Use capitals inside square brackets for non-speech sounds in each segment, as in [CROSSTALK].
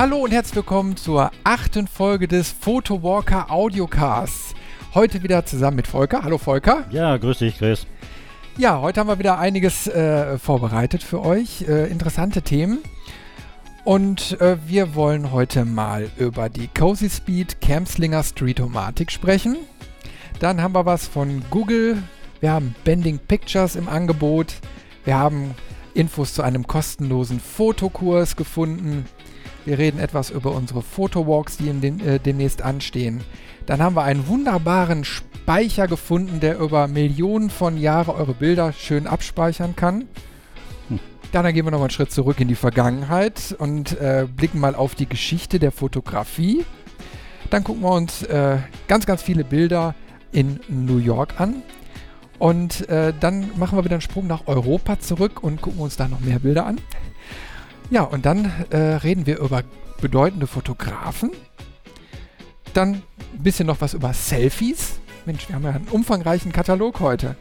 Hallo und herzlich willkommen zur achten Folge des Photowalker Audiocasts. Heute wieder zusammen mit Volker. Hallo Volker. Ja, grüß dich, Chris. Ja, heute haben wir wieder einiges äh, vorbereitet für euch. Äh, interessante Themen. Und äh, wir wollen heute mal über die Cozy Speed Camslinger Streetomatic sprechen. Dann haben wir was von Google. Wir haben Bending Pictures im Angebot. Wir haben Infos zu einem kostenlosen Fotokurs gefunden. Wir reden etwas über unsere Fotowalks, die den, äh, demnächst anstehen. Dann haben wir einen wunderbaren Speicher gefunden, der über Millionen von Jahren eure Bilder schön abspeichern kann. Hm. Dann gehen wir noch einen Schritt zurück in die Vergangenheit und äh, blicken mal auf die Geschichte der Fotografie. Dann gucken wir uns äh, ganz, ganz viele Bilder in New York an. Und äh, dann machen wir wieder einen Sprung nach Europa zurück und gucken uns da noch mehr Bilder an. Ja, und dann äh, reden wir über bedeutende Fotografen. Dann ein bisschen noch was über Selfies. Mensch, wir haben ja einen umfangreichen Katalog heute.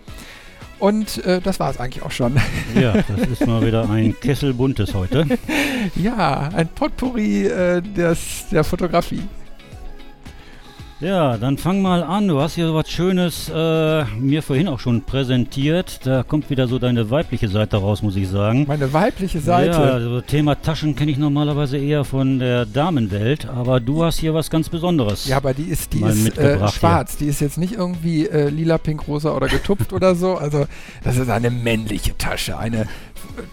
Und äh, das war es eigentlich auch schon. Ja, [LAUGHS] das ist mal wieder ein Kessel buntes heute. ja, ein Potpourri äh, des, der Fotografie. Ja, dann fang mal an. Du hast hier was Schönes äh, mir vorhin auch schon präsentiert. Da kommt wieder so deine weibliche Seite raus, muss ich sagen. Meine weibliche Seite? Ja, also Thema Taschen kenne ich normalerweise eher von der Damenwelt, aber du hast hier was ganz Besonderes. Ja, aber die ist, die ist äh, schwarz. Hier. Die ist jetzt nicht irgendwie äh, lila, pink, rosa oder getupft oder so. Also das ist eine männliche Tasche. Eine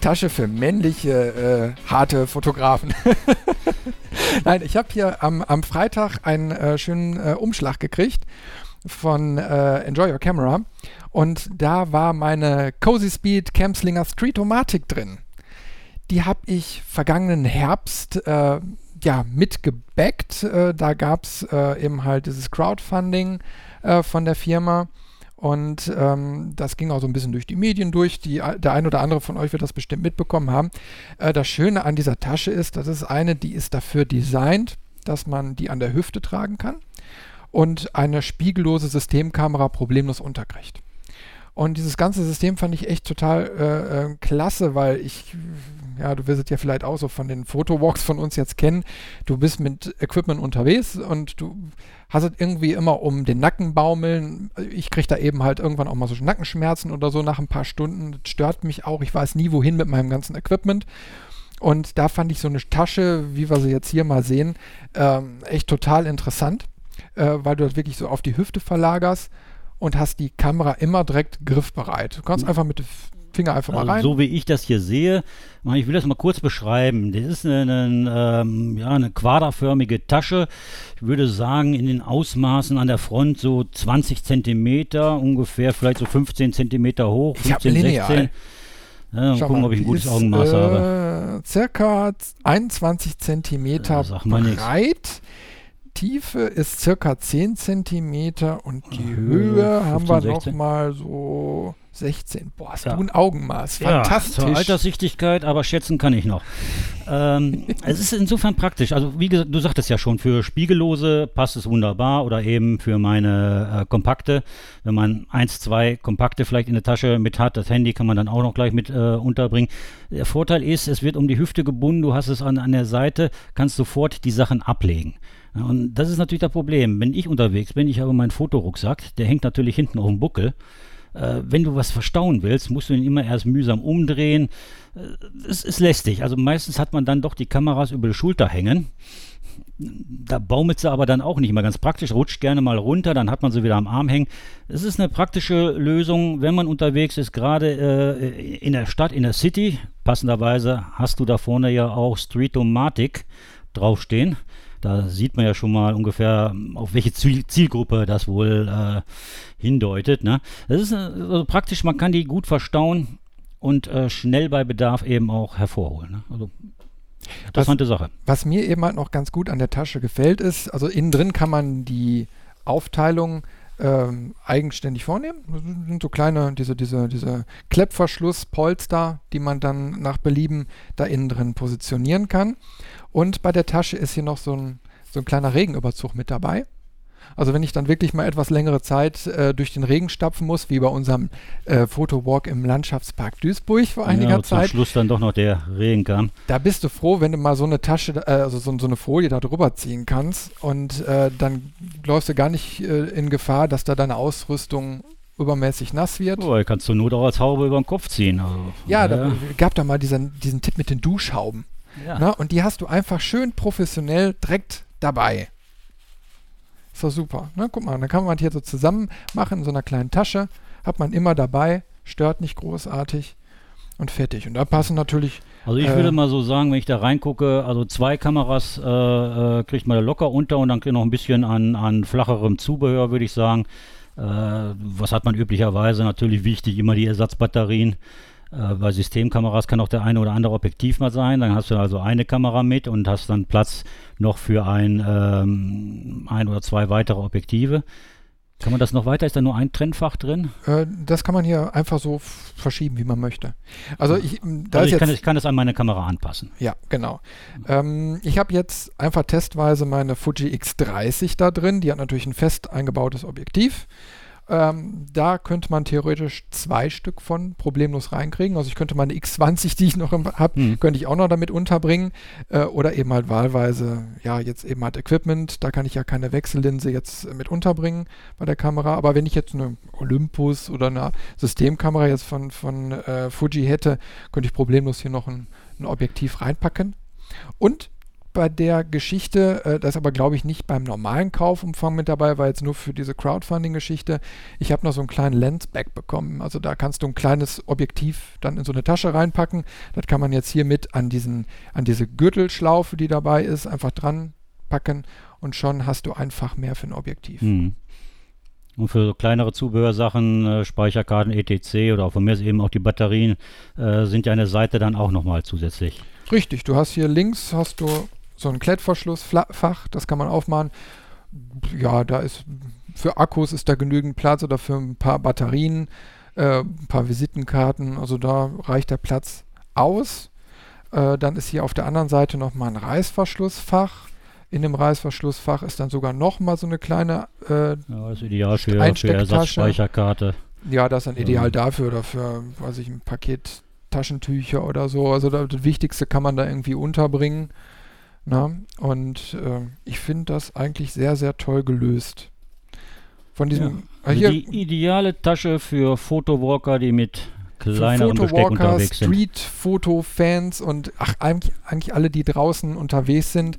Tasche für männliche, äh, harte Fotografen. [LAUGHS] Nein, ich habe hier am, am Freitag einen äh, schönen äh, Umschlag gekriegt von äh, Enjoy Your Camera und da war meine Cozy Speed Camslinger Street-O-Matic drin. Die habe ich vergangenen Herbst äh, ja, mitgebackt. Äh, da gab es eben halt dieses Crowdfunding von der Firma und ähm, das ging auch so ein bisschen durch die Medien durch. Die, der ein oder andere von euch wird das bestimmt mitbekommen haben. Äh, das Schöne an dieser Tasche ist, das ist eine, die ist dafür designt, dass man die an der Hüfte tragen kann und eine spiegellose Systemkamera problemlos unterkriegt. Und dieses ganze System fand ich echt total äh, äh, klasse, weil ich, ja, du wirst es ja vielleicht auch so von den Fotowalks von uns jetzt kennen. Du bist mit Equipment unterwegs und du hast es irgendwie immer um den Nacken baumeln. Ich kriege da eben halt irgendwann auch mal so Nackenschmerzen oder so nach ein paar Stunden. Das stört mich auch. Ich weiß nie, wohin mit meinem ganzen Equipment. Und da fand ich so eine Tasche, wie wir sie jetzt hier mal sehen, ähm, echt total interessant, äh, weil du das wirklich so auf die Hüfte verlagerst und hast die Kamera immer direkt griffbereit. Du kannst mhm. einfach mit Finger einfach also mal rein. So wie ich das hier sehe, ich will das mal kurz beschreiben. Das ist eine, eine, ähm, ja, eine quaderförmige Tasche. Ich würde sagen, in den Ausmaßen an der Front so 20 Zentimeter, ungefähr vielleicht so 15 Zentimeter hoch, 15, ich 16. Ja, mal gucken, mal, ob ich ein gutes ist, Augenmaß äh, habe. Circa 21 Zentimeter breit. Tiefe ist circa 10 cm und die Höhe 15, haben wir 16. noch mal so 16. Boah, hast ja. du ein Augenmaß. Fantastisch. Ja, zur Alterssichtigkeit, aber schätzen kann ich noch. ähm, [LAUGHS] es ist insofern praktisch. Also wie gesagt, du sagtest ja schon, für Spiegellose passt es wunderbar oder eben für meine äh, Kompakte. Wenn man eins, zwei Kompakte vielleicht in der Tasche mit hat, das Handy kann man dann auch noch gleich mit äh, unterbringen. Der Vorteil ist, es wird um die Hüfte gebunden, du hast es an, an der Seite, kannst sofort die Sachen ablegen. Und das ist natürlich das Problem. Wenn ich unterwegs bin, ich habe meinen Fotorucksack, der hängt natürlich hinten auf dem Buckel. Äh, wenn du was verstauen willst, musst du ihn immer erst mühsam umdrehen. Äh, es ist lästig. Also meistens hat man dann doch die Kameras über die Schulter hängen. Da baumelt sie aber dann auch nicht mehr ganz praktisch, rutscht gerne mal runter, dann hat man sie wieder am Arm hängen. Es ist eine praktische Lösung, wenn man unterwegs ist, gerade äh, in der Stadt, in der City. Passenderweise hast du da vorne ja auch Streetomatic draufstehen. Da sieht man ja schon mal ungefähr, auf welche Zielgruppe das wohl äh, hindeutet. Ne? Das ist äh, also praktisch, man kann die gut verstauen und äh, schnell bei Bedarf eben auch hervorholen. Ne? Also interessante was, Sache. Was mir eben halt noch ganz gut an der Tasche gefällt ist, also innen drin kann man die Aufteilung ähm, eigenständig vornehmen. Das sind so kleine, diese, diese, diese Kleppverschlusspolster, die man dann nach Belieben da innen drin positionieren kann. Und bei der Tasche ist hier noch so ein, so ein kleiner Regenüberzug mit dabei. Also wenn ich dann wirklich mal etwas längere Zeit äh, durch den Regen stapfen muss, wie bei unserem äh, Fotowalk im Landschaftspark Duisburg vor einiger ja, Zeit. Zum Schluss dann doch noch der Regen kam. Da bist du froh, wenn du mal so eine Tasche, äh, also so, so, eine Folie da drüber ziehen kannst und äh, dann läufst du gar nicht äh, in Gefahr, dass da deine Ausrüstung übermäßig nass wird. Oh, kannst du nur doch als Haube über den Kopf ziehen. Also, ja, da gab da mal diesen, diesen Tipp mit den Duschhauben. Ja. Na, und die hast du einfach schön professionell direkt dabei. Ist doch super. Ne? Guck mal, dann kann man hier so zusammen machen in so einer kleinen Tasche. Hat man immer dabei, stört nicht großartig und fertig. Und da passen natürlich. Also ich äh, würde mal so sagen, wenn ich da reingucke, also zwei Kameras äh, äh, kriegt man da locker unter und dann noch ein bisschen an, an flacherem Zubehör, würde ich sagen. Äh, was hat man üblicherweise? Natürlich wichtig, immer die Ersatzbatterien. Äh, bei Systemkameras kann auch der eine oder andere Objektiv mal sein. Dann hast du also eine Kamera mit und hast dann Platz noch für ein, ähm, ein oder zwei weitere Objektive. Kann man das noch weiter? Ist da nur ein Trennfach drin? Äh, das kann man hier einfach so verschieben, wie man möchte. Also ich, da also ich, kann, ich kann es an meine Kamera anpassen. Ja, genau. Ähm, ich habe jetzt einfach testweise meine Fuji X30 da drin. Die hat natürlich ein fest eingebautes Objektiv. Ähm, da könnte man theoretisch zwei Stück von problemlos reinkriegen. Also ich könnte meine X20, die ich noch habe, hm. könnte ich auch noch damit unterbringen. Äh, oder eben halt wahlweise, ja, jetzt eben halt Equipment. Da kann ich ja keine Wechsellinse jetzt mit unterbringen bei der Kamera. Aber wenn ich jetzt eine Olympus oder eine Systemkamera jetzt von, von äh, Fuji hätte, könnte ich problemlos hier noch ein, ein Objektiv reinpacken. Und bei der Geschichte, äh, das ist aber glaube ich nicht beim normalen Kaufumfang mit dabei, war jetzt nur für diese Crowdfunding-Geschichte. Ich habe noch so einen kleinen Lensback bekommen. Also da kannst du ein kleines Objektiv dann in so eine Tasche reinpacken. Das kann man jetzt hier mit an, diesen, an diese Gürtelschlaufe, die dabei ist, einfach dran packen und schon hast du einfach mehr für ein Objektiv. Mhm. Und für kleinere Zubehörsachen, äh, Speicherkarten, etc. oder auch von mir ist eben auch die Batterien, äh, sind ja eine Seite dann auch nochmal zusätzlich. Richtig, du hast hier links hast du so ein Klettverschlussfach, das kann man aufmachen. Ja, da ist für Akkus ist da genügend Platz oder für ein paar Batterien, äh, ein paar Visitenkarten. Also da reicht der Platz aus. Äh, dann ist hier auf der anderen Seite nochmal ein Reißverschlussfach. In dem Reißverschlussfach ist dann sogar nochmal so eine kleine äh, ja, das ist ideal für, für Ersatzspeicherkarte. Ja, das ist dann ideal dafür oder für, weiß ich, ein Paket Taschentücher oder so. Also das Wichtigste kann man da irgendwie unterbringen. Na? Und äh, ich finde das eigentlich sehr, sehr toll gelöst. Von diesem. Ja. Äh, also die ideale Tasche für Fotowalker, die mit kleineren Besteck unterwegs sind. Street-Foto-Fans und ach, eigentlich, eigentlich alle, die draußen unterwegs sind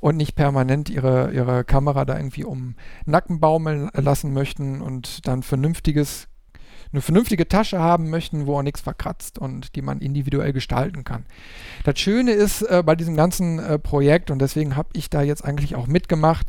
und nicht permanent ihre, ihre Kamera da irgendwie um Nacken baumeln lassen möchten und dann vernünftiges eine vernünftige Tasche haben möchten, wo auch nichts verkratzt und die man individuell gestalten kann. Das Schöne ist äh, bei diesem ganzen äh, Projekt, und deswegen habe ich da jetzt eigentlich auch mitgemacht,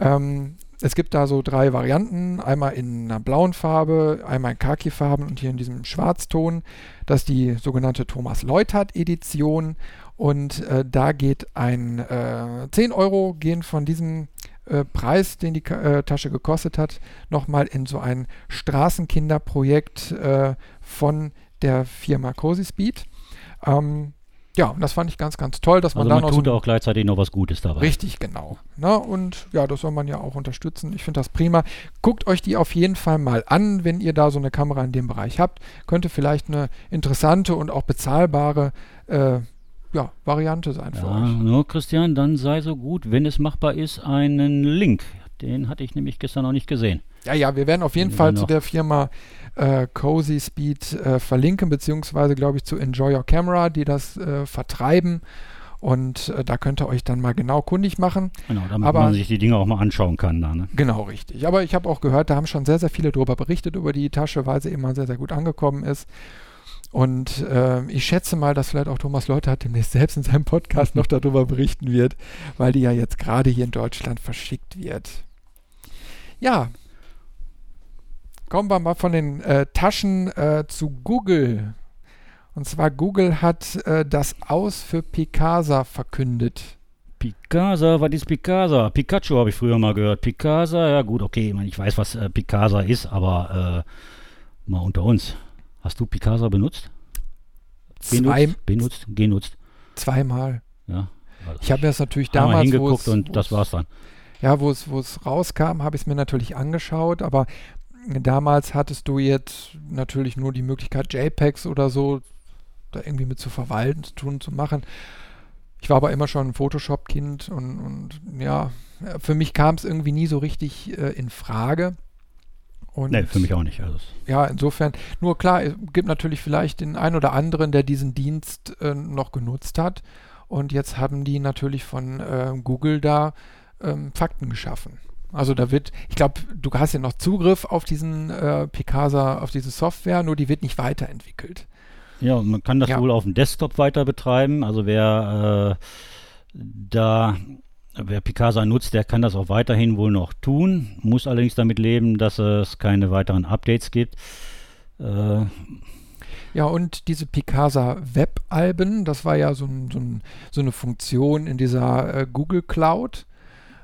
ähm, es gibt da so drei Varianten, einmal in einer blauen Farbe, einmal in Khaki-Farben und hier in diesem Schwarzton. Das ist die sogenannte Thomas Leutert Edition und äh, da geht ein äh, 10 Euro gehen von diesem äh, Preis, den die äh, Tasche gekostet hat, nochmal in so ein Straßenkinderprojekt äh, von der Firma Cozy Speed. Ähm, ja, und das fand ich ganz, ganz toll, dass man also man da noch tut so auch gleichzeitig noch was Gutes dabei. Richtig, genau. Na, und ja, das soll man ja auch unterstützen. Ich finde das prima. Guckt euch die auf jeden Fall mal an, wenn ihr da so eine Kamera in dem Bereich habt. Könnte vielleicht eine interessante und auch bezahlbare äh, ja, Variante sein für ja, euch. Nur Christian, dann sei so gut, wenn es machbar ist, einen Link. Den hatte ich nämlich gestern noch nicht gesehen. Ja, ja, wir werden auf jeden Den Fall zu der Firma äh, Cozy Speed äh, verlinken, beziehungsweise glaube ich zu Enjoy Your Camera, die das äh, vertreiben. Und äh, da könnt ihr euch dann mal genau kundig machen. Genau, damit Aber, man sich die Dinge auch mal anschauen kann. Da, ne? Genau, richtig. Aber ich habe auch gehört, da haben schon sehr, sehr viele darüber berichtet, über die Tasche, weil sie immer sehr, sehr gut angekommen ist. Und äh, ich schätze mal, dass vielleicht auch Thomas Leutert demnächst selbst in seinem Podcast noch darüber berichten wird, weil die ja jetzt gerade hier in Deutschland verschickt wird. Ja, kommen wir mal von den äh, Taschen äh, zu Google. Und zwar Google hat äh, das Aus für Picasa verkündet. Picasa, was ist Picasa? Pikachu habe ich früher mal gehört. Picasa, ja gut, okay, ich, meine, ich weiß, was äh, Picasa ist, aber äh, mal unter uns. Hast du Picasa benutzt? Zwei, benutzt, benutzt, genutzt. Zweimal. Ja. Also ich habe das natürlich damals. hingeguckt und das war's dann. Ja, wo es, wo es rauskam, habe ich es mir natürlich angeschaut, aber damals hattest du jetzt natürlich nur die Möglichkeit, JPEGs oder so da irgendwie mit zu verwalten, zu tun, zu machen. Ich war aber immer schon ein Photoshop-Kind und, und, ja, für mich kam es irgendwie nie so richtig äh, in Frage. Und nee, für mich auch nicht. Also. Ja, insofern, nur klar, es gibt natürlich vielleicht den einen oder anderen, der diesen Dienst äh, noch genutzt hat. Und jetzt haben die natürlich von äh, Google da ähm, Fakten geschaffen. Also da wird, ich glaube, du hast ja noch Zugriff auf diesen äh, Picasa, auf diese Software, nur die wird nicht weiterentwickelt. Ja, man kann das ja. wohl auf dem Desktop weiter betreiben. Also wer äh, da, wer Picasa nutzt, der kann das auch weiterhin wohl noch tun, muss allerdings damit leben, dass es keine weiteren Updates gibt. Äh, ja, und diese Picasa Web-Alben, das war ja so, ein, so, ein, so, eine Funktion in dieser äh, Google Cloud,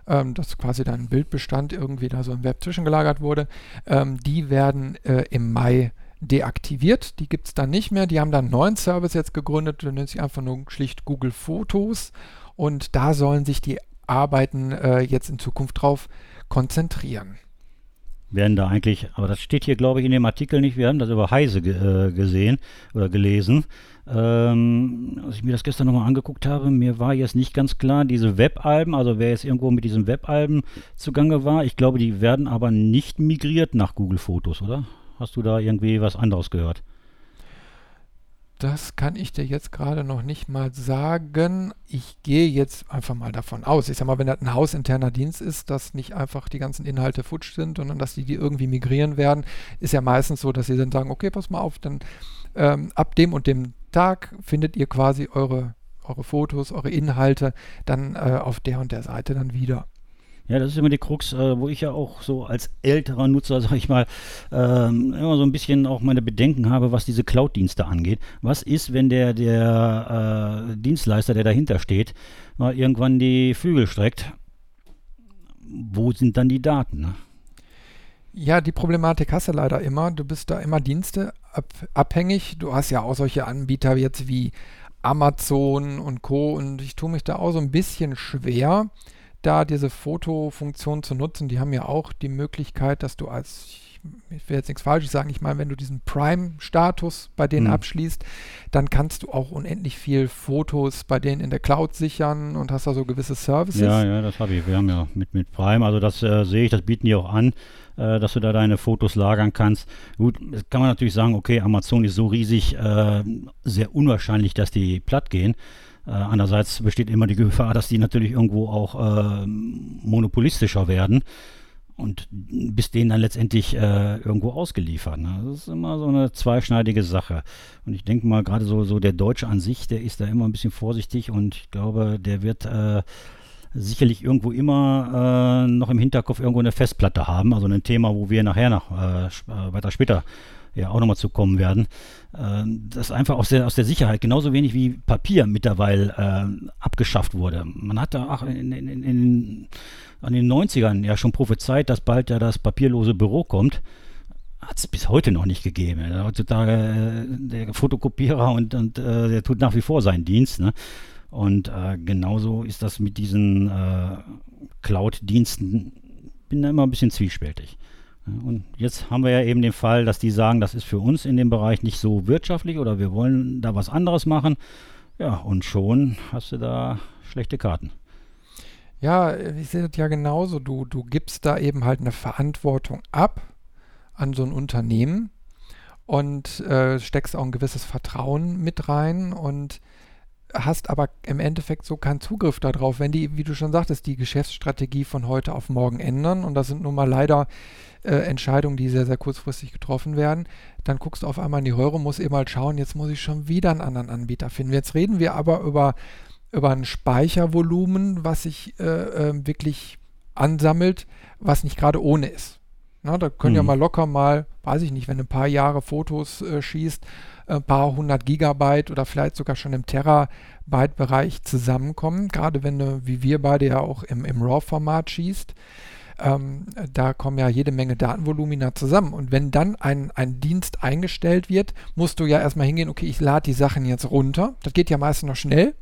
ähm, dass quasi dein Bildbestand irgendwie da so im Web zwischengelagert wurde. Ähm, die werden äh, im Mai deaktiviert. Die gibt es dann nicht mehr. Die haben dann einen neuen Service jetzt gegründet, der nennt sich einfach nur schlicht Google Fotos. Und da sollen sich die Arbeiten äh, jetzt in Zukunft drauf konzentrieren. Werden da eigentlich, aber das steht hier, glaube ich, in dem Artikel nicht. Wir haben das über Heise ge äh, gesehen oder gelesen. Ähm, als ich mir das gestern nochmal angeguckt habe, mir war jetzt nicht ganz klar, diese Webalben, also wer jetzt irgendwo mit diesen Webalben zugange war, ich glaube, die werden aber nicht migriert nach Google Fotos, oder? Hast du da irgendwie was anderes gehört? Das kann ich dir jetzt gerade noch nicht mal sagen. Ich gehe jetzt einfach mal davon aus. Ich sag mal, wenn das ein hausinterner Dienst ist, dass nicht einfach die ganzen Inhalte futsch sind, sondern dass die die irgendwie migrieren werden, ist ja meistens so, dass sie dann sagen, okay, pass mal auf, dann ähm, ab dem und dem Tag findet ihr quasi eure, eure Fotos, eure Inhalte dann äh, auf der und der Seite dann wieder. Ja, das ist immer die Krux, äh, wo ich ja auch so als älterer Nutzer, sag ich mal, ähm, immer so ein bisschen auch meine Bedenken habe, was diese Cloud-Dienste angeht. Was ist, wenn der, der äh, Dienstleister, der dahinter steht, mal irgendwann die Flügel streckt? Wo sind dann die Daten? Ne? Ja, die Problematik hast du leider immer. Du bist da immer Dienste ab, abhängig. Du hast ja auch solche Anbieter jetzt wie Amazon und Co. Und ich tue mich da auch so ein bisschen schwer da diese Fotofunktion zu nutzen. Die haben ja auch die Möglichkeit, dass du als, ich will jetzt nichts Falsches sagen, ich meine, wenn du diesen Prime-Status bei denen mhm. abschließt, dann kannst du auch unendlich viel Fotos bei denen in der Cloud sichern und hast da so gewisse Services. Ja, ja, das habe ich. Wir haben ja mit, mit Prime, also das äh, sehe ich, das bieten die auch an äh, dass du da deine Fotos lagern kannst. Gut, kann man natürlich sagen, okay, Amazon ist so riesig, äh, sehr unwahrscheinlich, dass die platt gehen. Äh, andererseits besteht immer die Gefahr, dass die natürlich irgendwo auch äh, monopolistischer werden und bis denen dann letztendlich äh, irgendwo ausgeliefert. Ne? Das ist immer so eine zweischneidige Sache. Und ich denke mal, gerade so, so der Deutsche an sich, der ist da immer ein bisschen vorsichtig und ich glaube, der wird äh, sicherlich irgendwo immer äh, noch im Hinterkopf irgendwo eine Festplatte haben. Also ein Thema, wo wir nachher noch äh, äh, weiter später ja auch nochmal zu kommen werden. Äh, das einfach aus der, aus der Sicherheit, genauso wenig wie Papier mittlerweile äh, abgeschafft wurde. Man hat da ach, in, in, in, an den 90ern ja schon prophezeit, dass bald ja das papierlose Büro kommt. Hat es bis heute noch nicht gegeben. Heutzutage äh, der Fotokopierer und, und äh, der tut nach wie vor seinen Dienst. Ne? Und äh, genauso ist das mit diesen äh, Cloud-Diensten. Bin da immer ein bisschen zwiespältig. Und jetzt haben wir ja eben den Fall, dass die sagen, das ist für uns in dem Bereich nicht so wirtschaftlich oder wir wollen da was anderes machen. Ja, und schon hast du da schlechte Karten. Ja, ich sehe das ja genauso. Du, du gibst da eben halt eine Verantwortung ab an so ein Unternehmen und äh, steckst auch ein gewisses Vertrauen mit rein und hast aber im Endeffekt so keinen Zugriff darauf, wenn die, wie du schon sagtest, die Geschäftsstrategie von heute auf morgen ändern. Und das sind nun mal leider äh, Entscheidungen, die sehr, sehr kurzfristig getroffen werden. Dann guckst du auf einmal in die Röhre, musst eben halt schauen, jetzt muss ich schon wieder einen anderen Anbieter finden. Jetzt reden wir aber über, über ein Speichervolumen, was sich äh, äh, wirklich ansammelt, was nicht gerade ohne ist. Na, da können mhm. ja mal locker mal, weiß ich nicht, wenn du ein paar Jahre Fotos äh, schießt, ein paar hundert Gigabyte oder vielleicht sogar schon im Terabyte-Bereich zusammenkommen. Gerade wenn du, wie wir beide ja auch im, im RAW-Format schießt. Ähm, da kommen ja jede Menge Datenvolumina zusammen. Und wenn dann ein, ein Dienst eingestellt wird, musst du ja erstmal hingehen, okay, ich lade die Sachen jetzt runter. Das geht ja meistens noch schnell.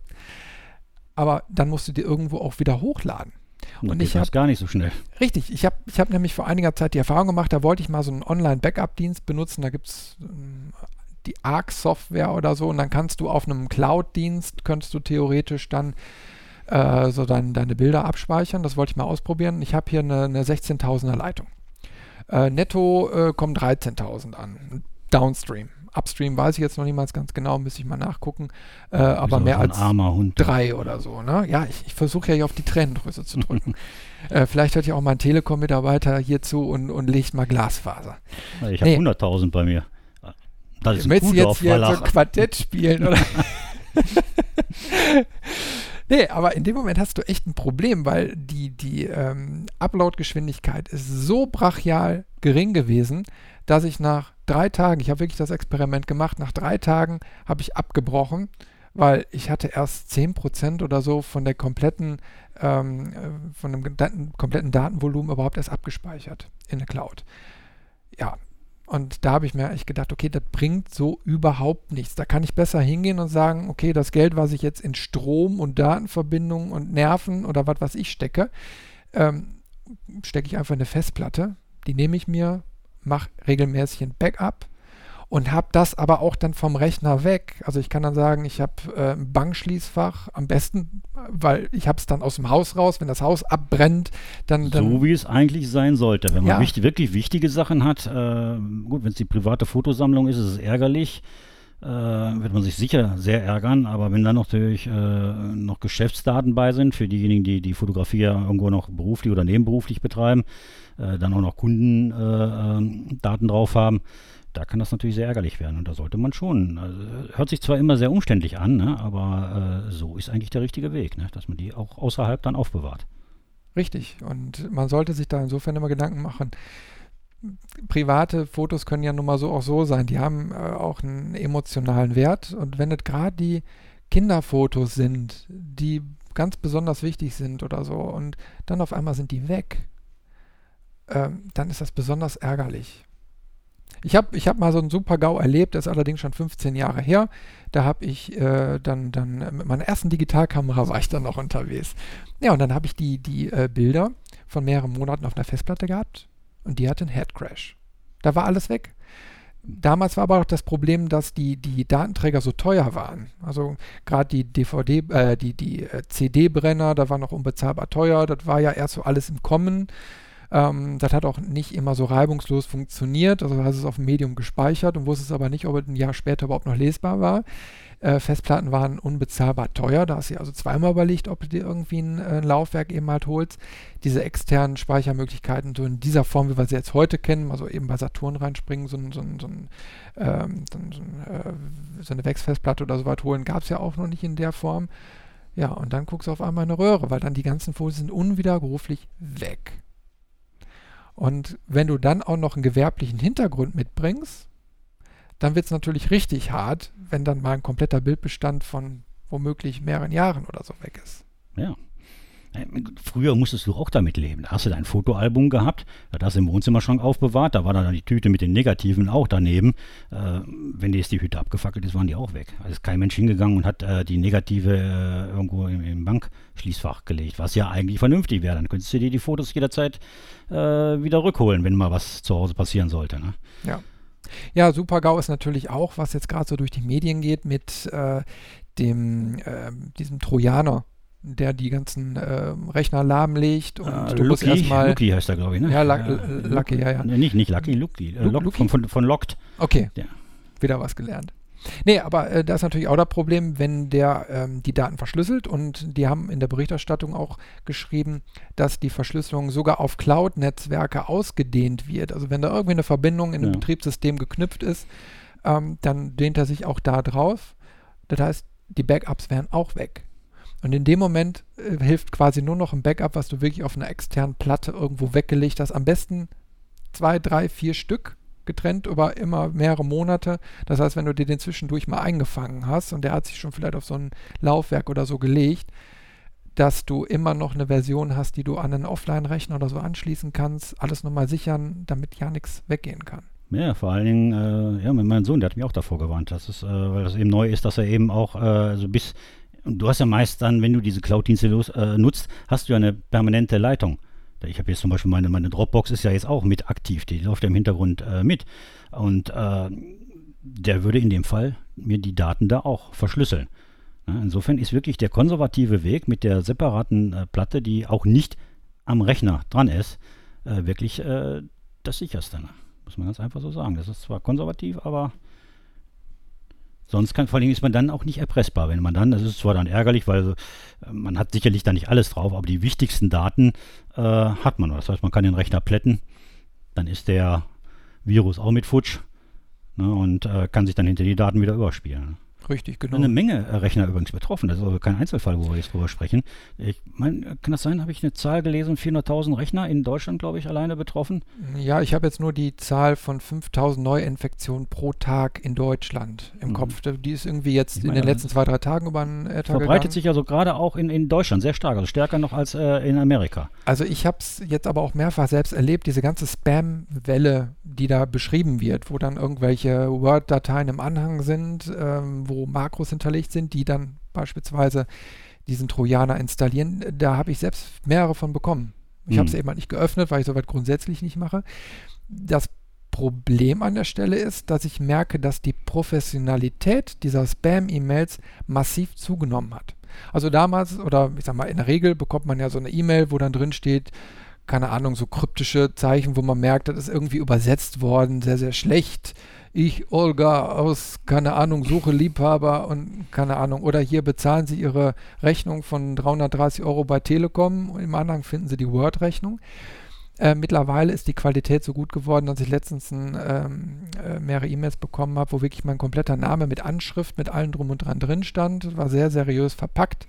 Aber dann musst du die irgendwo auch wieder hochladen. Und, und ich habe gar nicht so schnell. Richtig, ich habe ich hab nämlich vor einiger Zeit die Erfahrung gemacht, da wollte ich mal so einen Online-Backup-Dienst benutzen. Da gibt es ähm, die ARC-Software oder so und dann kannst du auf einem Cloud-Dienst, könntest du theoretisch dann äh, so dein, deine Bilder abspeichern. Das wollte ich mal ausprobieren. Ich habe hier eine, eine 16.000er Leitung. Äh, netto äh, kommen 13.000 an. Downstream. Upstream weiß ich jetzt noch niemals ganz genau, müsste ich mal nachgucken. Äh, aber mehr als drei oder so. Ne? Ja, ich, ich versuche ja hier auf die Tränendrüse zu drücken. [LAUGHS] äh, vielleicht hört ja auch mal ein Telekom-Mitarbeiter hier zu und, und legt mal Glasfaser. Ich habe nee. 100.000 bei mir. Das ist Willst du jetzt hier so ein Quartett spielen, oder? [LAUGHS] nee, aber in dem Moment hast du echt ein Problem, weil die, die ähm, Upload-Geschwindigkeit ist so brachial gering gewesen, dass ich nach drei Tagen, ich habe wirklich das Experiment gemacht, nach drei Tagen habe ich abgebrochen, weil ich hatte erst 10% oder so von der kompletten, ähm, äh, von dem kompletten Datenvolumen überhaupt erst abgespeichert in der Cloud. Ja, und da habe ich mir echt gedacht, okay, das bringt so überhaupt nichts. Da kann ich besser hingehen und sagen, okay, das Geld, was ich jetzt in Strom und Datenverbindungen und Nerven oder was was ich stecke, ähm, stecke ich einfach in eine Festplatte. Die nehme ich mir, mache regelmäßig ein Backup und habe das aber auch dann vom Rechner weg. Also ich kann dann sagen, ich habe äh, ein Bankschließfach, am besten, weil ich habe es dann aus dem Haus raus, wenn das Haus abbrennt, dann... dann so wie es eigentlich sein sollte. Wenn man ja. wichtig, wirklich wichtige Sachen hat, äh, gut, wenn es die private Fotosammlung ist, ist es ärgerlich. Äh, wird man sich sicher sehr ärgern, aber wenn dann natürlich äh, noch Geschäftsdaten bei sind, für diejenigen, die die Fotografie ja irgendwo noch beruflich oder nebenberuflich betreiben, äh, dann auch noch Kundendaten äh, ähm, drauf haben, da kann das natürlich sehr ärgerlich werden. Und da sollte man schon, also, hört sich zwar immer sehr umständlich an, ne, aber äh, so ist eigentlich der richtige Weg, ne, dass man die auch außerhalb dann aufbewahrt. Richtig. Und man sollte sich da insofern immer Gedanken machen. Private Fotos können ja nun mal so auch so sein. Die haben äh, auch einen emotionalen Wert. Und wenn es gerade die Kinderfotos sind, die ganz besonders wichtig sind oder so, und dann auf einmal sind die weg, ähm, dann ist das besonders ärgerlich. Ich habe ich hab mal so einen Super-GAU erlebt, das ist allerdings schon 15 Jahre her. Da habe ich äh, dann, dann mit meiner ersten Digitalkamera [LAUGHS] war ich dann noch unterwegs. Ja, und dann habe ich die, die äh, Bilder von mehreren Monaten auf einer Festplatte gehabt und die hatte einen Headcrash. Da war alles weg. Damals war aber auch das Problem, dass die, die Datenträger so teuer waren. Also gerade die DVD, äh, die, die äh, CD-Brenner, da war noch unbezahlbar teuer. Das war ja erst so alles im Kommen. Ähm, das hat auch nicht immer so reibungslos funktioniert. Also hast es auf dem Medium gespeichert und wusstest aber nicht, ob es ein Jahr später überhaupt noch lesbar war. Äh, Festplatten waren unbezahlbar teuer. Da hast du also zweimal überlegt, ob du dir irgendwie ein, ein, Laufwerk eben halt holst. Diese externen Speichermöglichkeiten, so in dieser Form, wie wir sie jetzt heute kennen, also eben bei Saturn reinspringen, so, so, so, ähm, so, äh, so eine Wechsfestplatte oder so was holen, gab es ja auch noch nicht in der Form. Ja, und dann guckst du auf einmal eine Röhre, weil dann die ganzen Fotos sind unwiderruflich weg. Und wenn du dann auch noch einen gewerblichen Hintergrund mitbringst, dann wird es natürlich richtig hart, wenn dann mal ein kompletter Bildbestand von womöglich mehreren Jahren oder so weg ist. Ja. Früher musstest du auch damit leben. Da hast du dein Fotoalbum gehabt, das hast du im Wohnzimmerschrank aufbewahrt, da war dann die Tüte mit den Negativen auch daneben. Äh, wenn dir jetzt die Hütte abgefackelt ist, waren die auch weg. Also ist kein Mensch hingegangen und hat äh, die Negative äh, irgendwo im, im, Bankschließfach gelegt, was ja eigentlich vernünftig wäre. Dann könntest du dir die Fotos jederzeit äh, wieder rückholen, wenn mal was zu Hause passieren sollte. Ne? Ja. Ja, Super-GAU ist natürlich auch, was jetzt gerade so durch die Medien geht, mit äh, dem, äh, diesem Trojaner, der die ganzen äh, Rechner lahmlegt und uh, du Lucky, musst erstmal. Lucky heißt er, glaube ich, ne? Ja, La ja Lucky, ja, ja. Nee, nicht, nicht Lucky, Lucky. Äh, Lock, Von, von, von Locked. Okay. Ja. Wieder was gelernt. Nee, aber äh, da ist natürlich auch das Problem, wenn der ähm, die Daten verschlüsselt und die haben in der Berichterstattung auch geschrieben, dass die Verschlüsselung sogar auf Cloud-Netzwerke ausgedehnt wird. Also wenn da irgendwie eine Verbindung in ja. einem Betriebssystem geknüpft ist, ähm, dann dehnt er sich auch da drauf. Das heißt, die Backups wären auch weg. Und in dem Moment äh, hilft quasi nur noch ein Backup, was du wirklich auf einer externen Platte irgendwo weggelegt hast. Am besten zwei, drei, vier Stück getrennt über immer mehrere Monate. Das heißt, wenn du dir den zwischendurch mal eingefangen hast und der hat sich schon vielleicht auf so ein Laufwerk oder so gelegt, dass du immer noch eine Version hast, die du an einen Offline-Rechner oder so anschließen kannst, alles nochmal sichern, damit ja nichts weggehen kann. Ja, vor allen Dingen, äh, ja, mein Sohn, der hat mich auch davor gewarnt, dass es, äh, weil das eben neu ist, dass er eben auch äh, so bis Und du hast ja meist dann, wenn du diese Cloud-Dienste äh, nutzt, hast du ja eine permanente Leitung. Ich habe jetzt zum Beispiel meine, meine Dropbox ist ja jetzt auch mit aktiv, die läuft ja im Hintergrund äh, mit. Und äh, der würde in dem Fall mir die Daten da auch verschlüsseln. Ja, insofern ist wirklich der konservative Weg mit der separaten äh, Platte, die auch nicht am Rechner dran ist, äh, wirklich äh, das sicherste. Ne? Muss man ganz einfach so sagen. Das ist zwar konservativ, aber sonst kann, vor allem ist man dann auch nicht erpressbar. Wenn man dann, das ist zwar dann ärgerlich, weil äh, man hat sicherlich da nicht alles drauf, aber die wichtigsten Daten äh, hat man. Das heißt, man kann den Rechner plätten, dann ist der Virus auch mit futsch ne, und äh, kann sich dann hinter die Daten wieder überspielen. Richtig, genau. Eine Menge Rechner übrigens betroffen. Das ist also kein Einzelfall, wo wir jetzt drüber sprechen. Ich meine, kann das sein? Habe ich eine Zahl gelesen? 400.000 Rechner in Deutschland, glaube ich, alleine betroffen? Ja, ich habe jetzt nur die Zahl von 5.000 Neuinfektionen pro Tag in Deutschland im mhm. Kopf. Die ist irgendwie jetzt ich in den letzten zwei, drei Tagen über einen äh, Tag Verbreitet gegangen. sich also gerade auch in, in Deutschland sehr stark, also stärker noch als äh, in Amerika. Also ich habe es jetzt aber auch mehrfach selbst erlebt, diese ganze Spam-Welle, die da beschrieben wird, wo dann irgendwelche Word-Dateien im Anhang sind, ähm, wo Makros hinterlegt sind, die dann beispielsweise diesen Trojaner installieren. Da habe ich selbst mehrere von bekommen. Ich mhm. habe es eben halt nicht geöffnet, weil ich soweit grundsätzlich nicht mache. Das Problem an der Stelle ist, dass ich merke, dass die Professionalität dieser Spam-E-Mails massiv zugenommen hat. Also damals, oder ich sag mal, in der Regel bekommt man ja so eine E-Mail, wo dann drin steht, keine Ahnung, so kryptische Zeichen, wo man merkt, das ist irgendwie übersetzt worden, sehr, sehr schlecht. Ich, Olga, aus, keine Ahnung, suche Liebhaber und keine Ahnung. Oder hier bezahlen Sie Ihre Rechnung von 330 Euro bei Telekom und im Anhang finden Sie die Word-Rechnung. Äh, mittlerweile ist die Qualität so gut geworden, dass ich letztens ein, ähm, äh, mehrere E-Mails bekommen habe, wo wirklich mein kompletter Name mit Anschrift, mit allem drum und dran drin stand. War sehr seriös verpackt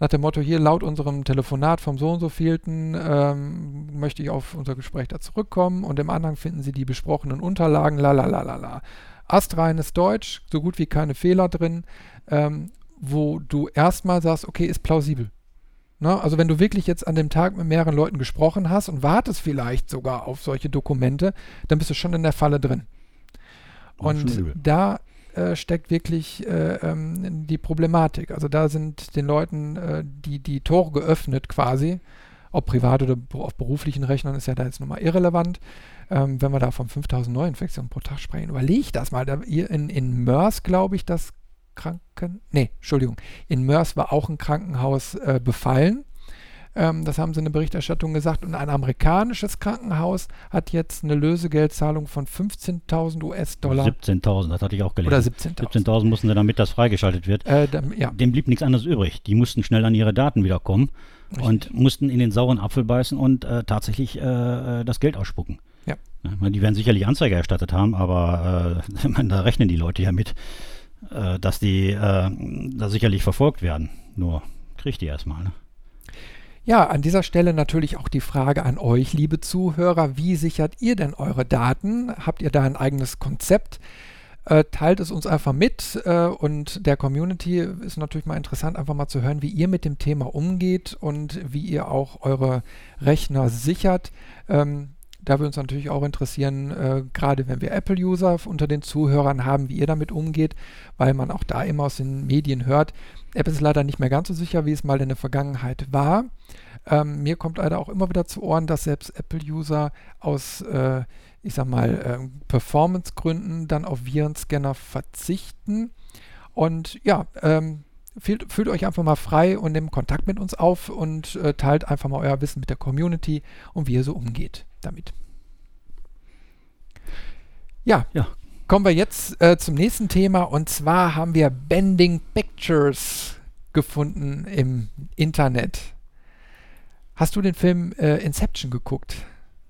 nach dem Motto, hier laut unserem Telefonat vom so und so vielten ähm, möchte ich auf unser Gespräch da zurückkommen und im Anhang finden Sie die besprochenen Unterlagen, la la la la la. Astreines Deutsch, so gut wie keine Fehler drin, ähm, wo du erstmal sagst, okay, ist plausibel. Na, ne? also wenn du wirklich jetzt an dem Tag mit mehreren Leuten gesprochen hast und wartest vielleicht sogar auf solche Dokumente, dann bist du schon in der Falle drin. Und da äh, steckt wirklich äh, ähm, die Problematik. Also da sind den Leuten äh, die, die Tore geöffnet quasi. Ob privat oder auf beruflichen Rechnern ist ja da jetzt nochmal irrelevant. Ähm, wenn wir da von 5000 Neuinfektionen pro Tag sprechen, überleg das mal. Da, in, in Mörs, glaube ich, das Kranken... Nee, Entschuldigung. In Mörs war auch ein Krankenhaus äh, befallen ähm, das haben sie in der Berichterstattung gesagt. Und ein amerikanisches Krankenhaus hat jetzt eine Lösegeldzahlung von 15.000 US-Dollar. 17.000, das hatte ich auch gelesen. Oder 17.000. 17.000 mussten sie, damit das freigeschaltet wird. Äh, dann, ja. Dem blieb nichts anderes übrig. Die mussten schnell an ihre Daten wiederkommen Richtig. und mussten in den sauren Apfel beißen und äh, tatsächlich äh, äh das Geld ausspucken. Ja. Die werden sicherlich Anzeige erstattet haben, aber äh, [LAUGHS] da rechnen die Leute ja mit, äh, dass die da sicherlich verfolgt werden. Nur kriegt die erstmal. Ne? Ja, an dieser Stelle natürlich auch die Frage an euch, liebe Zuhörer, wie sichert ihr denn eure Daten? Habt ihr da ein eigenes Konzept? Äh, teilt es uns einfach mit äh, und der Community ist natürlich mal interessant, einfach mal zu hören, wie ihr mit dem Thema umgeht und wie ihr auch eure Rechner sichert. Ähm, da würde uns natürlich auch interessieren, äh, gerade wenn wir Apple-User unter den Zuhörern haben, wie ihr damit umgeht, weil man auch da immer aus den Medien hört, Apple ist leider nicht mehr ganz so sicher, wie es mal in der Vergangenheit war. Ähm, mir kommt leider auch immer wieder zu Ohren, dass selbst Apple-User aus, äh, ich sag mal, äh, Performance-Gründen dann auf Virenscanner verzichten. Und ja, ähm, fühlt, fühlt, euch einfach mal frei und nehmt Kontakt mit uns auf und äh, teilt einfach mal euer Wissen mit der Community und wie ihr so umgeht damit. Ja, ja Kommen wir jetzt äh, zum nächsten Thema und zwar haben wir Bending Pictures gefunden im Internet. Hast du den Film äh, Inception geguckt?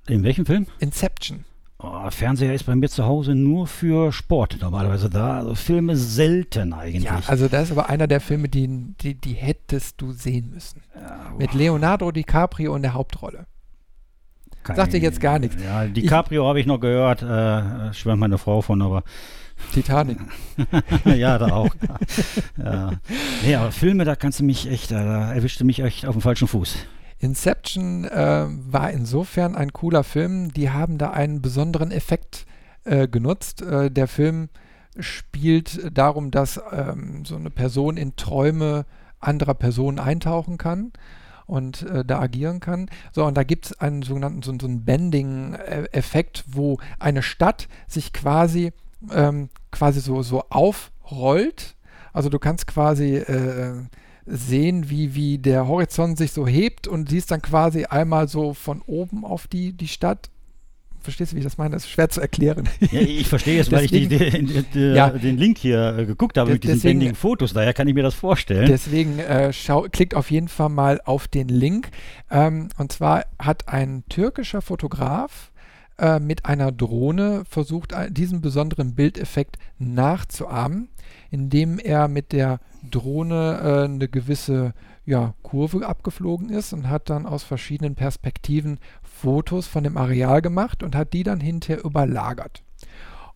In welchem Film? Inception. Oh, Fernseher ist bei mir zu Hause nur für Sport normalerweise da. Also Filme selten eigentlich. Ja, also das ist aber einer der Filme, die, die, die hättest du sehen müssen. Ja, Mit Leonardo DiCaprio in der Hauptrolle. Kein, dir jetzt gar nichts. Ja, DiCaprio habe ich noch gehört, äh, schwärmt meine Frau von, aber. Titanic. [LAUGHS] ja, da auch. [LAUGHS] ja. Nee, aber Filme, da kannst du mich echt, da erwischte mich echt auf dem falschen Fuß. Inception äh, war insofern ein cooler Film. Die haben da einen besonderen Effekt äh, genutzt. Äh, der Film spielt darum, dass ähm, so eine Person in Träume anderer Personen eintauchen kann und äh, da agieren kann. So, und da gibt es einen sogenannten so, so einen Bending-Effekt, wo eine Stadt sich quasi, ähm, quasi so, so aufrollt. Also du kannst quasi äh, sehen, wie, wie der Horizont sich so hebt und siehst dann quasi einmal so von oben auf die, die Stadt Verstehst du, wie ich das meine? Das ist schwer zu erklären. Ja, ich verstehe es, weil ich die, die, die, ja, den Link hier äh, geguckt habe mit diesen bändigen Fotos. Daher kann ich mir das vorstellen. Deswegen äh, schau, klickt auf jeden Fall mal auf den Link. Ähm, und zwar hat ein türkischer Fotograf äh, mit einer Drohne versucht, diesen besonderen Bildeffekt nachzuahmen, indem er mit der Drohne äh, eine gewisse ja, Kurve abgeflogen ist und hat dann aus verschiedenen Perspektiven Fotos von dem Areal gemacht und hat die dann hinterher überlagert.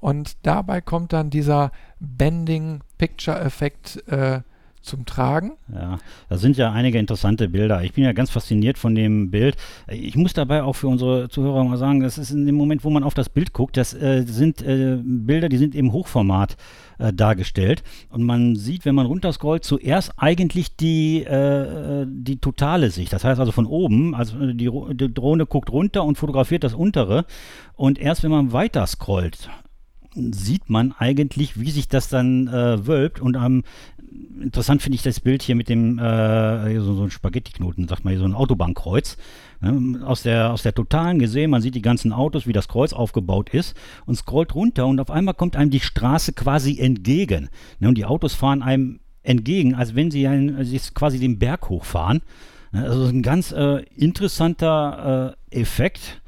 Und dabei kommt dann dieser Bending-Picture-Effekt äh, zum Tragen. Ja, da sind ja einige interessante Bilder. Ich bin ja ganz fasziniert von dem Bild. Ich muss dabei auch für unsere Zuhörer mal sagen, das ist in dem Moment, wo man auf das Bild guckt, das äh, sind äh, Bilder, die sind im Hochformat äh, dargestellt. Und man sieht, wenn man runterscrollt, zuerst eigentlich die, äh, die totale Sicht. Das heißt also von oben, also die, die Drohne guckt runter und fotografiert das untere. Und erst wenn man weiter scrollt, sieht man eigentlich, wie sich das dann äh, wölbt. Und am interessant finde ich das Bild hier mit dem, äh, so, so ein Spaghetti-Knoten, sagt man hier, so ein Autobahnkreuz. Aus, der, aus der Totalen gesehen, man sieht die ganzen Autos, wie das Kreuz aufgebaut ist und scrollt runter und auf einmal kommt einem die Straße quasi entgegen. Und die Autos fahren einem entgegen, als wenn sie einen, quasi den Berg hochfahren. Also ein ganz äh, interessanter äh, Effekt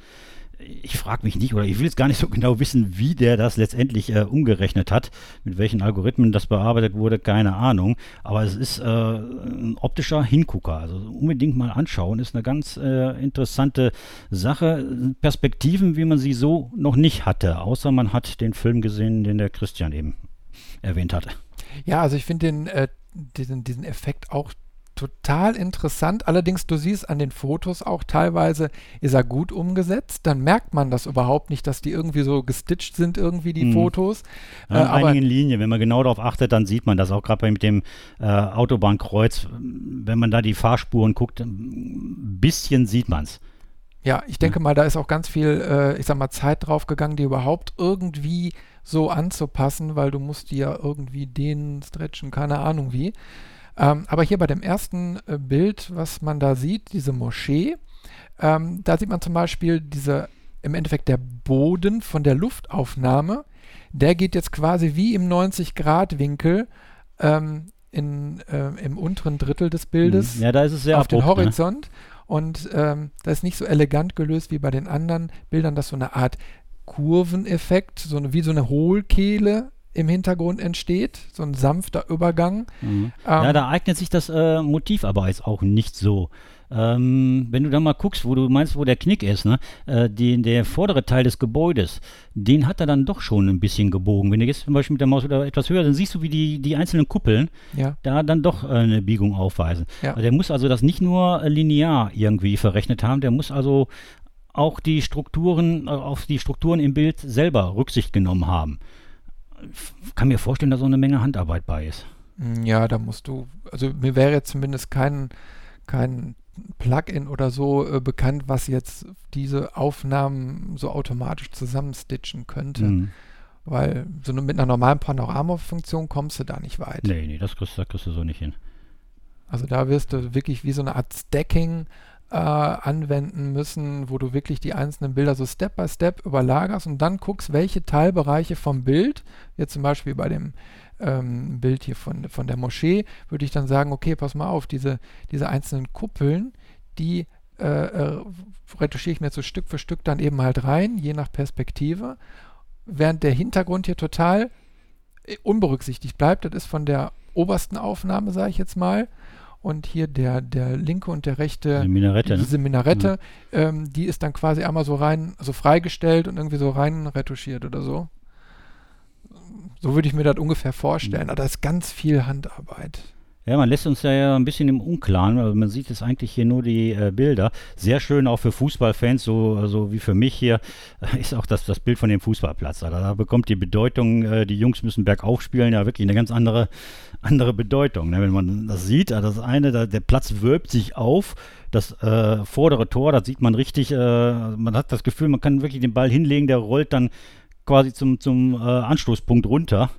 ich frage mich nicht oder ich will jetzt gar nicht so genau wissen, wie der das letztendlich äh, umgerechnet hat, mit welchen Algorithmen das bearbeitet wurde, keine Ahnung. Aber es ist äh, ein optischer Hingucker. Also unbedingt mal anschauen, ist eine ganz äh, interessante Sache. Perspektiven, wie man sie so noch nicht hatte, außer man hat den Film gesehen, den der Christian eben erwähnt hatte. Ja, also ich finde den, äh, diesen, diesen Effekt auch total interessant. Allerdings, du siehst an den Fotos auch teilweise, ist er gut umgesetzt. Dann merkt man das überhaupt nicht, dass die irgendwie so gestitcht sind, irgendwie die hm. Fotos. Ja, in äh, einigen Linien, wenn man genau darauf achtet, dann sieht man das auch gerade mit dem äh, Autobahnkreuz. Wenn man da die Fahrspuren guckt, ein bisschen sieht man es. Ja, ich denke mal, da ist auch ganz viel, äh, ich sag mal, Zeit drauf gegangen, die überhaupt irgendwie so anzupassen, weil du musst die ja irgendwie dehnen, stretchen, keine Ahnung wie. Ähm, aber hier bei dem ersten äh, Bild, was man da sieht, diese Moschee, ähm, da sieht man zum Beispiel diese, im Endeffekt der Boden von der Luftaufnahme, der geht jetzt quasi wie im 90-Grad-Winkel ähm, in, äh, im unteren Drittel des Bildes ja, da ist es sehr auf abrupt, den ne? Horizont. Ne? Und ähm, das ist nicht so elegant gelöst wie bei den anderen Bildern, dass so eine Art Kurveneffekt, so eine, wie so eine Hohlkehle im Hintergrund entsteht, so ein sanfter Übergang. Mhm. Ähm, ja, da eignet sich das äh, Motiv aber jetzt auch nicht so. Ähm, wenn du da mal guckst, wo du meinst, wo der Knick ist, ne? Äh, den, der vordere Teil des Gebäudes, den hat er dann doch schon ein bisschen gebogen. Wenn du jetzt zum Beispiel mit der Maus oder etwas höher, dann siehst du, wie die, die einzelnen Kuppeln ja. da dann doch äh, eine Biegung aufweisen. Ja. Also der muss also das nicht nur äh, linear irgendwie verrechnet haben, der muss also auch die Strukturen, äh, auf die Strukturen im Bild selber Rücksicht genommen haben kann mir vorstellen, dass so eine Menge Handarbeit bei ist. Hm, ja, da musst du, also mir wäre jetzt zumindest kein, kein Plugin oder so äh, bekannt, was jetzt diese Aufnahmen so automatisch zusammenstitchen könnte. Mhm. Weil so mit einer normalen Panorama-Funktion kommst du da nicht weit. Nee, nee, das kriegst, das kriegst du so nicht hin. Also da wirst du wirklich wie so eine Art Stacking äh, anwenden müssen, wo du wirklich die einzelnen Bilder so Step by Step überlagerst und dann guckst, welche Teilbereiche vom Bild, jetzt zum Beispiel bei dem ähm, Bild hier von, von der Moschee, würde ich dann sagen, okay, pass mal auf, diese, diese einzelnen Kuppeln, die äh, äh, retuschiere ich mir so Stück für Stück dann eben halt rein, je nach Perspektive, während der Hintergrund hier total äh, unberücksichtigt bleibt. Das ist von der obersten Aufnahme, sage ich jetzt mal, und hier der, der linke und der rechte, die Minarette, ne? diese Minarette, ja. ähm, die ist dann quasi einmal so rein, so freigestellt und irgendwie so rein retuschiert oder so. So würde ich mir das ungefähr vorstellen. Mhm. Aber da ist ganz viel Handarbeit. Ja, man lässt uns ja ein bisschen im Unklaren. Also man sieht jetzt eigentlich hier nur die äh, Bilder. Sehr schön auch für Fußballfans, so, so wie für mich hier, [LAUGHS] ist auch das, das Bild von dem Fußballplatz. Also da bekommt die Bedeutung, äh, die Jungs müssen bergauf spielen, ja wirklich eine ganz andere, [LAUGHS] andere Bedeutung. Ne? Wenn man das sieht, also das eine, da, der Platz wölbt sich auf. Das äh, vordere Tor, das sieht man richtig, äh, man hat das Gefühl, man kann wirklich den Ball hinlegen, der rollt dann quasi zum, zum äh, Anstoßpunkt runter.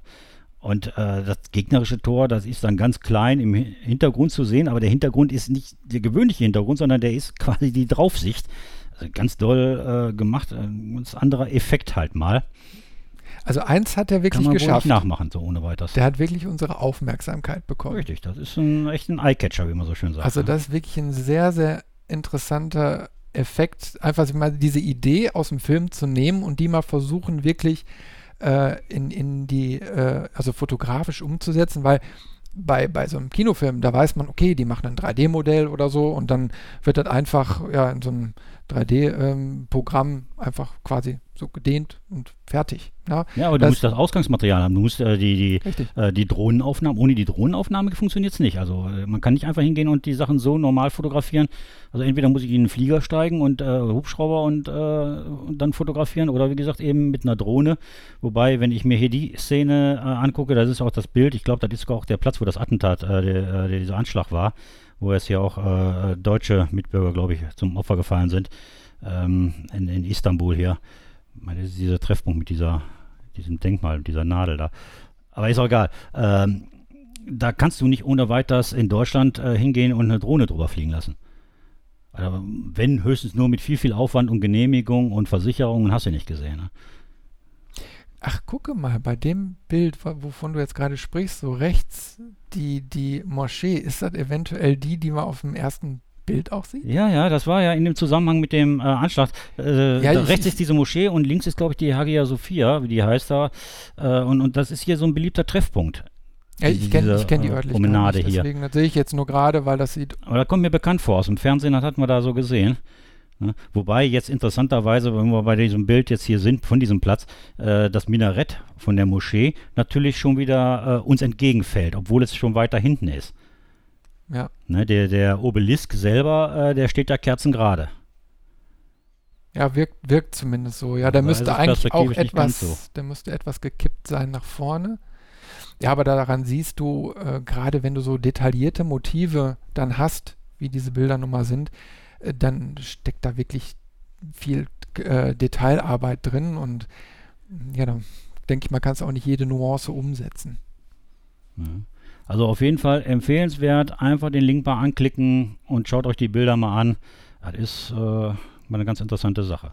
Und äh, das gegnerische Tor, das ist dann ganz klein im Hintergrund zu sehen, aber der Hintergrund ist nicht der gewöhnliche Hintergrund, sondern der ist [LAUGHS] quasi die Draufsicht. Also ganz doll äh, gemacht, ein ganz anderer Effekt halt mal. Also eins hat er wirklich Kann man geschafft. Wohl nicht nachmachen, so ohne weiteres. Der hat wirklich unsere Aufmerksamkeit bekommen. Richtig, das ist ein, echt ein Eyecatcher, wie man so schön sagt. Also das ist wirklich ein sehr, sehr interessanter Effekt, einfach mal diese Idee aus dem Film zu nehmen und die mal versuchen, wirklich äh, in, in die, äh, also fotografisch umzusetzen, weil bei, bei so einem Kinofilm, da weiß man, okay, die machen ein 3D-Modell oder so und dann wird das einfach ja, in so einem 3D-Programm ähm, einfach quasi so gedehnt und fertig. Ja, ja aber das, du musst das Ausgangsmaterial haben. Du musst äh, die, die, äh, die Drohnenaufnahme, ohne die Drohnenaufnahme funktioniert es nicht. Also äh, man kann nicht einfach hingehen und die Sachen so normal fotografieren. Also entweder muss ich in einen Flieger steigen und äh, Hubschrauber und, äh, und, dann fotografieren oder wie gesagt eben mit einer Drohne. Wobei, wenn ich mir hier die Szene angucke, das ist auch das Bild, ich glaube, das ist auch der Platz, wo das Attentat, der, der, dieser Anschlag war wo jetzt hier auch deutsche Mitbürger, glaube ich, zum Opfer gefallen sind, ähm, in, in, Istanbul hier. Das ist dieser Treffpunkt mit dieser, diesem Denkmal, dieser Nadel da. Aber ist auch egal. Ähm, da kannst du nicht ohne weiteres in Deutschland äh, hingehen und eine Drohne drüber fliegen lassen. Also, wenn höchstens nur mit viel, viel Aufwand und Genehmigung und Versicherungen hast du nicht gesehen. Ne? Ach, gucke mal, bei dem Bild, wovon du jetzt gerade sprichst, so rechts die, die Moschee, ist das eventuell die, die man auf dem ersten Bild auch sieht? Ja, ja, das war ja in dem Zusammenhang mit dem äh, Anschlag. Äh, ja, rechts ist diese Moschee und links ist, glaube ich, die Hagia Sophia, wie die heißt da. Äh, und, und das ist hier so ein beliebter Treffpunkt. Ja, ich kenne kenn die äh, Örtlichkeit Promenade nicht, deswegen, das sehe ich jetzt nur gerade, weil das sieht... Aber da kommt mir bekannt vor, aus dem Fernsehen, das hatten wir da so gesehen. Ne? Wobei jetzt interessanterweise, wenn wir bei diesem Bild jetzt hier sind, von diesem Platz, äh, das Minarett von der Moschee natürlich schon wieder äh, uns entgegenfällt, obwohl es schon weiter hinten ist. Ja. Ne, der, der Obelisk selber, äh, der steht da kerzengerade. Ja, wirkt, wirkt zumindest so. Ja, der müsste eigentlich auch etwas, so. der müsste etwas gekippt sein nach vorne. Ja, aber daran siehst du, äh, gerade wenn du so detaillierte Motive dann hast, wie diese Bilder nun mal sind, äh, dann steckt da wirklich viel äh, Detailarbeit drin und ja, dann denke ich, man kann es auch nicht jede Nuance umsetzen. Also auf jeden Fall empfehlenswert, einfach den Link mal anklicken und schaut euch die Bilder mal an. Das ist äh, mal eine ganz interessante Sache.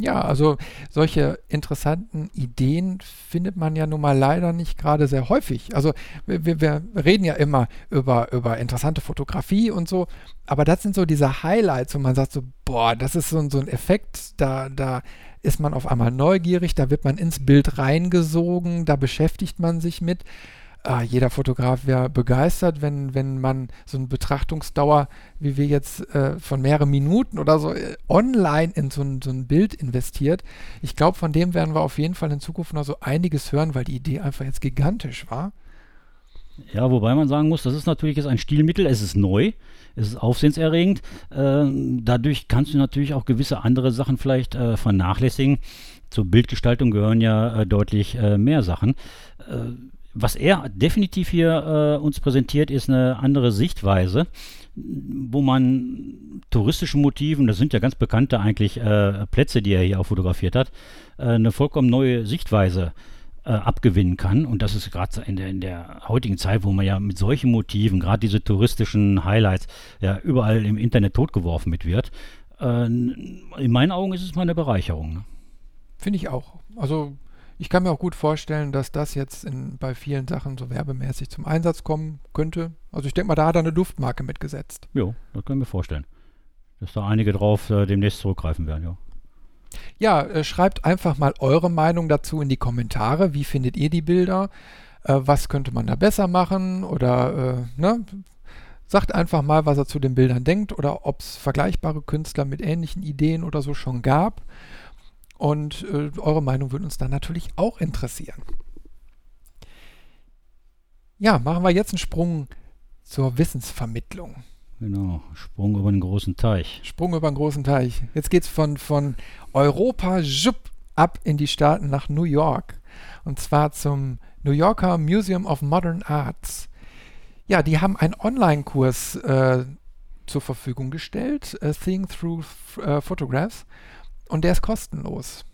Ja, also solche interessanten Ideen findet man ja nun mal leider nicht gerade sehr häufig. Also wir, wir, reden ja immer über, über interessante Fotografie und so, aber das sind so diese Highlights, wo man sagt so, boah, das ist so, so ein Effekt, da, da ist man auf einmal neugierig, da wird man ins Bild reingesogen, da beschäftigt man sich mit äh, jeder Fotograf wäre begeistert, wenn, wenn man so eine Betrachtungsdauer, wie wir jetzt äh, von mehreren Minuten oder so äh, online in so ein, so ein Bild investiert. Ich glaube, von dem werden wir auf jeden Fall in Zukunft noch so einiges hören, weil die Idee einfach jetzt gigantisch war. Ja, wobei man sagen muss, das ist natürlich jetzt ein Stilmittel, es ist neu, es ist aufsehenserregend. Äh, dadurch kannst du natürlich auch gewisse andere Sachen vielleicht äh, vernachlässigen. Zur Bildgestaltung gehören ja äh, deutlich äh, mehr Sachen. Was er definitiv hier äh, uns präsentiert, ist eine andere Sichtweise, wo man touristische Motiven, das sind ja ganz bekannte eigentlich äh, Plätze, die er hier auch fotografiert hat, äh, eine vollkommen neue Sichtweise äh, abgewinnen kann. Und das ist gerade in der, in der heutigen Zeit, wo man ja mit solchen Motiven, gerade diese touristischen Highlights, ja überall im Internet totgeworfen mit wird. Äh, in meinen Augen ist es mal eine Bereicherung. Ne? Finde ich auch. Also ich kann mir auch gut vorstellen, dass das jetzt in, bei vielen Sachen so werbemäßig zum Einsatz kommen könnte. Also ich denke mal, da hat er eine Duftmarke mitgesetzt. Jo, das können wir vorstellen. Dass da einige drauf äh, demnächst zurückgreifen werden, ja. Ja, äh, schreibt einfach mal eure Meinung dazu in die Kommentare. Wie findet ihr die Bilder? Äh, was könnte man da besser machen? Oder, äh, ne? Sagt einfach mal, was er zu den Bildern denkt oder ob es vergleichbare Künstler mit ähnlichen Ideen oder so schon gab. Und äh, eure Meinung würde uns dann natürlich auch interessieren. Ja, machen wir jetzt einen Sprung zur Wissensvermittlung. Genau, Sprung über den großen Teich. Sprung über den großen Teich. Jetzt geht es von, von Europa ab in die Staaten nach New York. Und zwar zum New Yorker Museum of Modern Arts. Ja, die haben einen Online-Kurs äh, zur Verfügung gestellt, äh, Seeing Through äh, Photographs. Und der ist kostenlos.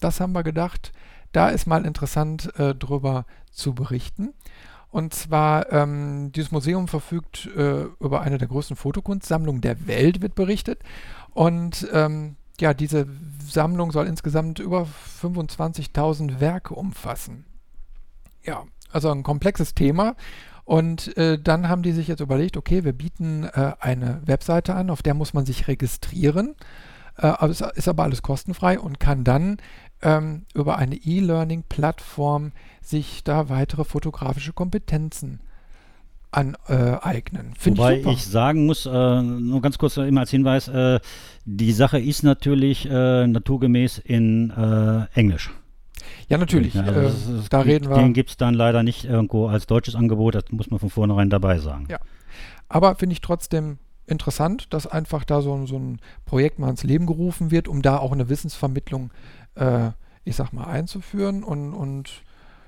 Das haben wir gedacht, da ist mal interessant äh, drüber zu berichten. Und zwar, ähm, dieses Museum verfügt äh, über eine der größten Fotokunstsammlungen der Welt, wird berichtet. Und ähm, ja, diese Sammlung soll insgesamt über 25.000 Werke umfassen. Ja, also ein komplexes Thema. Und äh, dann haben die sich jetzt überlegt, okay, wir bieten äh, eine Webseite an, auf der muss man sich registrieren. Äh, aber es ist aber alles kostenfrei und kann dann ähm, über eine E-Learning-Plattform sich da weitere fotografische Kompetenzen aneignen. Find Wobei ich, ich, sagen muss, äh, nur ganz kurz immer als Hinweis, äh, die Sache ist natürlich äh, naturgemäß in äh, Englisch. Ja, natürlich. Ja, also äh, das da reden wir. Den gibt es dann leider nicht irgendwo als deutsches Angebot, das muss man von vornherein dabei sagen. Ja. Aber finde ich trotzdem interessant, dass einfach da so, so ein Projekt mal ins Leben gerufen wird, um da auch eine Wissensvermittlung, äh, ich sag mal, einzuführen und, und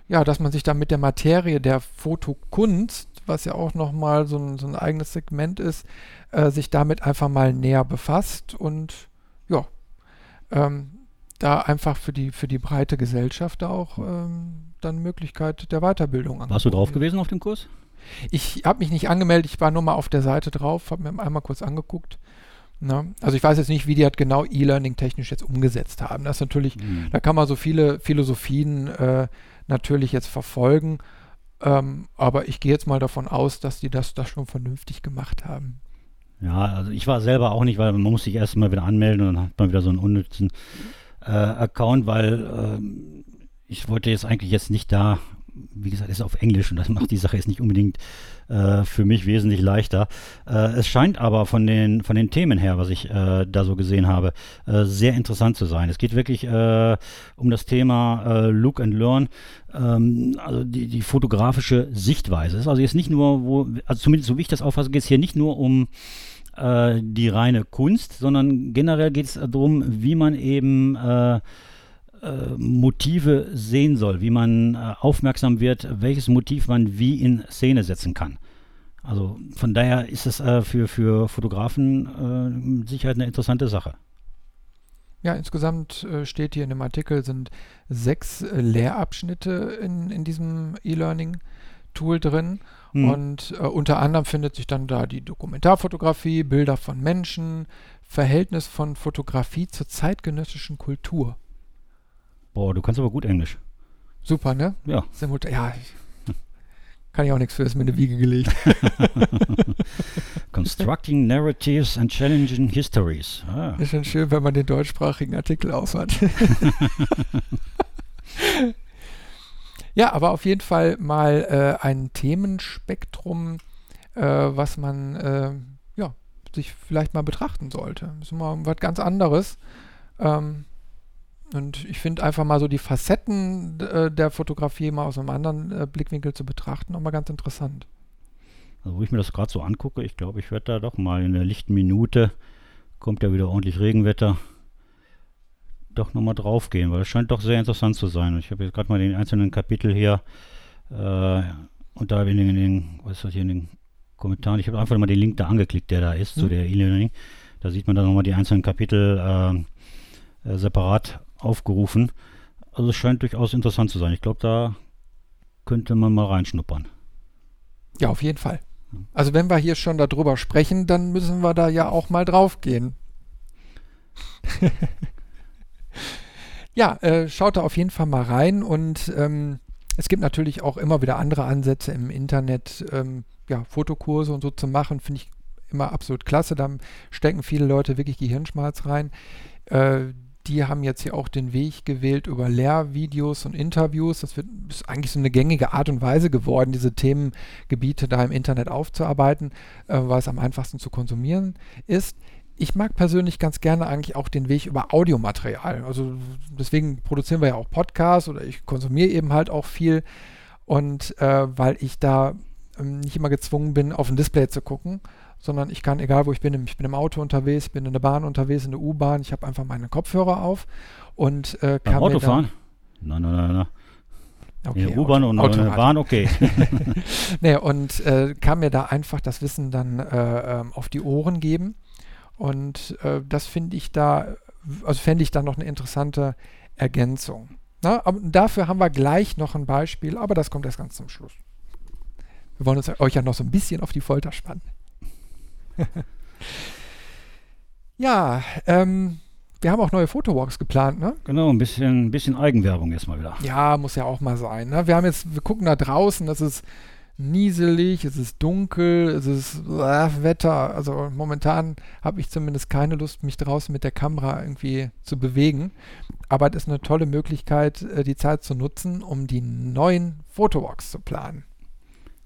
ja, dass man sich da mit der Materie der Fotokunst, was ja auch nochmal so ein, so ein eigenes Segment ist, äh, sich damit einfach mal näher befasst und ja, ähm, da einfach für die, für die breite Gesellschaft auch ähm, dann Möglichkeit der Weiterbildung an. Warst du drauf gewesen auf dem Kurs? Ich habe mich nicht angemeldet, ich war nur mal auf der Seite drauf, habe mir einmal kurz angeguckt. Na, ne? also ich weiß jetzt nicht, wie die das genau E-Learning technisch jetzt umgesetzt haben. Das ist natürlich, mhm. da kann man so viele Philosophien äh, natürlich jetzt verfolgen. Ähm, aber ich gehe jetzt mal davon aus, dass die das, das schon vernünftig gemacht haben. Ja, also ich war selber auch nicht, weil man muss sich erst mal wieder anmelden und dann hat man wieder so einen unnützen äh, Account, weil äh, ich wollte jetzt eigentlich jetzt nicht da wie gesagt, ist auf Englisch und das macht die Sache jetzt nicht unbedingt äh, für mich wesentlich leichter. Äh, es scheint aber von den, von den Themen her, was ich äh, da so gesehen habe, äh, sehr interessant zu sein. Es geht wirklich äh, um das Thema äh, Look and Learn, ähm, also die, die fotografische Sichtweise. Es ist also jetzt nicht nur, wo, also zumindest so wie ich das auffasse, geht es hier nicht nur um die reine Kunst, sondern generell geht es darum, wie man eben äh, Motive sehen soll, wie man äh, aufmerksam wird, welches Motiv man wie in Szene setzen kann. Also von daher ist es äh, für, für Fotografen äh, mit Sicherheit eine interessante Sache. Ja, insgesamt äh, steht hier in dem Artikel sind sechs äh, Lehrabschnitte in, in diesem E-Learning-Tool drin. Hm. Und unter anderem findet sich dann da die Dokumentarfotografie, Bilder von Menschen, Verhältnis von Fotografie zur zeitgenössischen Kultur. Boah, du kannst aber gut Englisch. Super, ne? Ja. Simultan ja, kann ich auch nichts für, ist mir eine Wiege gelegt. [LAUGHS] Constructing Narratives and Challenging Histories. Ah. Ist schon schön, wenn man den deutschsprachigen Artikel aushat. [LAUGHS] ja, aber auf jeden Fall mal äh, ein Themenspektrum, äh, was man äh, ja, sich vielleicht mal betrachten sollte. Das ist mal was ganz anderes. Ähm, und ich finde einfach mal so die Facetten äh, der Fotografie mal aus einem anderen äh, Blickwinkel zu betrachten, nochmal ganz interessant. Also wo ich mir das gerade so angucke, ich glaube, ich werde da doch mal in der lichten Minute, kommt ja wieder ordentlich Regenwetter, doch nochmal drauf gehen, weil es scheint doch sehr interessant zu sein. Und ich habe jetzt gerade mal den einzelnen Kapitel hier äh, und da in den, in den, was ist das hier in den Kommentaren, ich habe einfach mal den Link da angeklickt, der da ist, hm. zu der E-Learning. Da sieht man dann nochmal die einzelnen Kapitel äh, äh, separat aufgerufen. Also es scheint durchaus interessant zu sein. Ich glaube, da könnte man mal reinschnuppern. Ja, auf jeden Fall. Also wenn wir hier schon darüber sprechen, dann müssen wir da ja auch mal drauf gehen. [LAUGHS] ja, äh, schaut da auf jeden Fall mal rein und ähm, es gibt natürlich auch immer wieder andere Ansätze im Internet, ähm, ja, Fotokurse und so zu machen, finde ich immer absolut klasse. Da stecken viele Leute wirklich Gehirnschmalz rein. Äh, die haben jetzt hier auch den Weg gewählt über Lehrvideos und Interviews. Das wird, ist eigentlich so eine gängige Art und Weise geworden, diese Themengebiete da im Internet aufzuarbeiten, äh, weil es am einfachsten zu konsumieren ist. Ich mag persönlich ganz gerne eigentlich auch den Weg über Audiomaterial. Also deswegen produzieren wir ja auch Podcasts oder ich konsumiere eben halt auch viel. Und äh, weil ich da ähm, nicht immer gezwungen bin, auf ein Display zu gucken, sondern ich kann, egal wo ich bin, ich bin im Auto unterwegs, bin in der Bahn unterwegs, in der U-Bahn, ich habe einfach meine Kopfhörer auf und äh, kann Beim Autofahren? Nein, nein, nein, nein. Okay, in U-Bahn und in der Bahn, okay. [LAUGHS] [LAUGHS] nee, und äh, kann mir da einfach das Wissen dann äh, ähm, auf die Ohren geben. Und äh, das finde ich da, also fände ich da noch eine interessante Ergänzung. Na, aber dafür haben wir gleich noch ein Beispiel, aber das kommt erst ganz zum Schluss. Wir wollen uns euch ja noch so ein bisschen auf die Folter spannen. [LAUGHS] ja, ähm, wir haben auch neue Fotowalks geplant, ne? Genau, ein bisschen, ein bisschen Eigenwerbung erstmal wieder. Ja, muss ja auch mal sein. Ne? Wir haben jetzt, wir gucken da draußen, das ist nieselig, es ist dunkel, es ist äh, Wetter. Also momentan habe ich zumindest keine Lust, mich draußen mit der Kamera irgendwie zu bewegen. Aber es ist eine tolle Möglichkeit, äh, die Zeit zu nutzen, um die neuen Fotowalks zu planen.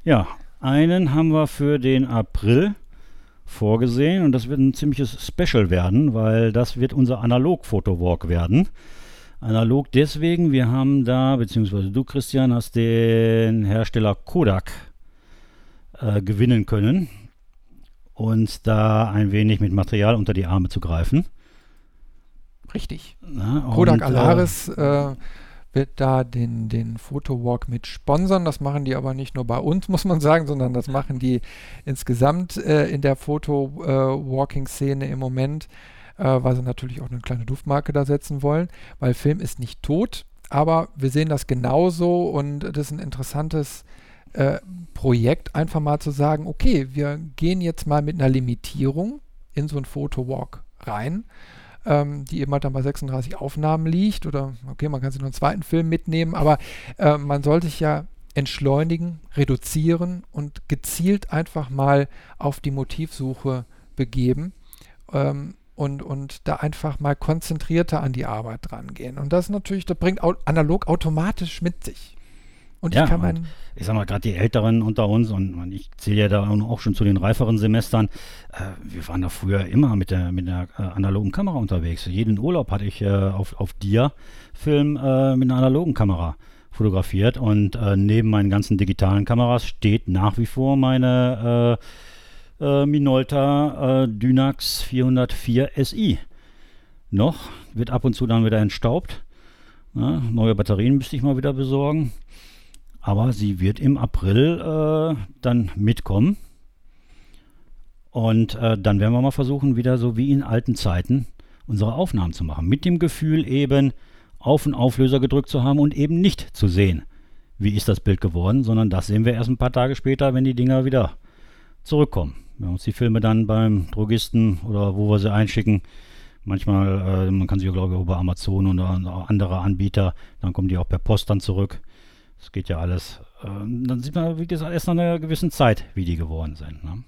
Ja, einen haben wir für den April vorgesehen und das wird ein ziemliches Special werden, weil das wird unser Analog-Fotowalk werden. Analog deswegen, wir haben da, beziehungsweise du Christian, hast den Hersteller Kodak äh, gewinnen können und da ein wenig mit Material unter die Arme zu greifen. Richtig. Na, Kodak und, äh, Alaris äh, wird da den, den Photowalk mit sponsern. Das machen die aber nicht nur bei uns, [LAUGHS] muss man sagen, sondern das machen die insgesamt äh, in der Photowalking-Szene im Moment, äh, weil sie natürlich auch eine kleine Duftmarke da setzen wollen, weil Film ist nicht tot, aber wir sehen das genauso und das ist ein interessantes äh, Projekt, einfach mal zu sagen, okay, wir gehen jetzt mal mit einer Limitierung in so ein Photowalk rein ähm, die eben halt dann bei 36 Aufnahmen liegt. Oder okay, man kann sich noch einen zweiten Film mitnehmen, aber äh, man sollte sich ja entschleunigen, reduzieren und gezielt einfach mal auf die Motivsuche begeben. Ähm, und, und da einfach mal konzentrierter an die Arbeit rangehen. Und das natürlich, das bringt analog automatisch mit sich. Und ja, ich kann mein. Ich sag mal, gerade die Älteren unter uns, und ich zähle ja da auch schon zu den reiferen Semestern, äh, wir waren da früher immer mit der, mit der äh, analogen Kamera unterwegs. Jeden Urlaub hatte ich äh, auf, auf Dia-Film äh, mit einer analogen Kamera fotografiert und äh, neben meinen ganzen digitalen Kameras steht nach wie vor meine äh, Minolta Dynax 404 SI. Noch, wird ab und zu dann wieder entstaubt. Na, neue Batterien müsste ich mal wieder besorgen. Aber sie wird im April äh, dann mitkommen. Und äh, dann werden wir mal versuchen, wieder so wie in alten Zeiten unsere Aufnahmen zu machen. Mit dem Gefühl eben auf den Auflöser gedrückt zu haben und eben nicht zu sehen, wie ist das Bild geworden, sondern das sehen wir erst ein paar Tage später, wenn die Dinger wieder zurückkommen. Wenn uns die Filme dann beim Drogisten oder wo wir sie einschicken, manchmal, äh, man kann sie ja glaube ich über Amazon oder andere Anbieter, dann kommen die auch per Post dann zurück. Das geht ja alles. Ähm, dann sieht man, wie gesagt, erst nach einer gewissen Zeit, wie die geworden sind. Ne?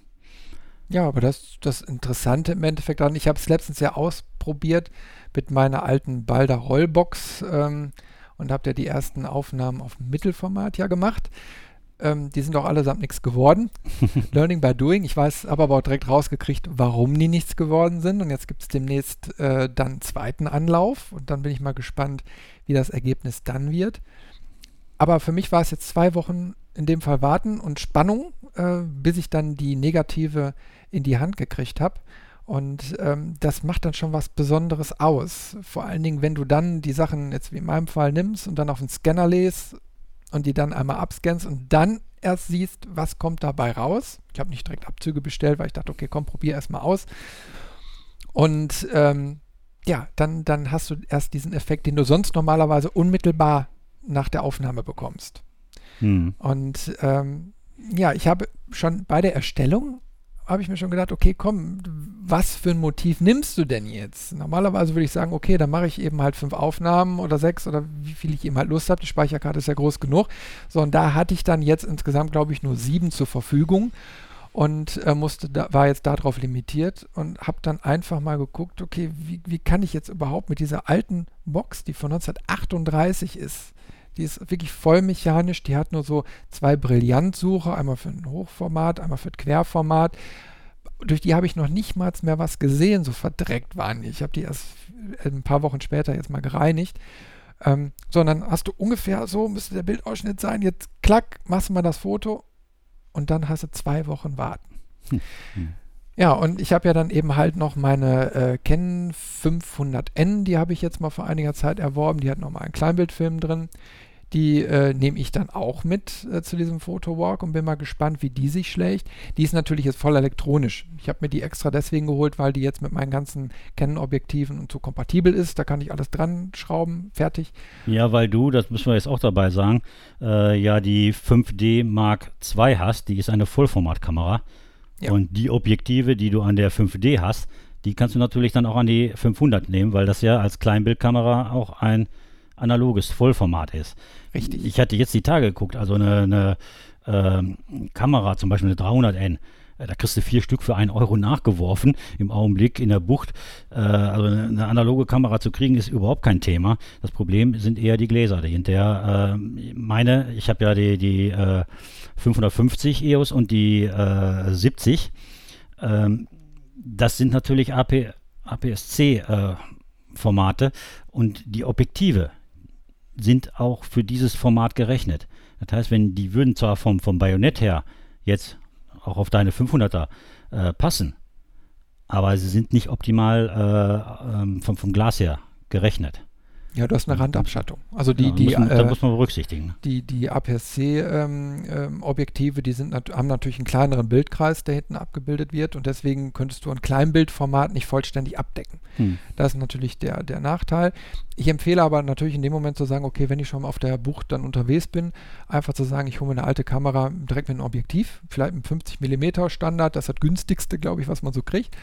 Ja, aber das das Interessante im Endeffekt daran, ich habe es letztens ja ausprobiert mit meiner alten Balder Rollbox ähm, und habe ja die ersten Aufnahmen auf Mittelformat ja gemacht. Ähm, die sind auch allesamt nichts geworden. [LAUGHS] Learning by doing. Ich weiß, habe aber auch direkt rausgekriegt, warum die nichts geworden sind. Und jetzt gibt es demnächst äh, dann einen zweiten Anlauf. Und dann bin ich mal gespannt, wie das Ergebnis dann wird. Aber für mich war es jetzt zwei Wochen in dem Fall warten und Spannung, äh, bis ich dann die negative in die Hand gekriegt habe. Und ähm, das macht dann schon was Besonderes aus. Vor allen Dingen, wenn du dann die Sachen jetzt wie in meinem Fall nimmst und dann auf den Scanner lässt und die dann einmal abscannst und dann erst siehst, was kommt dabei raus. Ich habe nicht direkt Abzüge bestellt, weil ich dachte, okay, komm, probier erstmal aus. Und ähm, ja, dann, dann hast du erst diesen Effekt, den du sonst normalerweise unmittelbar nach der Aufnahme bekommst. Hm. Und ähm, ja, ich habe schon bei der Erstellung habe ich mir schon gedacht, okay, komm, was für ein Motiv nimmst du denn jetzt? Normalerweise würde ich sagen, okay, dann mache ich eben halt fünf Aufnahmen oder sechs oder wie viel ich eben halt Lust habe. Die Speicherkarte ist ja groß genug. So, und da hatte ich dann jetzt insgesamt, glaube ich, nur sieben zur Verfügung und äh, musste da, war jetzt darauf limitiert und habe dann einfach mal geguckt, okay, wie, wie kann ich jetzt überhaupt mit dieser alten Box, die von 1938 ist, die ist wirklich voll mechanisch. Die hat nur so zwei Brillantsuche, einmal für ein Hochformat, einmal für ein Querformat. Durch die habe ich noch nicht mal mehr was gesehen, so verdreckt waren die. Ich habe die erst ein paar Wochen später jetzt mal gereinigt. Ähm, sondern hast du ungefähr so, müsste der Bildausschnitt sein, jetzt klack, machst du mal das Foto und dann hast du zwei Wochen warten. Hm. Ja, und ich habe ja dann eben halt noch meine äh, Canon 500N, die habe ich jetzt mal vor einiger Zeit erworben. Die hat nochmal einen Kleinbildfilm drin. Die äh, nehme ich dann auch mit äh, zu diesem Fotowalk und bin mal gespannt, wie die sich schlägt. Die ist natürlich jetzt voll elektronisch. Ich habe mir die extra deswegen geholt, weil die jetzt mit meinen ganzen Canon-Objektiven und so kompatibel ist. Da kann ich alles dran schrauben, fertig. Ja, weil du, das müssen wir jetzt auch dabei sagen, äh, ja die 5D Mark II hast. Die ist eine Vollformatkamera. Ja. Und die Objektive, die du an der 5D hast, die kannst du natürlich dann auch an die 500 nehmen, weil das ja als Kleinbildkamera auch ein analoges Vollformat ist. Richtig. Ich hatte jetzt die Tage geguckt, also eine, eine äh, Kamera, zum Beispiel eine 300N, äh, da kriegst du vier Stück für einen Euro nachgeworfen im Augenblick in der Bucht. Äh, also eine analoge Kamera zu kriegen ist überhaupt kein Thema. Das Problem sind eher die Gläser dahinter. Äh, meine, ich habe ja die, die 550 EOS und die äh, 70. Ähm, das sind natürlich AP, APS-C-Formate äh, und die Objektive sind auch für dieses Format gerechnet. Das heißt, wenn die würden zwar vom, vom Bajonett her jetzt auch auf deine 500er äh, passen, aber sie sind nicht optimal äh, ähm, vom, vom Glas her gerechnet. Ja, du hast eine Randabschattung. Also die, ja, die, müssen, äh, muss man berücksichtigen. Die, die APS-C-Objektive, ähm, ähm, die sind nat haben natürlich einen kleineren Bildkreis, der hinten abgebildet wird und deswegen könntest du ein Kleinbildformat nicht vollständig abdecken. Hm. Das ist natürlich der, der Nachteil. Ich empfehle aber natürlich in dem Moment zu sagen, okay, wenn ich schon auf der Bucht dann unterwegs bin, einfach zu sagen, ich hole mir eine alte Kamera direkt mit einem Objektiv, vielleicht mit 50 mm Standard, das ist das günstigste, glaube ich, was man so kriegt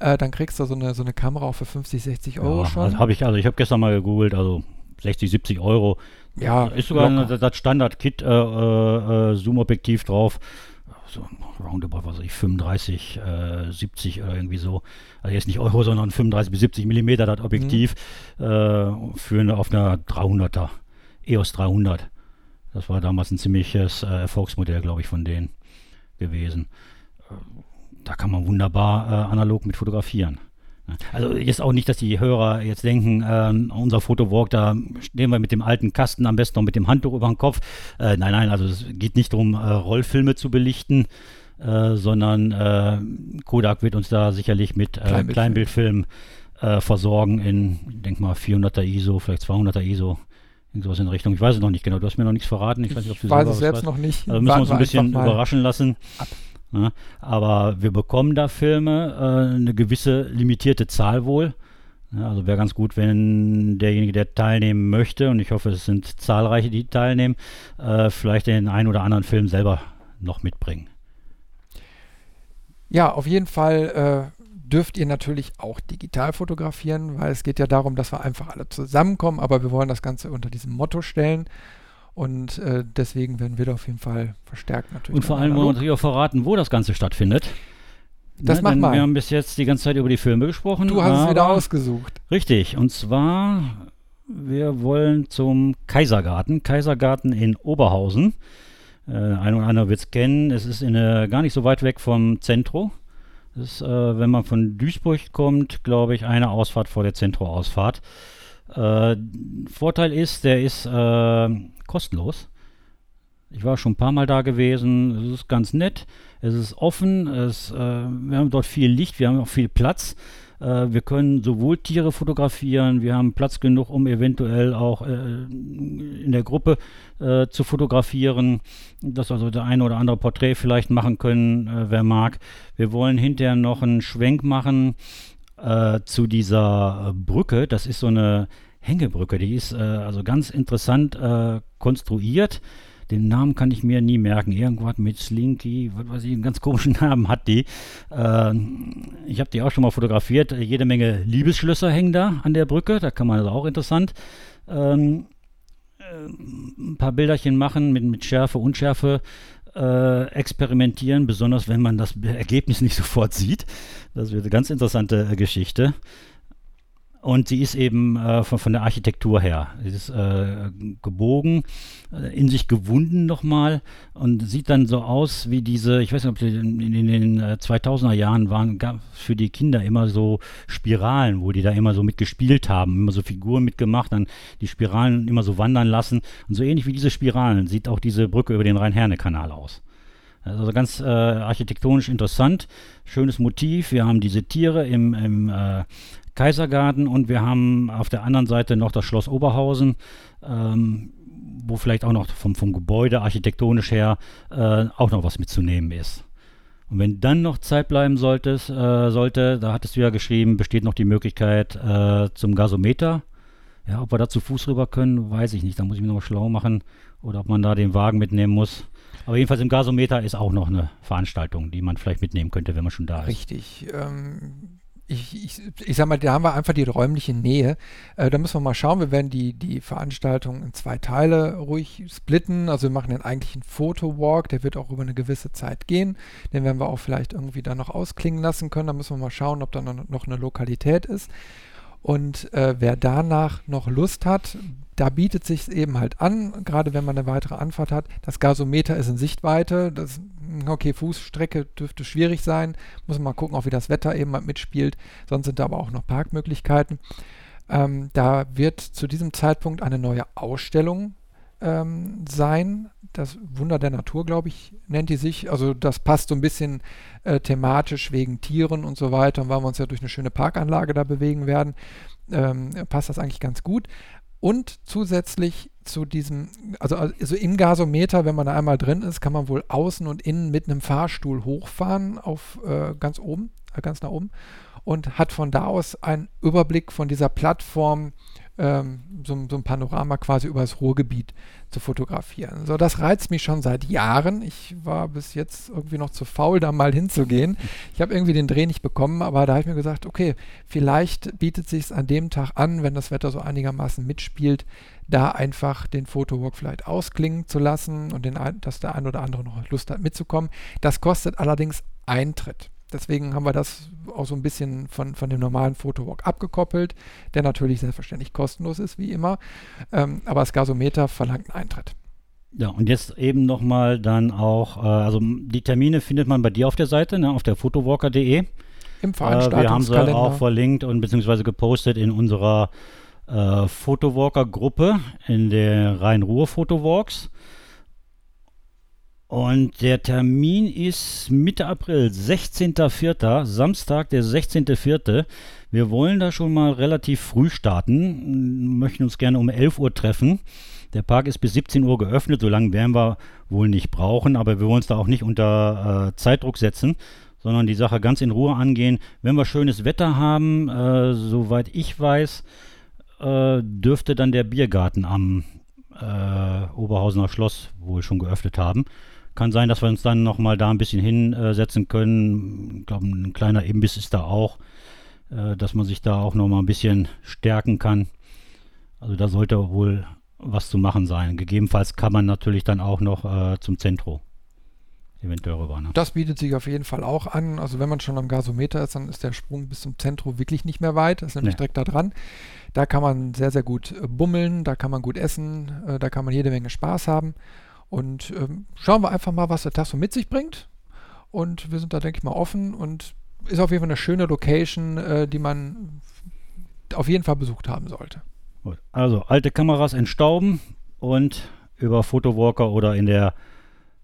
äh, dann kriegst du so eine, so eine Kamera auch für 50, 60 Euro ja, schon. Also habe ich, also ich habe gestern mal gegoogelt, also 60, 70 Euro. Ja, ist sogar eine, das Standard-Kit äh, äh, Zoom-Objektiv drauf. So roundabout, was weiß ich, 35, äh, 70 oder irgendwie so. Also jetzt nicht Euro, sondern 35 bis 70 Millimeter das Objektiv mhm. äh, für eine, auf einer 300er, EOS 300. Das war damals ein ziemliches äh, Erfolgsmodell, glaube ich, von denen gewesen da kann man wunderbar äh, analog mit fotografieren. Also jetzt auch nicht, dass die Hörer jetzt denken, äh, unser Fotowalk, da stehen wir mit dem alten Kasten am besten noch mit dem Handtuch über den Kopf. Äh, nein, nein, also es geht nicht darum, äh, Rollfilme zu belichten, äh, sondern äh, Kodak wird uns da sicherlich mit äh, Kleinbildfilm, Kleinbildfilm versorgen in, ich denke mal, 400er ISO, vielleicht 200er ISO. Irgendwas in Richtung. Ich weiß es noch nicht genau. Du hast mir noch nichts verraten. Ich weiß, nicht, ob du ich weiß es selbst weißt. noch nicht. Also müssen wir uns ein bisschen überraschen lassen. Ab. Ne? Aber wir bekommen da Filme, äh, eine gewisse limitierte Zahl wohl. Ja, also wäre ganz gut, wenn derjenige, der teilnehmen möchte, und ich hoffe, es sind zahlreiche, die teilnehmen, äh, vielleicht den einen oder anderen Film selber noch mitbringen. Ja, auf jeden Fall äh, dürft ihr natürlich auch digital fotografieren, weil es geht ja darum, dass wir einfach alle zusammenkommen, aber wir wollen das Ganze unter diesem Motto stellen. Und äh, deswegen werden wir da auf jeden Fall verstärkt natürlich. Und vor allem wollen wir natürlich auch verraten, wo das Ganze stattfindet. Das ne, machen wir. Wir haben bis jetzt die ganze Zeit über die Filme gesprochen. Du hast es wieder ausgesucht. Richtig. Und zwar, wir wollen zum Kaisergarten. Kaisergarten in Oberhausen. Äh, ein oder andere wird es kennen. Es ist in, äh, gar nicht so weit weg vom Zentro. Das ist, äh, wenn man von Duisburg kommt, glaube ich, eine Ausfahrt vor der Zentro-Ausfahrt. Äh, Vorteil ist, der ist äh, kostenlos. Ich war schon ein paar Mal da gewesen. Es ist ganz nett. Es ist offen. Es, äh, wir haben dort viel Licht. Wir haben auch viel Platz. Äh, wir können sowohl Tiere fotografieren. Wir haben Platz genug, um eventuell auch äh, in der Gruppe äh, zu fotografieren. Dass also der eine oder andere Porträt vielleicht machen können, wer mag. Wir wollen hinterher noch einen Schwenk machen äh, zu dieser Brücke. Das ist so eine Hängebrücke. Die ist äh, also ganz interessant äh, konstruiert. Den Namen kann ich mir nie merken. Irgendwas mit Slinky, was weiß ich, einen ganz komischen [LAUGHS] Namen hat die. Äh, ich habe die auch schon mal fotografiert. Jede Menge Liebesschlösser hängen da an der Brücke. Da kann man also auch interessant ähm, äh, ein paar Bilderchen machen mit, mit Schärfe, Unschärfe. Äh, experimentieren, besonders wenn man das Ergebnis nicht [LAUGHS] sofort sieht. Das wird eine ganz interessante äh, Geschichte. Und sie ist eben äh, von, von, der Architektur her. Sie ist äh, gebogen, äh, in sich gewunden nochmal und sieht dann so aus wie diese, ich weiß nicht, ob die in, in den 2000er äh, Jahren waren, gab für die Kinder immer so Spiralen, wo die da immer so mitgespielt haben, immer so Figuren mitgemacht, dann die Spiralen immer so wandern lassen. Und so ähnlich wie diese Spiralen sieht auch diese Brücke über den Rhein-Herne-Kanal aus. Also ganz äh, architektonisch interessant, schönes Motiv. Wir haben diese Tiere im, im äh, Kaisergarten und wir haben auf der anderen Seite noch das Schloss Oberhausen, ähm, wo vielleicht auch noch vom, vom Gebäude architektonisch her äh, auch noch was mitzunehmen ist. Und wenn dann noch Zeit bleiben solltest, äh, sollte, da hattest du ja geschrieben, besteht noch die Möglichkeit äh, zum Gasometer. Ja, ob wir da zu Fuß rüber können, weiß ich nicht. Da muss ich mich nochmal schlau machen oder ob man da den Wagen mitnehmen muss. Aber jedenfalls im Gasometer ist auch noch eine Veranstaltung, die man vielleicht mitnehmen könnte, wenn man schon da ist. Richtig. Ähm, ich, ich, ich sag mal, da haben wir einfach die räumliche Nähe. Äh, da müssen wir mal schauen. Wir werden die, die Veranstaltung in zwei Teile ruhig splitten. Also wir machen den eigentlichen Fotowalk, der wird auch über eine gewisse Zeit gehen. Den werden wir auch vielleicht irgendwie dann noch ausklingen lassen können. Da müssen wir mal schauen, ob da noch eine Lokalität ist. Und äh, wer danach noch Lust hat, da bietet sich eben halt an, gerade wenn man eine weitere Anfahrt hat. Das Gasometer ist in Sichtweite. Das, okay, Fußstrecke dürfte schwierig sein. Muss man mal gucken, auch wie das Wetter eben halt mitspielt. Sonst sind da aber auch noch Parkmöglichkeiten. Ähm, da wird zu diesem Zeitpunkt eine neue Ausstellung ähm, sein. Das Wunder der Natur, glaube ich, nennt die sich. Also das passt so ein bisschen äh, thematisch wegen Tieren und so weiter. Und weil wir uns ja durch eine schöne Parkanlage da bewegen werden, ähm, passt das eigentlich ganz gut. Und zusätzlich zu diesem, also, also im Gasometer, wenn man da einmal drin ist, kann man wohl außen und innen mit einem Fahrstuhl hochfahren auf äh, ganz oben, äh, ganz nach oben und hat von da aus einen Überblick von dieser Plattform ähm, so, so, ein Panorama quasi über das Ruhrgebiet zu fotografieren. So, das reizt mich schon seit Jahren. Ich war bis jetzt irgendwie noch zu faul, da mal hinzugehen. Ich habe irgendwie den Dreh nicht bekommen, aber da habe ich mir gesagt, okay, vielleicht bietet sich an dem Tag an, wenn das Wetter so einigermaßen mitspielt, da einfach den Fotowalk vielleicht ausklingen zu lassen und den, dass der ein oder andere noch Lust hat mitzukommen. Das kostet allerdings Eintritt. Deswegen haben wir das auch so ein bisschen von, von dem normalen Fotowalk abgekoppelt, der natürlich selbstverständlich kostenlos ist, wie immer. Ähm, aber das Gasometer verlangt einen Eintritt. Ja, und jetzt eben nochmal dann auch, äh, also die Termine findet man bei dir auf der Seite, ne, auf der photowalker.de. Im Veranstaltungskalender. Äh, wir haben sie auch verlinkt und beziehungsweise gepostet in unserer äh, Photowalker-Gruppe in der Rhein-Ruhr-Photowalks. Und der Termin ist Mitte April, 16.04., Samstag, der 16.04. Wir wollen da schon mal relativ früh starten, möchten uns gerne um 11 Uhr treffen. Der Park ist bis 17 Uhr geöffnet, so lange werden wir wohl nicht brauchen, aber wir wollen uns da auch nicht unter äh, Zeitdruck setzen, sondern die Sache ganz in Ruhe angehen. Wenn wir schönes Wetter haben, äh, soweit ich weiß, äh, dürfte dann der Biergarten am äh, Oberhausener Schloss wohl schon geöffnet haben. Kann sein, dass wir uns dann nochmal da ein bisschen hinsetzen können. Ich glaube, ein kleiner Imbiss ist da auch, äh, dass man sich da auch nochmal ein bisschen stärken kann. Also da sollte wohl was zu machen sein. Gegebenenfalls kann man natürlich dann auch noch äh, zum Zentro eventuell rüber. Ne? Das bietet sich auf jeden Fall auch an. Also wenn man schon am Gasometer ist, dann ist der Sprung bis zum Zentro wirklich nicht mehr weit. Das ist nämlich nee. direkt da dran. Da kann man sehr, sehr gut äh, bummeln, da kann man gut essen, äh, da kann man jede Menge Spaß haben. Und ähm, schauen wir einfach mal, was der Tag so mit sich bringt. Und wir sind da, denke ich mal, offen und ist auf jeden Fall eine schöne Location, äh, die man auf jeden Fall besucht haben sollte. Gut. Also alte Kameras entstauben und über Photowalker oder in der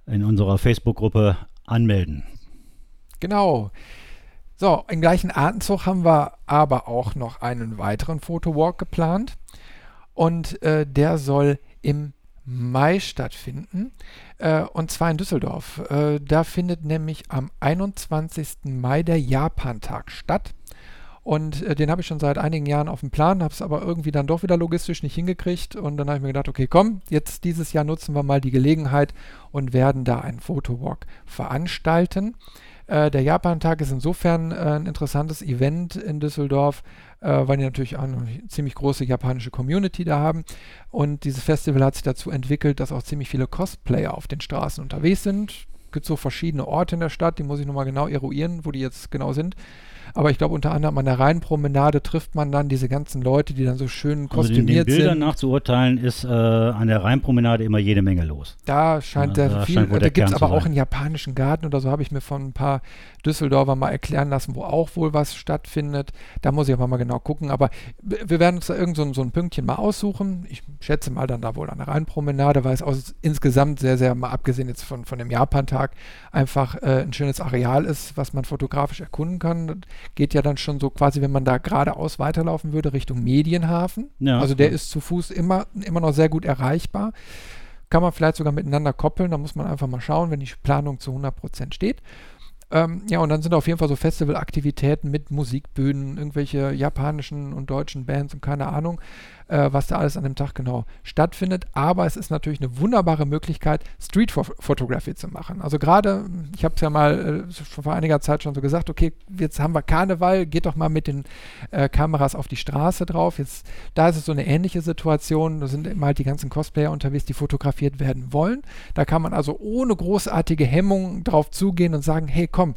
in unserer Facebook-Gruppe anmelden. Genau. So, im gleichen Atemzug haben wir aber auch noch einen weiteren Photowalk geplant. Und äh, der soll im Mai stattfinden. Äh, und zwar in Düsseldorf. Äh, da findet nämlich am 21. Mai der Japantag statt. Und äh, den habe ich schon seit einigen Jahren auf dem Plan, habe es aber irgendwie dann doch wieder logistisch nicht hingekriegt. Und dann habe ich mir gedacht, okay, komm, jetzt dieses Jahr nutzen wir mal die Gelegenheit und werden da einen Fotowalk veranstalten. Äh, der Japantag ist insofern äh, ein interessantes Event in Düsseldorf, weil die natürlich auch eine ziemlich große japanische Community da haben. Und dieses Festival hat sich dazu entwickelt, dass auch ziemlich viele Cosplayer auf den Straßen unterwegs sind. Es gibt so verschiedene Orte in der Stadt, die muss ich nochmal genau eruieren, wo die jetzt genau sind. Aber ich glaube, unter anderem an der Rheinpromenade trifft man dann diese ganzen Leute, die dann so schön kostümiert also den, den Bildern nach zu urteilen, ist äh, an der Rheinpromenade immer jede Menge los. Da scheint ja, der da viel, da gibt es aber auch einen japanischen Garten oder so, habe ich mir von ein paar Düsseldorfer mal erklären lassen, wo auch wohl was stattfindet. Da muss ich aber mal genau gucken. Aber wir werden uns da irgend so, so ein Pünktchen mal aussuchen. Ich schätze mal dann da wohl an der Rheinpromenade, weil es aus, insgesamt sehr, sehr, mal abgesehen jetzt von, von dem Japantag, einfach äh, ein schönes Areal ist, was man fotografisch erkunden kann. Geht ja dann schon so quasi, wenn man da geradeaus weiterlaufen würde, Richtung Medienhafen. Ja, also der ja. ist zu Fuß immer, immer noch sehr gut erreichbar. Kann man vielleicht sogar miteinander koppeln, da muss man einfach mal schauen, wenn die Planung zu 100% steht. Ähm, ja, und dann sind auf jeden Fall so Festivalaktivitäten mit Musikbühnen, irgendwelche japanischen und deutschen Bands und keine Ahnung äh, was da alles an dem Tag genau stattfindet. Aber es ist natürlich eine wunderbare Möglichkeit, Street Photography zu machen. Also gerade, ich habe es ja mal äh, schon vor einiger Zeit schon so gesagt, okay, jetzt haben wir Karneval, geht doch mal mit den äh, Kameras auf die Straße drauf. Jetzt, da ist es so eine ähnliche Situation. Da sind immer halt die ganzen Cosplayer unterwegs, die fotografiert werden wollen. Da kann man also ohne großartige Hemmung drauf zugehen und sagen, hey, komm,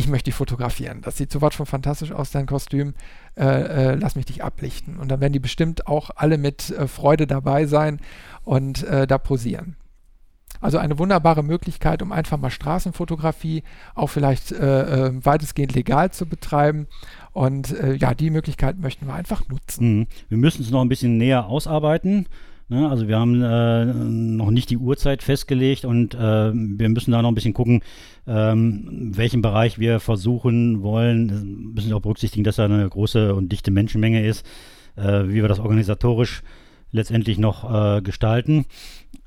ich möchte dich fotografieren. Das sieht sowas von fantastisch aus, dein Kostüm. Äh, äh, lass mich dich ablichten. Und dann werden die bestimmt auch alle mit äh, Freude dabei sein und äh, da posieren. Also eine wunderbare Möglichkeit, um einfach mal Straßenfotografie auch vielleicht äh, äh, weitestgehend legal zu betreiben. Und ja, die Möglichkeit möchten wir einfach nutzen. Mhm. Wir müssen es noch ein bisschen näher ausarbeiten. Ne? Also wir haben äh, noch nicht die Uhrzeit festgelegt und äh, wir müssen da noch ein bisschen gucken, ähm, welchen Bereich wir versuchen wollen. Wir müssen auch berücksichtigen, dass da eine große und dichte Menschenmenge ist, äh, wie wir das organisatorisch letztendlich noch äh, gestalten.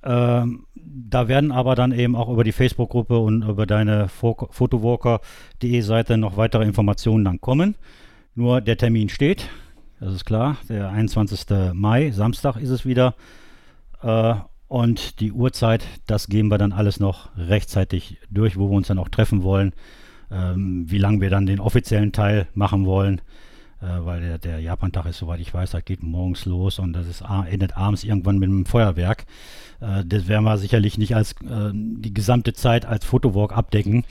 Ähm, da werden aber dann eben auch über die Facebook-Gruppe und über deine photowalker.de Seite noch weitere Informationen dann kommen. Nur der Termin steht, das ist klar. Der 21. Mai, Samstag ist es wieder. Äh, und die Uhrzeit, das geben wir dann alles noch rechtzeitig durch, wo wir uns dann auch treffen wollen. Ähm, wie lange wir dann den offiziellen Teil machen wollen. Äh, weil der, der Japan-Tag ist, soweit ich weiß, das geht morgens los und das ist, endet abends irgendwann mit einem Feuerwerk. Äh, das werden wir sicherlich nicht als äh, die gesamte Zeit als Fotowalk abdecken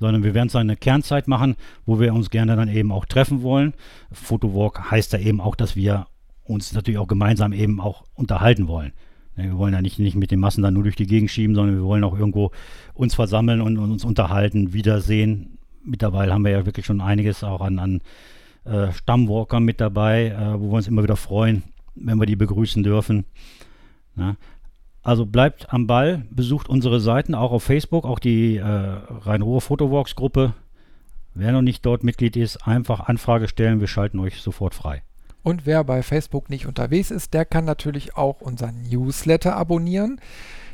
sondern wir werden so eine Kernzeit machen, wo wir uns gerne dann eben auch treffen wollen. Photowalk heißt ja eben auch, dass wir uns natürlich auch gemeinsam eben auch unterhalten wollen. Wir wollen ja nicht, nicht mit den Massen dann nur durch die Gegend schieben, sondern wir wollen auch irgendwo uns versammeln und, und uns unterhalten, wiedersehen. Mittlerweile haben wir ja wirklich schon einiges auch an, an äh, Stammwalkern mit dabei, äh, wo wir uns immer wieder freuen, wenn wir die begrüßen dürfen. Ja. Also bleibt am Ball, besucht unsere Seiten auch auf Facebook, auch die äh, Rhein-Ruhr Photowalks Gruppe. Wer noch nicht dort Mitglied ist, einfach Anfrage stellen, wir schalten euch sofort frei. Und wer bei Facebook nicht unterwegs ist, der kann natürlich auch unseren Newsletter abonnieren.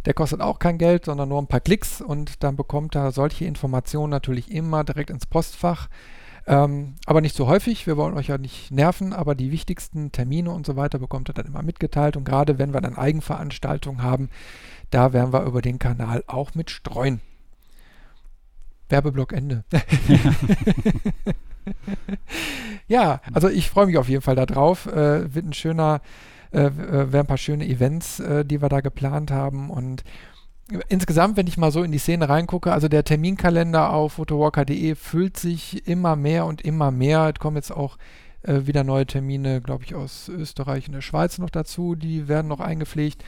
Der kostet auch kein Geld, sondern nur ein paar Klicks und dann bekommt er solche Informationen natürlich immer direkt ins Postfach. Ähm, aber nicht so häufig, wir wollen euch ja nicht nerven, aber die wichtigsten Termine und so weiter bekommt ihr dann immer mitgeteilt. Und gerade wenn wir dann Eigenveranstaltungen haben, da werden wir über den Kanal auch mit streuen. Werbeblock Ende. [LAUGHS] ja, also ich freue mich auf jeden Fall darauf. Äh, wird ein schöner, äh, äh werden ein paar schöne Events, äh, die wir da geplant haben und insgesamt, wenn ich mal so in die Szene reingucke, also der Terminkalender auf photowalker.de füllt sich immer mehr und immer mehr. Es kommen jetzt auch äh, wieder neue Termine, glaube ich, aus Österreich und der Schweiz noch dazu. Die werden noch eingepflegt.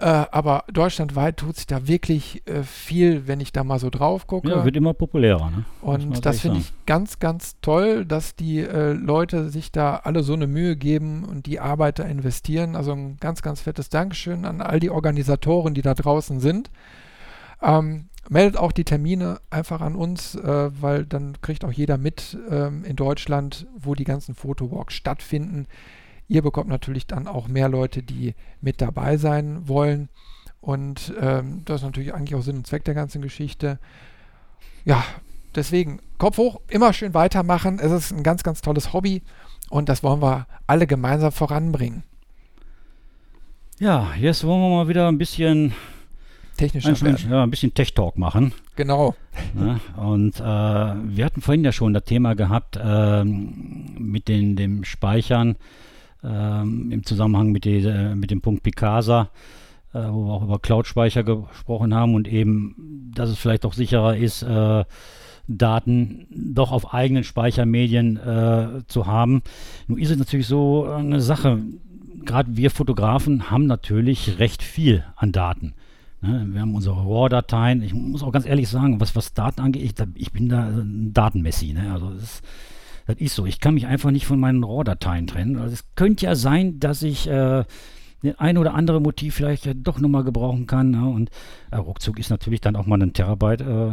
Äh, aber deutschlandweit tut sich da wirklich äh, viel, wenn ich da mal so drauf gucke. Ja, wird immer populärer. Ne? Und das finde ich ganz, ganz toll, dass die äh, Leute sich da alle so eine Mühe geben und die Arbeit da investieren. Also ein ganz, ganz fettes Dankeschön an all die Organisatoren, die da draußen sind. Ähm, meldet auch die Termine einfach an uns, äh, weil dann kriegt auch jeder mit ähm, in Deutschland, wo die ganzen Fotowalks stattfinden. Ihr bekommt natürlich dann auch mehr Leute, die mit dabei sein wollen. Und ähm, das ist natürlich eigentlich auch Sinn und Zweck der ganzen Geschichte. Ja, deswegen Kopf hoch, immer schön weitermachen. Es ist ein ganz, ganz tolles Hobby und das wollen wir alle gemeinsam voranbringen. Ja, jetzt wollen wir mal wieder ein bisschen technischer ja, ein bisschen Tech Talk machen. Genau. Ja, und äh, wir hatten vorhin ja schon das Thema gehabt äh, mit den, dem Speichern ähm, im Zusammenhang mit, die, mit dem Punkt Picasa, äh, wo wir auch über Cloud-Speicher gesprochen haben und eben, dass es vielleicht auch sicherer ist, äh, Daten doch auf eigenen Speichermedien äh, zu haben. Nun ist es natürlich so eine Sache, gerade wir Fotografen haben natürlich recht viel an Daten. Ne? Wir haben unsere RAW-Dateien. Ich muss auch ganz ehrlich sagen, was, was Daten angeht, ich, ich bin da ein Datenmessi. Ne? Also das ist, das ist so. Ich kann mich einfach nicht von meinen RAW-Dateien trennen. Also es könnte ja sein, dass ich äh, ein oder andere Motiv vielleicht ja doch nochmal gebrauchen kann. Ne? Und äh, ruckzuck ist natürlich dann auch mal ein Terabyte. Äh,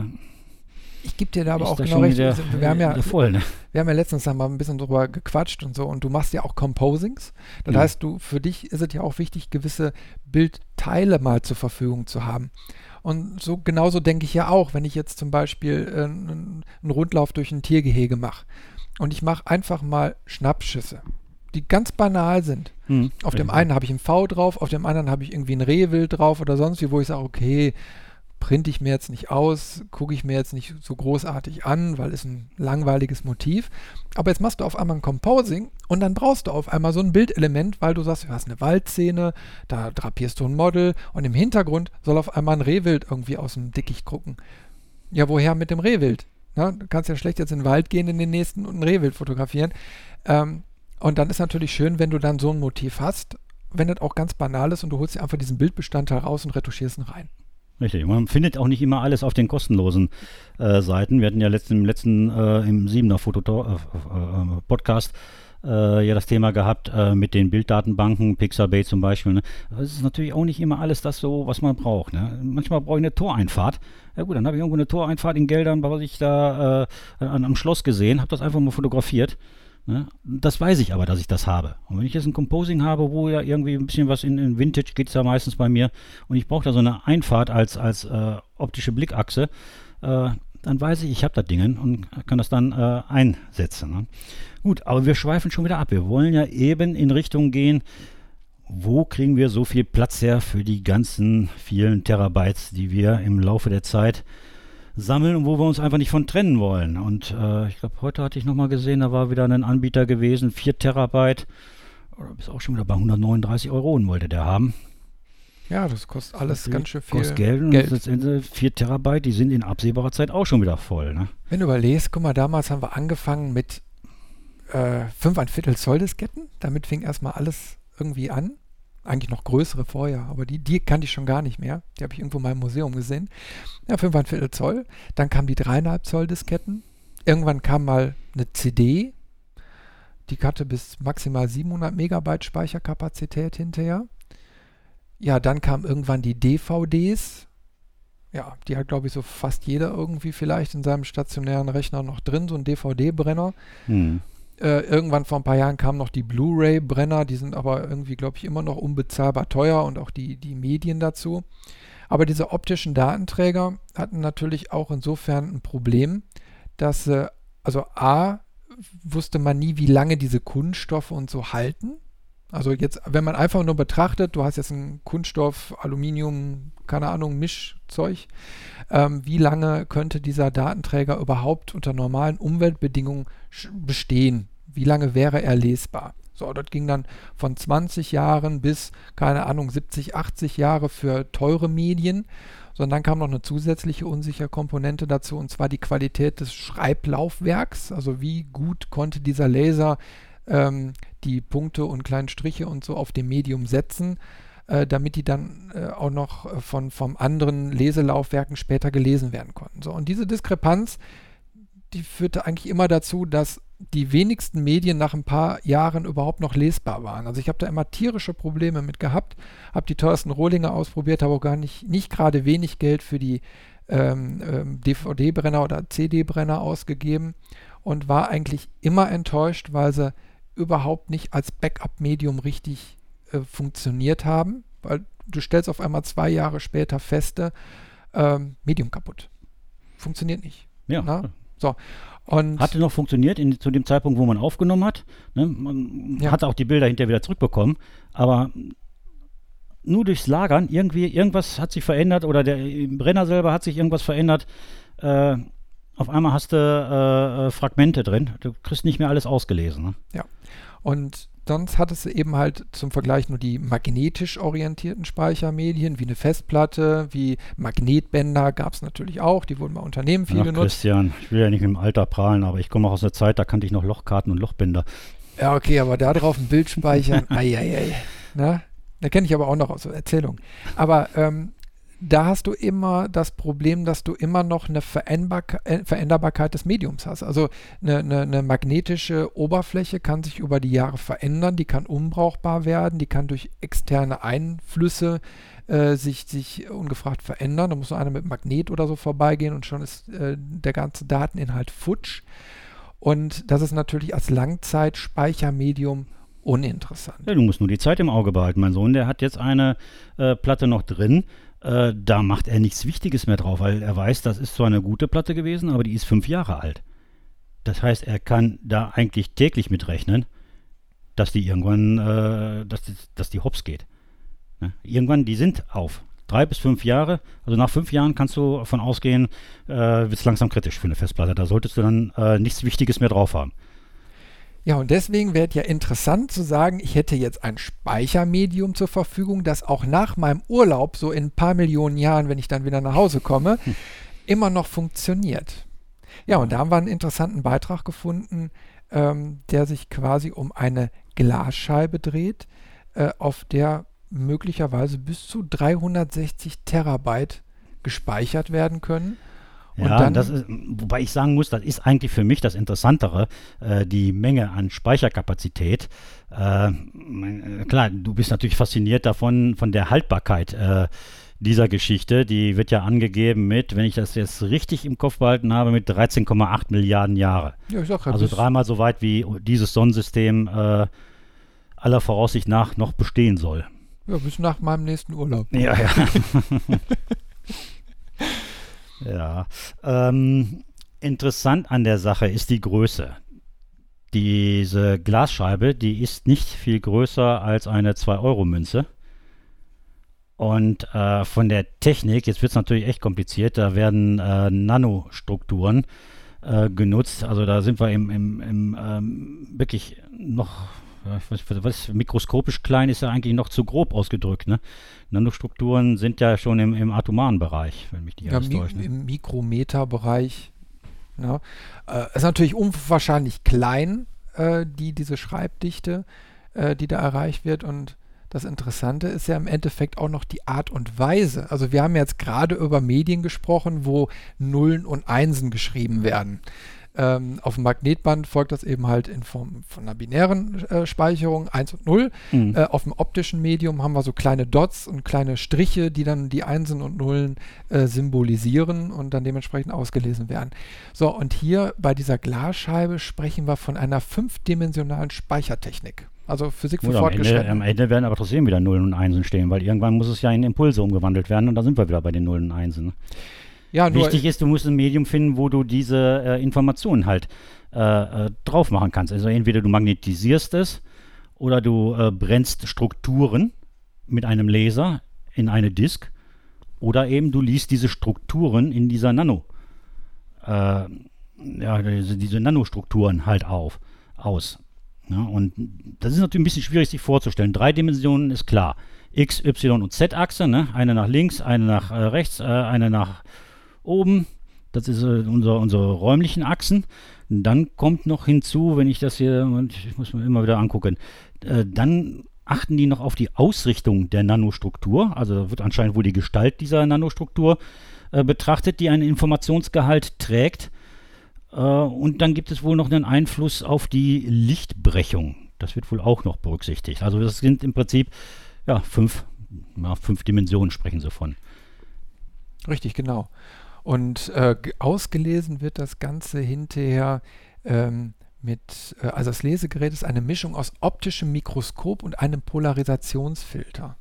ich gebe dir da aber auch genau recht. Der, wir, haben ja, [LAUGHS] voll, ne? wir haben ja letztens mal ein bisschen drüber gequatscht und so und du machst ja auch Composings. Das ja. heißt, du für dich ist es ja auch wichtig, gewisse Bildteile mal zur Verfügung zu haben. Und so genauso denke ich ja auch, wenn ich jetzt zum Beispiel äh, einen Rundlauf durch ein Tiergehege mache und ich mache einfach mal Schnappschüsse, die ganz banal sind. Hm, auf dem einen habe ich ein V drauf, auf dem anderen habe ich irgendwie ein Rehwild drauf oder sonst wie, wo ich sage, okay, printe ich mir jetzt nicht aus, gucke ich mir jetzt nicht so großartig an, weil es ein langweiliges Motiv. Aber jetzt machst du auf einmal ein Composing und dann brauchst du auf einmal so ein Bildelement, weil du sagst, du hast eine Waldszene, da drapierst du ein Model und im Hintergrund soll auf einmal ein Rehwild irgendwie aus dem Dickicht gucken. Ja, woher mit dem Rehwild? Na, du kannst ja schlecht jetzt in den Wald gehen in den nächsten und ein Rehwild fotografieren. Ähm, und dann ist natürlich schön, wenn du dann so ein Motiv hast, wenn das auch ganz banal ist und du holst dir einfach diesen Bildbestandteil raus und retuschierst ihn rein. Richtig. Man findet auch nicht immer alles auf den kostenlosen äh, Seiten. Wir hatten ja letzten, im letzten, äh, im Siebener Foto äh, äh, Podcast äh, ja das Thema gehabt äh, mit den Bilddatenbanken, Pixabay zum Beispiel. Ne? Das ist natürlich auch nicht immer alles das so, was man braucht. Ne? Manchmal brauche ich eine Toreinfahrt. Ja gut, dann habe ich irgendwo eine Toreinfahrt in Geldern, was ich da an, am Schloss gesehen, habe das einfach mal fotografiert Ne? Das weiß ich aber, dass ich das habe. Und wenn ich jetzt ein Composing habe, wo ja irgendwie ein bisschen was in, in Vintage geht es ja meistens bei mir und ich brauche da so eine Einfahrt als, als äh, optische Blickachse, äh, dann weiß ich, ich habe das Ding und kann das dann äh, einsetzen. Ne? Gut, aber wir schweifen schon wieder ab. Wir wollen ja eben in Richtung gehen, wo kriegen wir so viel Platz her für die ganzen vielen Terabytes, die wir im Laufe der Zeit sammeln und wo wir uns einfach nicht von trennen wollen. Und äh, ich glaube, heute hatte ich nochmal gesehen, da war wieder ein Anbieter gewesen, 4 Terabyte, oder bis auch schon wieder bei 139 Euro wollte der haben. Ja, das kostet alles das ganz schön viel kostet Geld. Geld. Und 4 Terabyte, die sind in absehbarer Zeit auch schon wieder voll. Ne? Wenn du überlegst, guck mal, damals haben wir angefangen mit äh, 5 ein Viertel Zoll Disketten. Damit fing erstmal alles irgendwie an eigentlich noch größere vorher, aber die, die kannte ich schon gar nicht mehr. Die habe ich irgendwo mal im Museum gesehen. Ja, 5,25 Zoll. Dann kamen die 3,5 Zoll Disketten. Irgendwann kam mal eine CD. Die hatte bis maximal 700 Megabyte Speicherkapazität hinterher. Ja, dann kamen irgendwann die DVDs. Ja, die hat, glaube ich, so fast jeder irgendwie vielleicht in seinem stationären Rechner noch drin, so ein DVD-Brenner. Hm. Äh, irgendwann vor ein paar Jahren kamen noch die Blu-ray-Brenner, die sind aber irgendwie, glaube ich, immer noch unbezahlbar teuer und auch die, die Medien dazu. Aber diese optischen Datenträger hatten natürlich auch insofern ein Problem, dass, äh, also A, wusste man nie, wie lange diese Kunststoffe und so halten. Also jetzt, wenn man einfach nur betrachtet, du hast jetzt ein Kunststoff, Aluminium, keine Ahnung, Mischzeug, ähm, wie lange könnte dieser Datenträger überhaupt unter normalen Umweltbedingungen bestehen? Wie lange wäre er lesbar? So, das ging dann von 20 Jahren bis, keine Ahnung, 70, 80 Jahre für teure Medien. Sondern dann kam noch eine zusätzliche unsichere Komponente dazu, und zwar die Qualität des Schreiblaufwerks. Also wie gut konnte dieser Laser ähm, die Punkte und kleinen Striche und so auf dem Medium setzen, äh, damit die dann äh, auch noch äh, von vom anderen Leselaufwerken später gelesen werden konnten. So, und diese Diskrepanz, die führte eigentlich immer dazu, dass die wenigsten Medien nach ein paar Jahren überhaupt noch lesbar waren. Also ich habe da immer tierische Probleme mit gehabt, habe die teuersten Rohlinge ausprobiert, habe auch gar nicht, nicht gerade wenig Geld für die ähm, ähm, DVD-Brenner oder CD-Brenner ausgegeben und war eigentlich immer enttäuscht, weil sie überhaupt nicht als Backup-Medium richtig äh, funktioniert haben, weil du stellst auf einmal zwei Jahre später feste, ähm, Medium kaputt. Funktioniert nicht. Ja. Na? So. Und Hatte noch funktioniert in, zu dem Zeitpunkt, wo man aufgenommen hat. Ne? Man ja. hatte auch die Bilder hinterher wieder zurückbekommen, aber nur durchs Lagern, irgendwie, irgendwas hat sich verändert oder der Brenner selber hat sich irgendwas verändert. Äh, auf einmal hast du äh, äh, Fragmente drin. Du kriegst nicht mehr alles ausgelesen. Ne? Ja. Und sonst hattest du eben halt zum Vergleich nur die magnetisch orientierten Speichermedien, wie eine Festplatte, wie Magnetbänder gab es natürlich auch. Die wurden bei Unternehmen viel Ach, genutzt. Christian, ich will ja nicht mit dem Alter prahlen, aber ich komme auch aus einer Zeit, da kannte ich noch Lochkarten und Lochbänder. Ja, okay, aber da drauf ein Bild speichern, [LAUGHS] eieiei. Na? Da kenne ich aber auch noch aus Erzählungen. Aber ähm, da hast du immer das Problem, dass du immer noch eine Veränderbarkeit, äh, Veränderbarkeit des Mediums hast. Also eine, eine, eine, magnetische Oberfläche kann sich über die Jahre verändern, die kann unbrauchbar werden, die kann durch externe Einflüsse äh, sich, sich ungefragt verändern. Da muss nur einer mit Magnet oder so vorbeigehen und schon ist äh, der ganze Dateninhalt futsch. Und das ist natürlich als Langzeitspeichermedium uninteressant. Ja, du musst nur die Zeit im Auge behalten. Mein Sohn, der hat jetzt eine äh, Platte noch drin äh, da macht er nichts Wichtiges mehr drauf, weil er weiß, das ist zwar eine gute Platte gewesen, aber die ist fünf Jahre alt. Das heißt, er kann da eigentlich täglich mitrechnen, dass die irgendwann, äh, dass, die, dass die hops geht. Ne? Irgendwann, die sind auf. Drei bis fünf Jahre, also nach fünf Jahren kannst du davon ausgehen, äh, wird es langsam kritisch für eine Festplatte. Da solltest du dann äh, nichts Wichtiges mehr drauf haben. Ja, und deswegen wäre es ja interessant zu sagen, ich hätte jetzt ein Speichermedium zur Verfügung, das auch nach meinem Urlaub, so in ein paar Millionen Jahren, wenn ich dann wieder nach Hause komme, hm. immer noch funktioniert. Ja, und da haben wir einen interessanten Beitrag gefunden, ähm, der sich quasi um eine Glasscheibe dreht, äh, auf der möglicherweise bis zu 360 Terabyte gespeichert werden können. Und ja, dann, das ist, wobei ich sagen muss, das ist eigentlich für mich das Interessantere, äh, die Menge an Speicherkapazität. Äh, äh, klar, du bist natürlich fasziniert davon, von der Haltbarkeit äh, dieser Geschichte. Die wird ja angegeben mit, wenn ich das jetzt richtig im Kopf behalten habe, mit 13,8 Milliarden Jahre. Ja, ich sag ja, also dreimal so weit, wie dieses Sonnensystem äh, aller Voraussicht nach noch bestehen soll. Ja, bis nach meinem nächsten Urlaub. Ja, ja. [LAUGHS] [LAUGHS] Ja. Ähm, interessant an der Sache ist die Größe. Diese Glasscheibe, die ist nicht viel größer als eine 2-Euro-Münze. Und äh, von der Technik, jetzt wird es natürlich echt kompliziert, da werden äh, Nanostrukturen äh, genutzt. Also da sind wir im, im, im ähm, wirklich noch was, was, mikroskopisch klein ist ja eigentlich noch zu grob ausgedrückt. Ne? Nanostrukturen sind ja schon im, im atomaren Bereich, wenn mich die ja, mi Ne? Im Mikrometerbereich. Ja. Äh, ist natürlich unwahrscheinlich klein, äh, die, diese Schreibdichte, äh, die da erreicht wird. Und das Interessante ist ja im Endeffekt auch noch die Art und Weise. Also wir haben jetzt gerade über Medien gesprochen, wo Nullen und Einsen geschrieben werden. Ähm, auf dem Magnetband folgt das eben halt in Form von einer binären äh, Speicherung 1 und 0. Mhm. Äh, auf dem optischen Medium haben wir so kleine Dots und kleine Striche, die dann die Einsen und Nullen äh, symbolisieren und dann dementsprechend ausgelesen werden. So, und hier bei dieser Glasscheibe sprechen wir von einer fünfdimensionalen Speichertechnik. Also Physik für Fortgeschrittene. Am Ende werden aber trotzdem wieder Nullen und Einsen stehen, weil irgendwann muss es ja in Impulse umgewandelt werden und da sind wir wieder bei den Nullen und Einsen. Ja, Wichtig ist, du musst ein Medium finden, wo du diese äh, Informationen halt äh, äh, drauf machen kannst. Also entweder du magnetisierst es oder du äh, brennst Strukturen mit einem Laser in eine Disk oder eben du liest diese Strukturen in dieser Nano, äh, ja, diese, diese, Nanostrukturen halt auf, aus. Ja, und das ist natürlich ein bisschen schwierig sich vorzustellen. Drei Dimensionen ist klar. X, Y und Z-Achse, ne? eine nach links, eine nach äh, rechts, eine nach oben. Das ist äh, unser, unsere räumlichen Achsen. Dann kommt noch hinzu, wenn ich das hier, ich muss mir immer wieder angucken, äh, dann achten die noch auf die Ausrichtung der Nanostruktur. Also wird anscheinend wohl die Gestalt dieser Nanostruktur äh, betrachtet, die einen Informationsgehalt trägt. Und dann gibt es wohl noch einen Einfluss auf die Lichtbrechung. Das wird wohl auch noch berücksichtigt. Also das sind im Prinzip ja, fünf, ja, fünf Dimensionen sprechen sie von. Richtig, genau. Und äh, ausgelesen wird das Ganze hinterher ähm, mit, äh, also das Lesegerät ist eine Mischung aus optischem Mikroskop und einem Polarisationsfilter.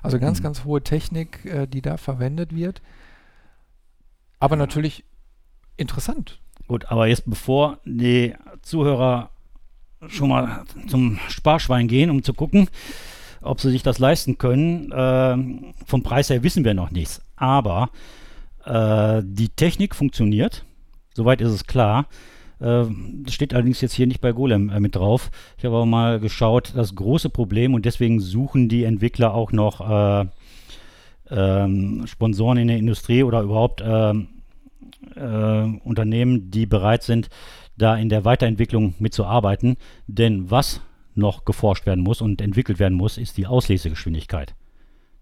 Also ganz, mhm. ganz hohe Technik, äh, die da verwendet wird. Aber natürlich interessant. Gut, aber jetzt bevor die Zuhörer schon mal zum Sparschwein gehen, um zu gucken, ob sie sich das leisten können, äh, vom Preis her wissen wir noch nichts. Aber äh, die Technik funktioniert, soweit ist es klar. Äh, das steht allerdings jetzt hier nicht bei Golem äh, mit drauf. Ich habe aber mal geschaut, das große Problem und deswegen suchen die Entwickler auch noch äh, ähm, Sponsoren in der Industrie oder überhaupt ähm, äh, Unternehmen, die bereit sind, da in der Weiterentwicklung mitzuarbeiten. Denn was noch geforscht werden muss und entwickelt werden muss, ist die Auslesegeschwindigkeit.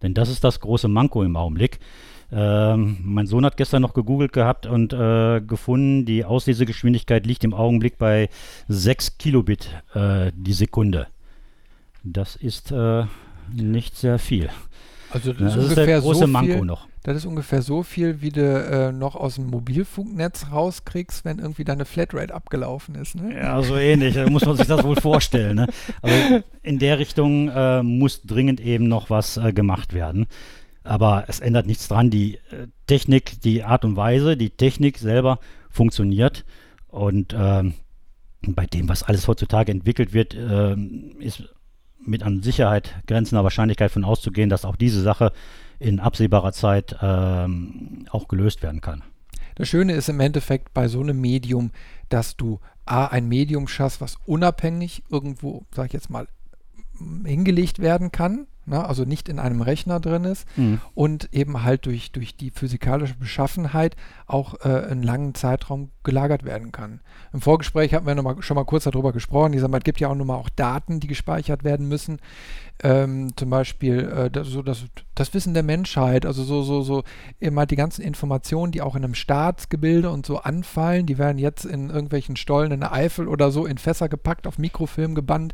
Denn das ist das große Manko im Augenblick. Ähm, mein Sohn hat gestern noch gegoogelt gehabt und äh, gefunden, die Auslesegeschwindigkeit liegt im Augenblick bei 6 Kilobit äh, die Sekunde. Das ist äh, nicht sehr viel. Also das, das ist, ungefähr der große so Manko viel, noch. Das ist ungefähr so viel, wie du äh, noch aus dem Mobilfunknetz rauskriegst, wenn irgendwie deine Flatrate abgelaufen ist. Ne? Ja, so ähnlich. Da muss man sich das wohl [LAUGHS] vorstellen. Ne? Also in der Richtung äh, muss dringend eben noch was äh, gemacht werden. Aber es ändert nichts dran. Die äh, Technik, die Art und Weise, die Technik selber funktioniert. Und ähm, bei dem, was alles heutzutage entwickelt wird, ähm, ist mit an Sicherheit grenzender Wahrscheinlichkeit von auszugehen, dass auch diese Sache in absehbarer Zeit ähm, auch gelöst werden kann. Das Schöne ist im Endeffekt bei so einem Medium, dass du A, ein Medium schaffst, was unabhängig irgendwo, sag ich jetzt mal, hingelegt werden kann, ne? also nicht in einem Rechner drin ist mhm. und eben halt durch, durch die physikalische Beschaffenheit auch äh, einen langen Zeitraum gelagert werden kann. Im Vorgespräch hatten wir noch mal, schon mal kurz darüber gesprochen. es gibt ja auch nochmal auch Daten, die gespeichert werden müssen. Ähm, zum Beispiel äh, das, so das, das, Wissen der Menschheit, also so, so, so halt die ganzen Informationen, die auch in einem Staatsgebilde und so anfallen, die werden jetzt in irgendwelchen Stollen in der Eifel oder so in Fässer gepackt, auf Mikrofilm gebannt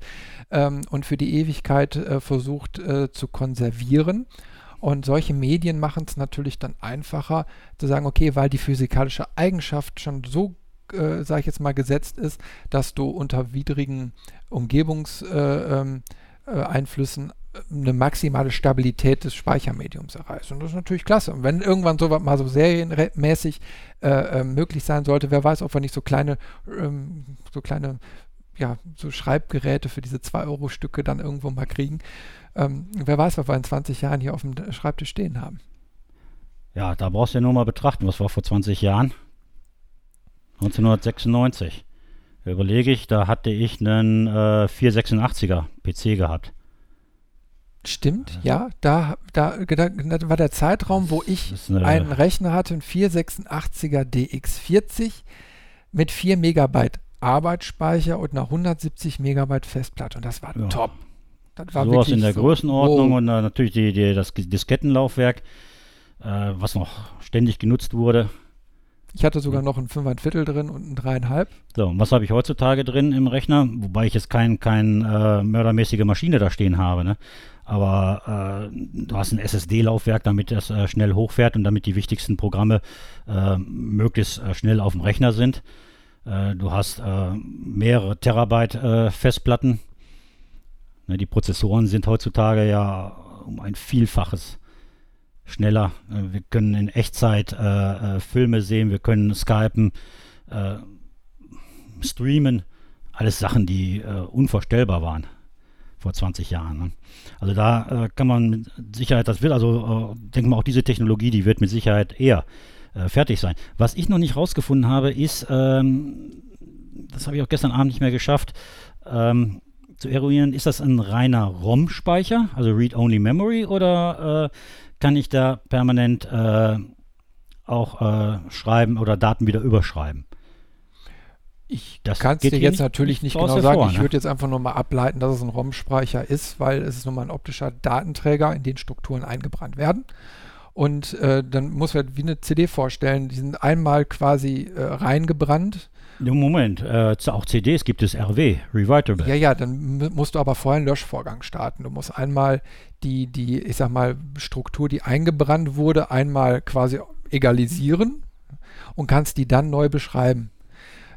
ähm, und für die Ewigkeit äh, versucht äh, zu konservieren. Und solche Medien machen es natürlich dann einfacher zu sagen, okay, weil die physikalische Eigenschaft schon so, äh, sage ich jetzt mal, gesetzt ist, dass du unter widrigen Umgebungseinflüssen äh, ähm, äh, eine maximale Stabilität des Speichermediums erreichst. Und das ist natürlich klasse. Und wenn irgendwann sowas mal so serienmäßig äh, äh, möglich sein sollte, wer weiß, ob wir nicht so kleine, ähm, so kleine ja, so Schreibgeräte für diese 2-Euro-Stücke dann irgendwo mal kriegen. Ähm, wer weiß, was wir in 20 Jahren hier auf dem Schreibtisch stehen haben. Ja, da brauchst du ja nur mal betrachten, was war vor 20 Jahren? 1996. Überlege ich, da hatte ich einen äh, 486er PC gehabt. Stimmt, ja. Da, da, da war der Zeitraum, wo ich einen Rechner hatte, einen 486er DX40 mit 4 Megabyte Arbeitsspeicher und einer 170 Megabyte Festplatte. Und das war ja. top. Das war Sowas in der so, Größenordnung oh. und uh, natürlich die, die, das Diskettenlaufwerk, äh, was noch ständig genutzt wurde. Ich hatte sogar noch ein 5 Viertel drin und ein dreieinhalb. So, und was habe ich heutzutage drin im Rechner? Wobei ich jetzt kein, kein äh, mördermäßige Maschine da stehen habe. Ne? Aber äh, du hast ein SSD-Laufwerk, damit das äh, schnell hochfährt und damit die wichtigsten Programme äh, möglichst äh, schnell auf dem Rechner sind. Äh, du hast mehrere Terabyte Festplatten Ne, die Prozessoren sind heutzutage ja um ein Vielfaches schneller. Äh, wir können in Echtzeit äh, äh, Filme sehen, wir können skypen, äh, streamen. Alles Sachen, die äh, unvorstellbar waren vor 20 Jahren. Ne? Also da äh, kann man mit Sicherheit, das wird also, äh, denke mal, auch diese Technologie, die wird mit Sicherheit eher fertig sein. Was ich noch nicht rausgefunden habe, ist, ähm, das habe ich auch gestern Abend nicht mehr geschafft, ähm, zu eruieren, ist das ein reiner ROM-Speicher, also Read-Only Memory, oder äh, kann ich da permanent äh, auch äh, schreiben oder Daten wieder überschreiben? Ich kann es dir jetzt natürlich nicht genau sagen. Vor, ich ne? würde jetzt einfach nur mal ableiten, dass es ein ROM-Speicher ist, weil es ist nun mal ein optischer Datenträger, in den Strukturen eingebrannt werden. Und äh, dann muss man wie eine CD vorstellen, die sind einmal quasi äh, reingebrannt Moment, äh, auch CDs gibt es RW, Rewritable. Ja, ja, dann musst du aber vorher einen Löschvorgang starten. Du musst einmal die, die, ich sag mal, Struktur, die eingebrannt wurde, einmal quasi egalisieren und kannst die dann neu beschreiben.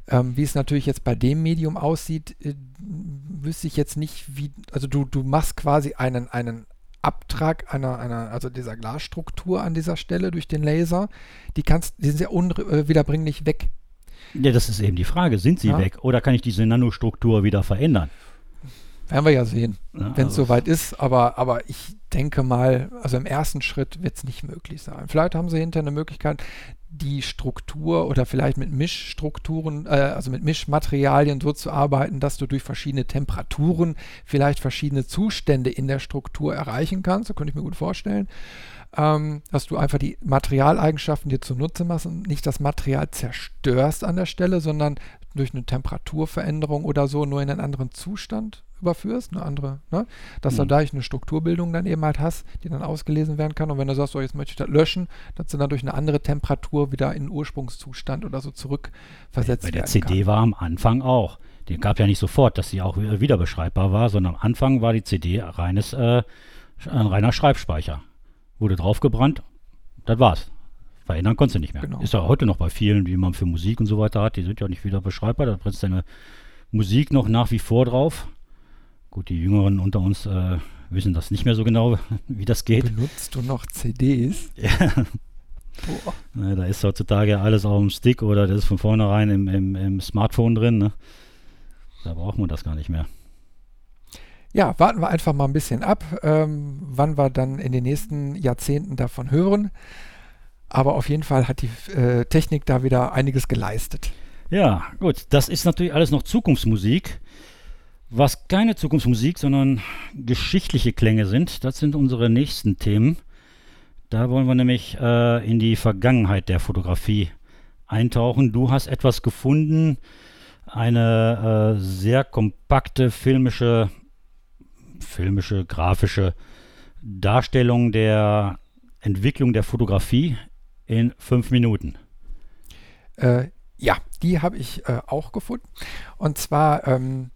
Ähm, wie es natürlich jetzt bei dem Medium aussieht, äh, wüsste ich jetzt nicht, wie, also du, du machst quasi einen, einen Abtrag einer, einer, also dieser Glasstruktur an dieser Stelle durch den Laser. Die kannst, die sind ja unwiederbringlich weg. Ja, das ist eben die Frage. Sind sie ja. weg oder kann ich diese Nanostruktur wieder verändern? Werden wir ja sehen, ja, wenn es also soweit ist. Aber, aber ich denke mal, also im ersten Schritt wird es nicht möglich sein. Vielleicht haben sie hinterher eine Möglichkeit, die Struktur oder vielleicht mit Mischstrukturen, äh, also mit Mischmaterialien so zu arbeiten, dass du durch verschiedene Temperaturen vielleicht verschiedene Zustände in der Struktur erreichen kannst. Das könnte ich mir gut vorstellen ähm, dass du einfach die Materialeigenschaften dir zunutze machst und nicht das Material zerstörst an der Stelle, sondern durch eine Temperaturveränderung oder so nur in einen anderen Zustand überführst, eine andere, ne? dass mhm. du dadurch eine Strukturbildung dann eben halt hast, die dann ausgelesen werden kann. Und wenn du sagst, so, jetzt möchte ich das löschen, dass du dann durch eine andere Temperatur wieder in den Ursprungszustand oder so zurückversetzt Bei der CD kann. war am Anfang auch. Die gab ja nicht sofort, dass sie auch wieder beschreibbar war, sondern am Anfang war die CD reines, äh, ein reiner Schreibspeicher. Wurde draufgebrannt, das war's. Verändern konntest du nicht mehr. Genau. Ist ja heute noch bei vielen, die man für Musik und so weiter hat, die sind ja nicht wieder beschreibbar. Da brennst deine Musik noch nach wie vor drauf. Gut, die Jüngeren unter uns äh, wissen das nicht mehr so genau, [LAUGHS] wie das geht. Benutzt du noch CDs? [LAUGHS] Ja. Na, da ist heutzutage alles auf dem Stick oder das ist von vornherein im, im, im Smartphone drin. Ne? Da braucht man das gar nicht mehr. Ja, warten wir einfach mal ein bisschen ab, ähm, wann wir dann in den nächsten Jahrzehnten davon hören. Aber auf jeden Fall hat die äh, Technik da wieder einiges geleistet. Ja, gut. Das ist natürlich alles noch Zukunftsmusik. Was keine Zukunftsmusik, sondern geschichtliche Klänge sind, das sind unsere nächsten Themen. Da wollen wir nämlich äh, in die Vergangenheit der Fotografie eintauchen. Du hast etwas gefunden, eine äh, sehr kompakte filmische, filmische, grafische Darstellung der Entwicklung der Fotografie in fünf Minuten. Äh, ja, die habe ich äh, auch gefunden. Und zwar ähm,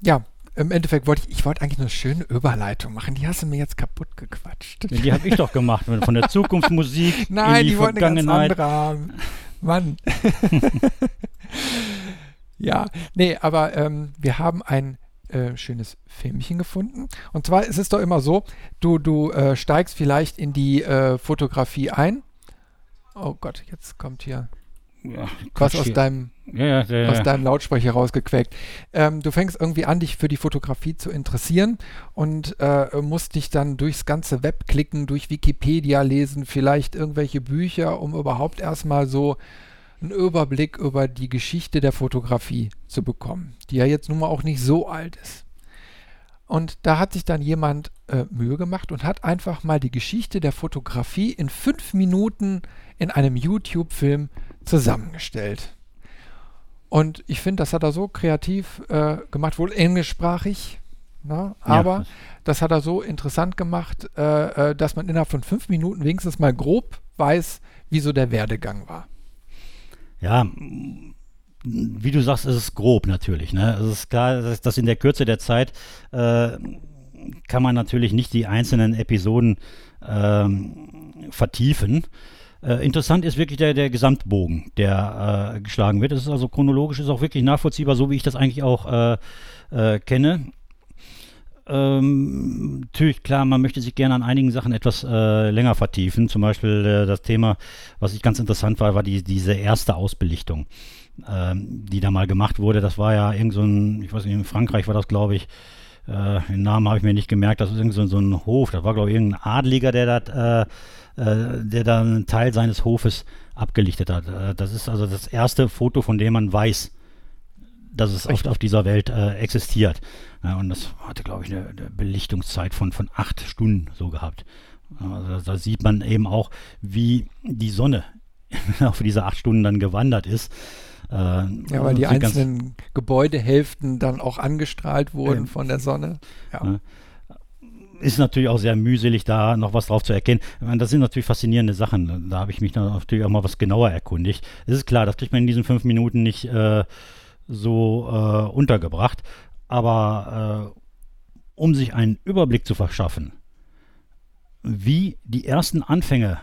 ja, im Endeffekt wollte ich, ich wollte eigentlich eine schöne Überleitung machen. Die hast du mir jetzt kaputt gequatscht. Ja, die habe ich doch gemacht. Von der [LAUGHS] Zukunftsmusik Nein, in die, die Vergangenheit. Wollten haben. Mann. [LAUGHS] [LAUGHS] ja, nee, aber ähm, wir haben ein äh, schönes Filmchen gefunden. Und zwar ist es doch immer so, du, du äh, steigst vielleicht in die äh, Fotografie ein. Oh Gott, jetzt kommt hier ja, was aus deinem, ja, ja, aus deinem Lautsprecher rausgequäkt. Ähm, du fängst irgendwie an, dich für die Fotografie zu interessieren und äh, musst dich dann durchs ganze Web klicken, durch Wikipedia lesen, vielleicht irgendwelche Bücher, um überhaupt erstmal so einen Überblick über die Geschichte der Fotografie zu bekommen, die ja jetzt nun mal auch nicht so alt ist. Und da hat sich dann jemand äh, Mühe gemacht und hat einfach mal die Geschichte der Fotografie in fünf Minuten in einem YouTube-Film zusammengestellt. Und ich finde, das hat er so kreativ äh, gemacht, wohl englischsprachig, ne? aber ja. das hat er so interessant gemacht, äh, äh, dass man innerhalb von fünf Minuten wenigstens mal grob weiß, wie so der Werdegang war. Ja, wie du sagst, ist es grob natürlich. Ne? Es ist klar, dass, in der Kürze der Zeit äh, kann man natürlich nicht die einzelnen Episoden ähm, vertiefen. Äh, interessant ist wirklich der, der Gesamtbogen, der äh, geschlagen wird. Es ist also chronologisch, ist auch wirklich nachvollziehbar, so wie ich das eigentlich auch äh, äh kenne. Ähm, natürlich, klar, man möchte sich gerne an einigen Sachen etwas äh, länger vertiefen. Zum Beispiel äh, das Thema, was ich ganz interessant war, war die, diese erste Ausbelichtung, ähm, die da mal gemacht wurde. Das war ja irgend so ein, ich weiß nicht, in Frankreich war das, glaube ich, den Namen habe ich mir nicht gemerkt, das ist irgend so, so ein Hof, das war, glaube ich, irgendein Adliger, der das äh, der da einen Teil seines Hofes abgelichtet hat. Äh, das ist also das erste Foto, von dem man weiß, dass es auf, auf, dieser Welt äh, existiert. Ja, und das hatte, glaube ich, eine, eine, Belichtungszeit von, von acht Stunden so gehabt. Also da sieht man eben auch, wie die Sonne [LAUGHS] auf diese acht Stunden dann gewandert ist. Äh, ja, weil die einzelnen Gebäudehälften dann auch angestrahlt wurden äh, von der Sonne. Ja. Ne? ist natürlich auch sehr mühselig, da noch was drauf zu erkennen. Das sind natürlich faszinierende Sachen. Da habe ich mich dann natürlich auch mal was genauer erkundigt. Es ist klar, das kriegt man in diesen fünf Minuten nicht äh, so äh, untergebracht. Aber äh, um sich einen Überblick zu verschaffen, wie die ersten Anfänge,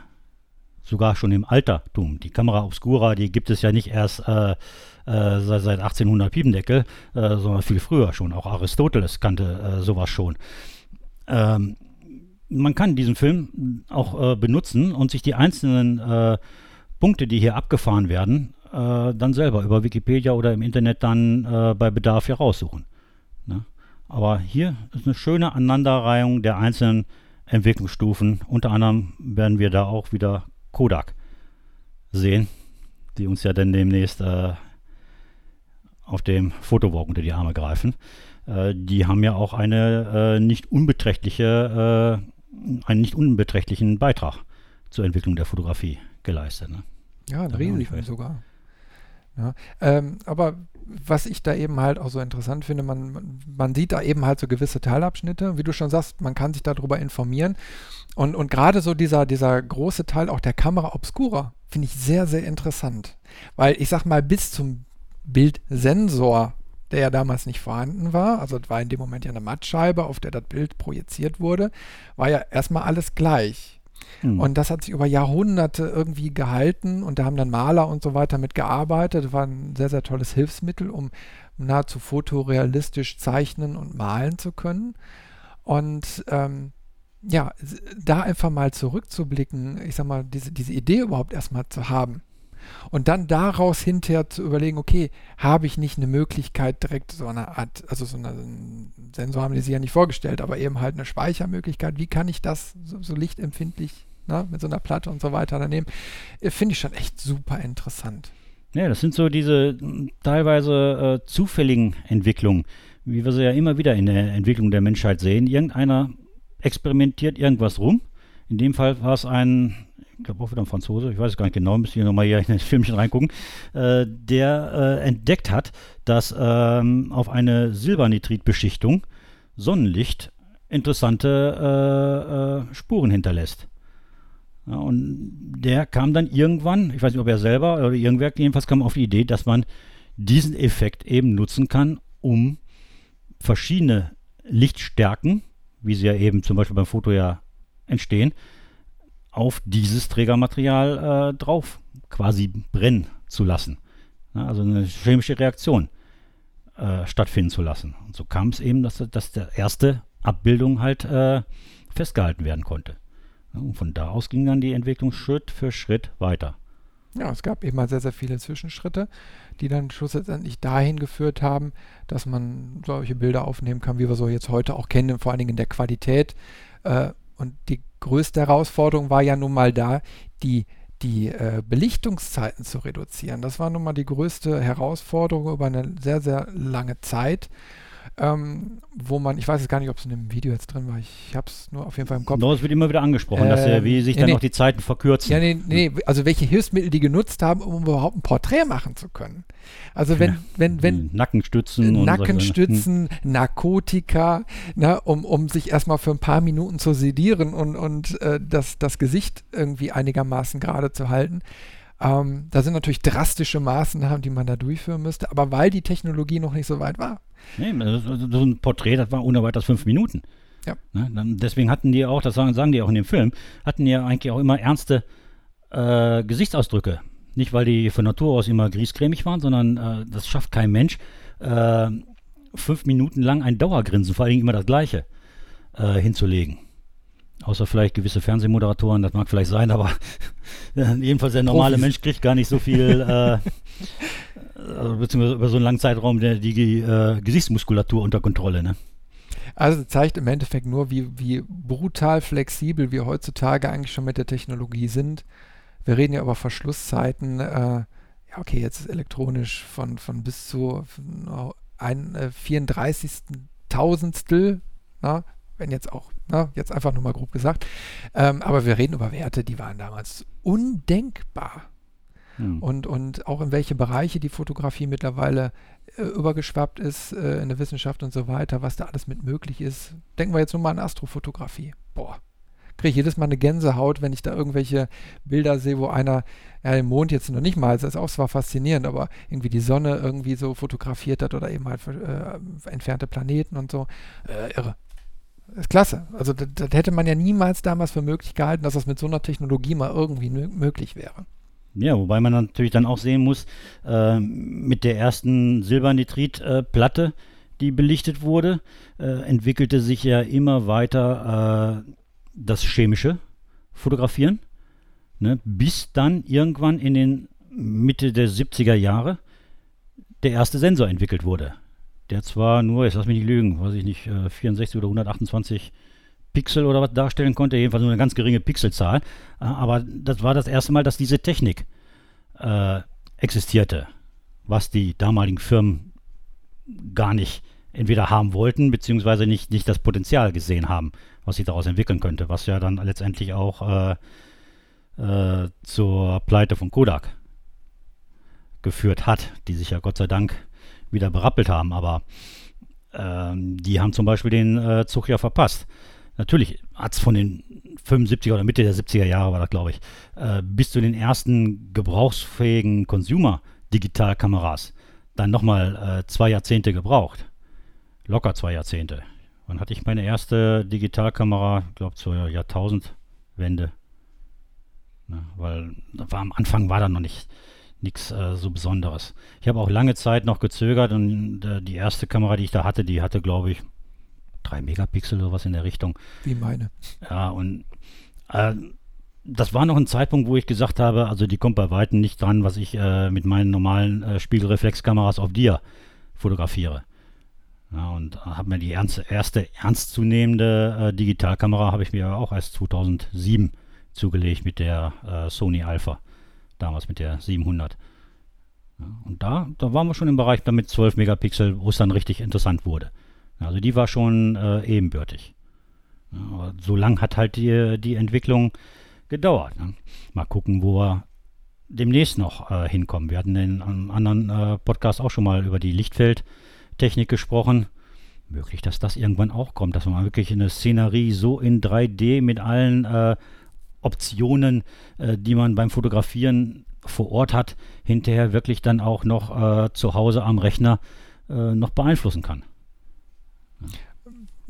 sogar schon im Altertum, die Kamera Obscura, die gibt es ja nicht erst äh, äh, seit, seit 1800 Piependeckel, äh, sondern viel früher schon. Auch Aristoteles kannte sowas schon ähm, man kann diesen Film auch äh, benutzen und sich die einzelnen äh, Punkte, die hier abgefahren werden, äh, dann selber über Wikipedia oder im Internet dann äh, bei Bedarf hier raussuchen. Ne? Aber hier ist eine schöne Aneinanderreihung der einzelnen Entwicklungsstufen. Unter anderem werden wir da auch wieder Kodak sehen, die uns ja dann demnächst äh, auf dem Fotowalk unter die Arme greifen. Äh, die haben ja auch eine äh, nicht unbeträchtliche, äh, einen nicht unbeträchtlichen Beitrag zur Entwicklung der Fotografie geleistet. Ne? Ja, ein Riesenfall sogar. Ja, ähm, aber was ich da eben halt auch so interessant finde, man, man sieht da eben halt so gewisse Teilabschnitte. Wie du schon sagst, man kann sich darüber informieren. Und, und gerade so dieser, dieser große Teil auch der Kamera Obscura finde ich sehr, sehr interessant. Weil ich sag mal, bis zum Bildsensor, der ja damals nicht vorhanden war, also war in dem Moment ja eine Mattscheibe, auf der das Bild projiziert wurde, war ja erstmal alles gleich. Hm. Und das hat sich über Jahrhunderte irgendwie gehalten und da haben dann Maler und so weiter mitgearbeitet. Das war ein sehr, sehr tolles Hilfsmittel, um nahezu fotorealistisch zeichnen und malen zu können. Und ähm, ja, da einfach mal zurückzublicken, ich sag mal, diese, diese Idee überhaupt erstmal zu haben. Und dann daraus hinterher zu überlegen, okay, habe ich nicht eine Möglichkeit, direkt so eine Art, also so einen Sensor haben die sich ja nicht vorgestellt, aber eben halt eine Speichermöglichkeit, wie kann ich das so, so lichtempfindlich ne, mit so einer Platte und so weiter daneben, äh, finde ich schon echt super interessant. Ja, das sind so diese teilweise äh, zufälligen Entwicklungen, wie wir sie ja immer wieder in der Entwicklung der Menschheit sehen. Irgendeiner experimentiert irgendwas rum. In dem Fall war es ein, ich glaube auch wieder ein Franzose, ich weiß es gar nicht genau, müssen wir nochmal hier in das Filmchen reingucken, äh, der äh, entdeckt hat, dass ähm, auf eine Silbernitritbeschichtung Sonnenlicht interessante äh, äh Spuren hinterlässt. Ja, und der kam dann irgendwann, ich weiß nicht, ob er selber oder irgendwer, jedenfalls kam auf die Idee, dass man diesen Effekt eben nutzen kann, um verschiedene Lichtstärken, wie sie ja eben zum Beispiel beim Foto ja entstehen, auf dieses Trägermaterial äh, drauf quasi brennen zu lassen. Ja, also eine chemische Reaktion äh, stattfinden zu lassen. Und so kam es eben, dass, dass der erste Abbildung halt äh, festgehalten werden konnte. Und von da aus ging dann die Entwicklung Schritt für Schritt weiter. Ja, es gab eben mal sehr, sehr viele Zwischenschritte, die dann schlussendlich dahin geführt haben, dass man solche Bilder aufnehmen kann, wie wir so jetzt heute auch kennen, vor allen Dingen in der Qualität. Äh, und die größte Herausforderung war ja nun mal da, die, die äh, Belichtungszeiten zu reduzieren. Das war nun mal die größte Herausforderung über eine sehr, sehr lange Zeit ähm, wo man, ich weiß jetzt gar nicht, ob es in dem Video jetzt drin war, ich habe es nur auf jeden Fall im Kopf. Doch, es wird immer wieder angesprochen, äh, dass äh, wie sich nee, dann noch die Zeiten verkürzen. Ja, nee, nee, also welche Hilfsmittel die genutzt haben, um überhaupt ein Porträt machen zu können. Also wenn, ja, wenn, wenn Nackenstützen, Nackenstützen, hm. Narkotika, ne, um, um sich erstmal für ein paar Minuten zu sedieren und, und äh, das, das Gesicht irgendwie einigermaßen gerade zu halten. Ähm, da sind natürlich drastische Maßnahmen, die man da durchführen müsste, aber weil die Technologie noch nicht so weit war. Nee, so ein Porträt, das war ohne weiteres fünf Minuten. Ja. Ne, deswegen hatten die auch, das sagen, sagen die auch in dem Film, hatten die ja eigentlich auch immer ernste äh, Gesichtsausdrücke. Nicht, weil die von Natur aus immer griescremig waren, sondern äh, das schafft kein Mensch, äh, fünf Minuten lang ein Dauergrinsen, vor allem immer das gleiche, äh, hinzulegen. Außer vielleicht gewisse Fernsehmoderatoren, das mag vielleicht sein, aber [LAUGHS] jedenfalls der normale Profis. Mensch kriegt gar nicht so viel, äh, [LAUGHS] also beziehungsweise über so einen langen Zeitraum die, die äh, Gesichtsmuskulatur unter Kontrolle. Ne? Also zeigt im Endeffekt nur, wie, wie brutal flexibel wir heutzutage eigentlich schon mit der Technologie sind. Wir reden ja über Verschlusszeiten, äh, ja okay, jetzt elektronisch von, von bis zu ein äh, 34. Tausendstel, na, wenn jetzt auch, na, jetzt einfach nur mal grob gesagt. Ähm, aber wir reden über Werte, die waren damals undenkbar. Hm. Und, und auch in welche Bereiche die Fotografie mittlerweile äh, übergeschwappt ist äh, in der Wissenschaft und so weiter, was da alles mit möglich ist. Denken wir jetzt nur mal an Astrofotografie. Boah, kriege ich jedes Mal eine Gänsehaut, wenn ich da irgendwelche Bilder sehe, wo einer, ja, den Mond jetzt noch nicht mal, das ist auch zwar faszinierend, aber irgendwie die Sonne irgendwie so fotografiert hat oder eben halt äh, entfernte Planeten und so. Äh, irre. Ist klasse. Also das, das, hätte man ja niemals damals für möglich gehalten, dass das mit so einer Technologie mal irgendwie möglich wäre. Ja, wobei man natürlich dann auch sehen muss, äh, mit der ersten Silbernitrit-Platte, die belichtet wurde, äh, entwickelte sich ja immer weiter äh, das chemische Fotografieren, ne, bis dann irgendwann in den Mitte der 70er Jahre der erste Sensor entwickelt wurde. Der zwar nur, jetzt lass mich nicht lügen, weiß ich nicht, 64 äh, oder 128 Pixel oder was darstellen konnte, jedenfalls nur eine ganz geringe Pixelzahl. Äh, aber das war das erste Mal, dass diese Technik äh, existierte, was die damaligen Firmen gar nicht entweder haben wollten, beziehungsweise nicht, nicht das Potenzial gesehen haben, was sich daraus entwickeln könnte, was ja dann letztendlich auch äh, äh, zur Pleite von Kodak geführt hat, die sich ja Gott sei Dank wieder berappelt haben. Aber ähm, die haben zum Beispiel den äh, Zug ja verpasst. Natürlich hat es von den 75er oder Mitte der 70er Jahre war das, glaube ich, äh, bis zu den ersten gebrauchsfähigen Consumer-Digitalkameras dann nochmal äh, zwei Jahrzehnte gebraucht. Locker zwei Jahrzehnte. Wann hatte ich meine erste Digitalkamera? Ich glaube zur Jahrtausendwende. Na, weil war, am Anfang war da noch nicht nichts äh, so Besonderes. Ich habe auch lange Zeit noch gezögert und äh, die erste Kamera, die ich da hatte, die hatte, glaube ich, drei Megapixel oder was in der Richtung. Wie meine. Ja, und äh, das war noch ein Zeitpunkt, wo ich gesagt habe, also die kommt bei Weitem nicht dran, was ich äh, mit meinen normalen äh, Spiegelreflexkameras auf dir fotografiere. Ja, und habe mir die ernst, erste ernstzunehmende äh, Digitalkamera habe ich mir auch erst 2007 zugelegt mit der äh, Sony Alpha, damals mit der 700. Ja, und da, da waren wir schon im Bereich damit 12 Megapixel, wo es dann richtig interessant wurde. Also die war schon äh, ebenbürtig. Ja, so lang hat halt die, die Entwicklung gedauert. Ne? Mal gucken, wo wir demnächst noch äh, hinkommen. Wir hatten in einem anderen äh, Podcast auch schon mal über die Lichtfeldtechnik gesprochen. Möglich, dass das irgendwann auch kommt, dass man wirklich eine Szenerie so in 3D mit allen äh, Optionen, äh, die man beim Fotografieren vor Ort hat, hinterher wirklich dann auch noch äh, zu Hause am Rechner äh, noch beeinflussen kann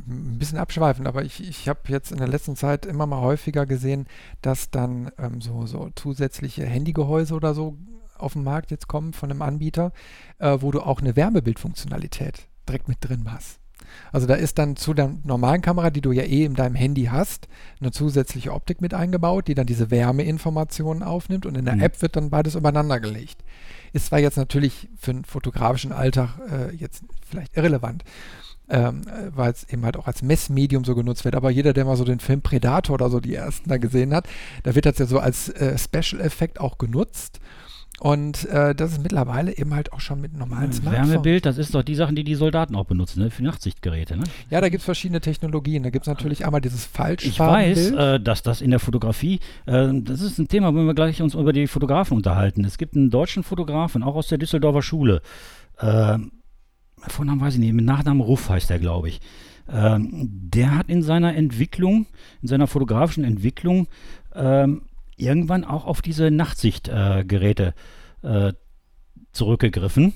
ein bisschen abschweifend, aber ich, ich habe jetzt in der letzten Zeit immer mal häufiger gesehen, dass dann ähm, so, so zusätzliche Handygehäuse oder so auf den Markt jetzt kommen von einem Anbieter, äh, wo du auch eine Wärmebildfunktionalität direkt mit drin hast. Also da ist dann zu der normalen Kamera, die du ja eh in deinem Handy hast, eine zusätzliche Optik mit eingebaut, die dann diese Wärmeinformationen aufnimmt und in der mhm. App wird dann beides übereinander gelegt. Ist zwar jetzt natürlich für einen fotografischen Alltag äh, jetzt vielleicht irrelevant, ähm, weil es eben halt auch als Messmedium so genutzt wird. Aber jeder, der mal so den Film Predator oder so die ersten da gesehen hat, da wird das ja so als äh, Special-Effekt auch genutzt. Und äh, das ist mittlerweile eben halt auch schon mit normalen Smartphones. Wärmebild, das ist doch die Sachen, die die Soldaten auch benutzen, ne? für Nachtsichtgeräte. Ne? Ja, da gibt es verschiedene Technologien. Da gibt es natürlich einmal dieses Falschfarbenbild. Ich weiß, äh, dass das in der Fotografie, äh, das ist ein Thema, wenn wir gleich uns über die Fotografen unterhalten. Es gibt einen deutschen Fotografen, auch aus der Düsseldorfer Schule. Äh, Vornamen weiß ich nicht, mit Nachnamen Ruff heißt er, glaube ich. Ähm, der hat in seiner Entwicklung, in seiner fotografischen Entwicklung, ähm, irgendwann auch auf diese Nachtsichtgeräte äh, äh, zurückgegriffen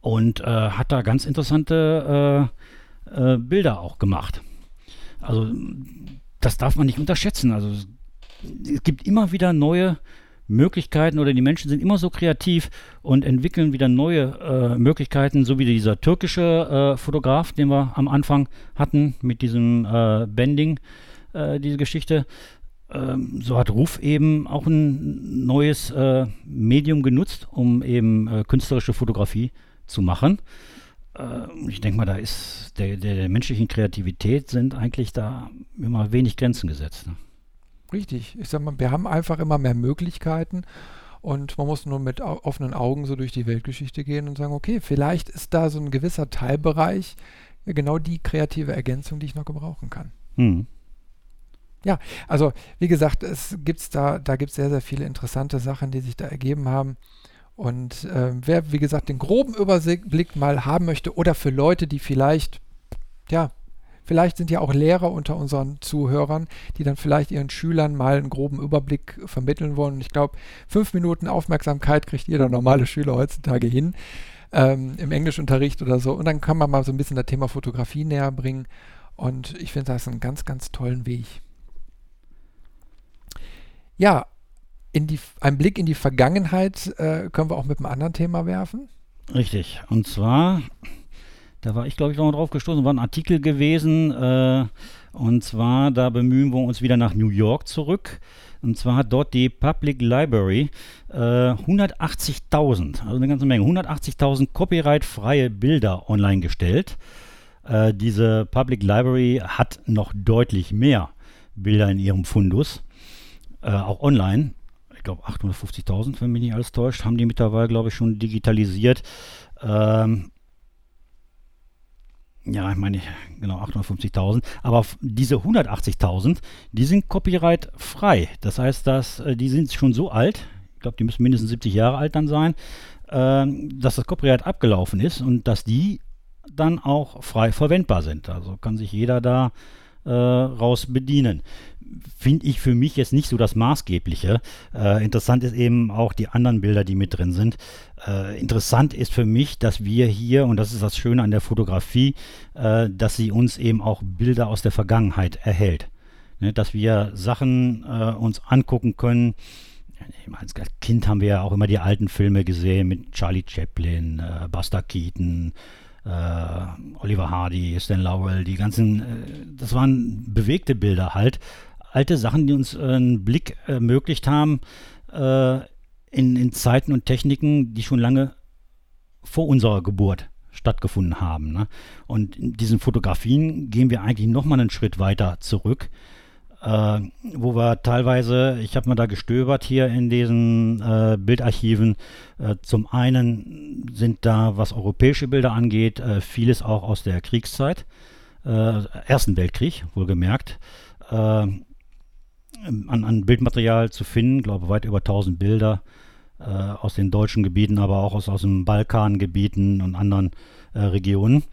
und äh, hat da ganz interessante äh, äh, Bilder auch gemacht. Also das darf man nicht unterschätzen. Also es gibt immer wieder neue Möglichkeiten oder die Menschen sind immer so kreativ und entwickeln wieder neue äh, Möglichkeiten, so wie dieser türkische äh, Fotograf, den wir am Anfang hatten mit diesem äh, Bending, äh, diese Geschichte. Ähm, so hat Ruf eben auch ein neues äh, Medium genutzt, um eben äh, künstlerische Fotografie zu machen. ich denke mal, da ist der, der, der menschlichen Kreativität sind eigentlich da immer wenig Grenzen gesetzt. Ne? Richtig. Ich sag mal, wir haben einfach immer mehr Möglichkeiten und man muss nur mit offenen Augen so durch die Weltgeschichte gehen und sagen, okay, vielleicht ist da so ein gewisser Teilbereich genau die kreative Ergänzung, die ich noch gebrauchen kann. Mhm. Ja, also wie gesagt, es gibt's da, da gibt es sehr, sehr viele interessante Sachen, die sich da ergeben haben. Und äh, wer, wie gesagt, den groben Überblick mal haben möchte oder für Leute, die vielleicht ja, Vielleicht sind ja auch Lehrer unter unseren Zuhörern, die dann vielleicht ihren Schülern mal einen groben Überblick vermitteln wollen. ich glaube, fünf Minuten Aufmerksamkeit kriegt jeder normale Schüler heutzutage hin. Ähm, im Englischunterricht oder so. Und dann kann man mal so ein bisschen das Thema Fotografie näher bringen. Und ich finde das einen ganz, ganz tollen Weg. Ja, in die, einen Blick in die Vergangenheit äh, können wir auch mit einem anderen Thema werfen. Richtig. Und zwar da war ich, glaube ich, noch drauf gestoßen, war ein Artikel gewesen. Äh, und zwar, da bemühen wir uns wieder nach New York zurück. Und zwar hat dort die Public Library äh, 180.000, also eine ganze Menge, 180.000 copyright-freie Bilder online gestellt. Äh, diese Public Library hat noch deutlich mehr Bilder in ihrem Fundus, äh, auch online. Ich glaube 850.000, wenn mich nicht alles täuscht, haben die mittlerweile, glaube ich, schon digitalisiert. Ähm, ja, ich meine, genau 850.000, aber diese 180.000, die sind copyright frei. Das heißt, dass äh, die sind schon so alt, ich glaube, die müssen mindestens 70 Jahre alt dann sein, äh, dass das Copyright abgelaufen ist und dass die dann auch frei verwendbar sind. Also kann sich jeder da äh, raus bedienen. Finde ich für mich jetzt nicht so das Maßgebliche. Äh, interessant ist eben auch die anderen Bilder, die mit drin sind. Äh, interessant ist für mich, dass wir hier, und das ist das Schöne an der Fotografie, äh, dass sie uns eben auch Bilder aus der Vergangenheit erhält. Ne, dass wir Sachen äh, uns angucken können, als Kind haben wir ja auch immer die alten Filme gesehen mit Charlie Chaplin, äh, Buster Keaton, äh, Oliver Hardy, Stan Laurel, die ganzen, das waren bewegte Bilder halt. Alte Sachen, die uns äh, einen Blick ermöglicht haben äh, in, in Zeiten und Techniken, die schon lange vor unserer Geburt stattgefunden haben. Ne? Und in diesen Fotografien gehen wir eigentlich nochmal einen Schritt weiter zurück äh, wo wir teilweise, ich habe mal da gestöbert hier in diesen äh, Bildarchiven. Äh, zum einen sind da, was europäische Bilder angeht, äh, vieles auch aus der Kriegszeit, äh, Ersten Weltkrieg, wohlgemerkt, an, an, Bildmaterial zu finden, glaube weit über 1000 Bilder aus den deutschen Gebieten, aber auch aus, aus den Balkangebieten und anderen Regionen.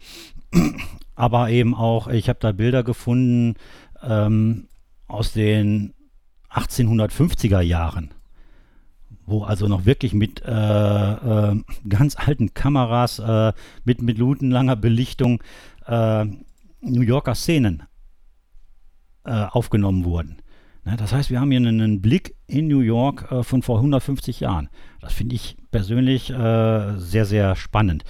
[CLEARS THROAT] aber eben auch, ich habe da Bilder gefunden, ähm, aus den 1850er Jahren, wo also noch wirklich mit äh, äh, ganz alten Kameras, äh, mit minutenlanger Belichtung äh, New Yorker Szenen äh, aufgenommen wurden. Ne, das heißt, wir haben hier einen Blick in New York äh, von vor 150 Jahren. Das finde ich persönlich sehr, sehr spannend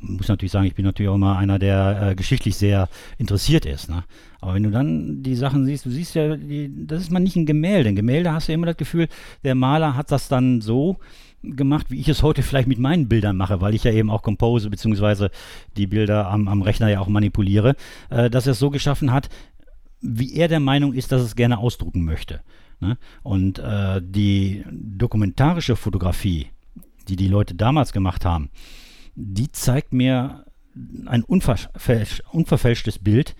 muss natürlich sagen, ich bin natürlich auch immer einer, der äh, geschichtlich sehr interessiert ist. Ne? Aber wenn du dann die Sachen siehst, du siehst ja, das ist mal nicht ein Gemälde. Ein Gemälde hast du immer das Gefühl, der Maler hat das dann so gemacht, wie ich es heute vielleicht mit meinen Bildern mache, weil ich ja eben auch compose, beziehungsweise die Bilder am, am Rechner ja auch manipuliere, äh, dass er es so geschaffen hat, wie er der Meinung ist, dass es gerne ausdrucken möchte. Ne? Und äh, die dokumentarische Fotografie, die die Leute damals gemacht haben, die zeigt mir ein unverfälschtes Bild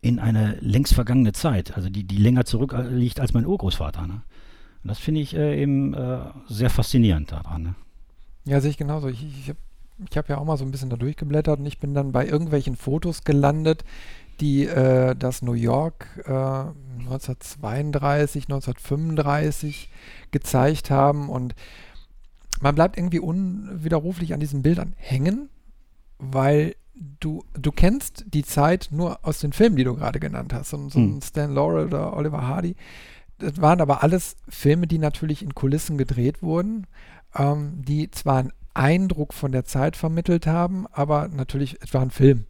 in eine längst vergangene Zeit, also die, die länger zurückliegt als mein Urgroßvater. Ne? Und das finde ich äh, eben äh, sehr faszinierend daran. Ne? Ja, sehe ich genauso. Ich, ich habe ich hab ja auch mal so ein bisschen da durchgeblättert und ich bin dann bei irgendwelchen Fotos gelandet, die äh, das New York 1932, äh, 1935 gezeigt haben und man bleibt irgendwie unwiderruflich an diesen Bildern hängen, weil du, du kennst die Zeit nur aus den Filmen, die du gerade genannt hast. So, so ein hm. Stan Laurel oder Oliver Hardy. Das waren aber alles Filme, die natürlich in Kulissen gedreht wurden, ähm, die zwar einen Eindruck von der Zeit vermittelt haben, aber natürlich, es war ein Film.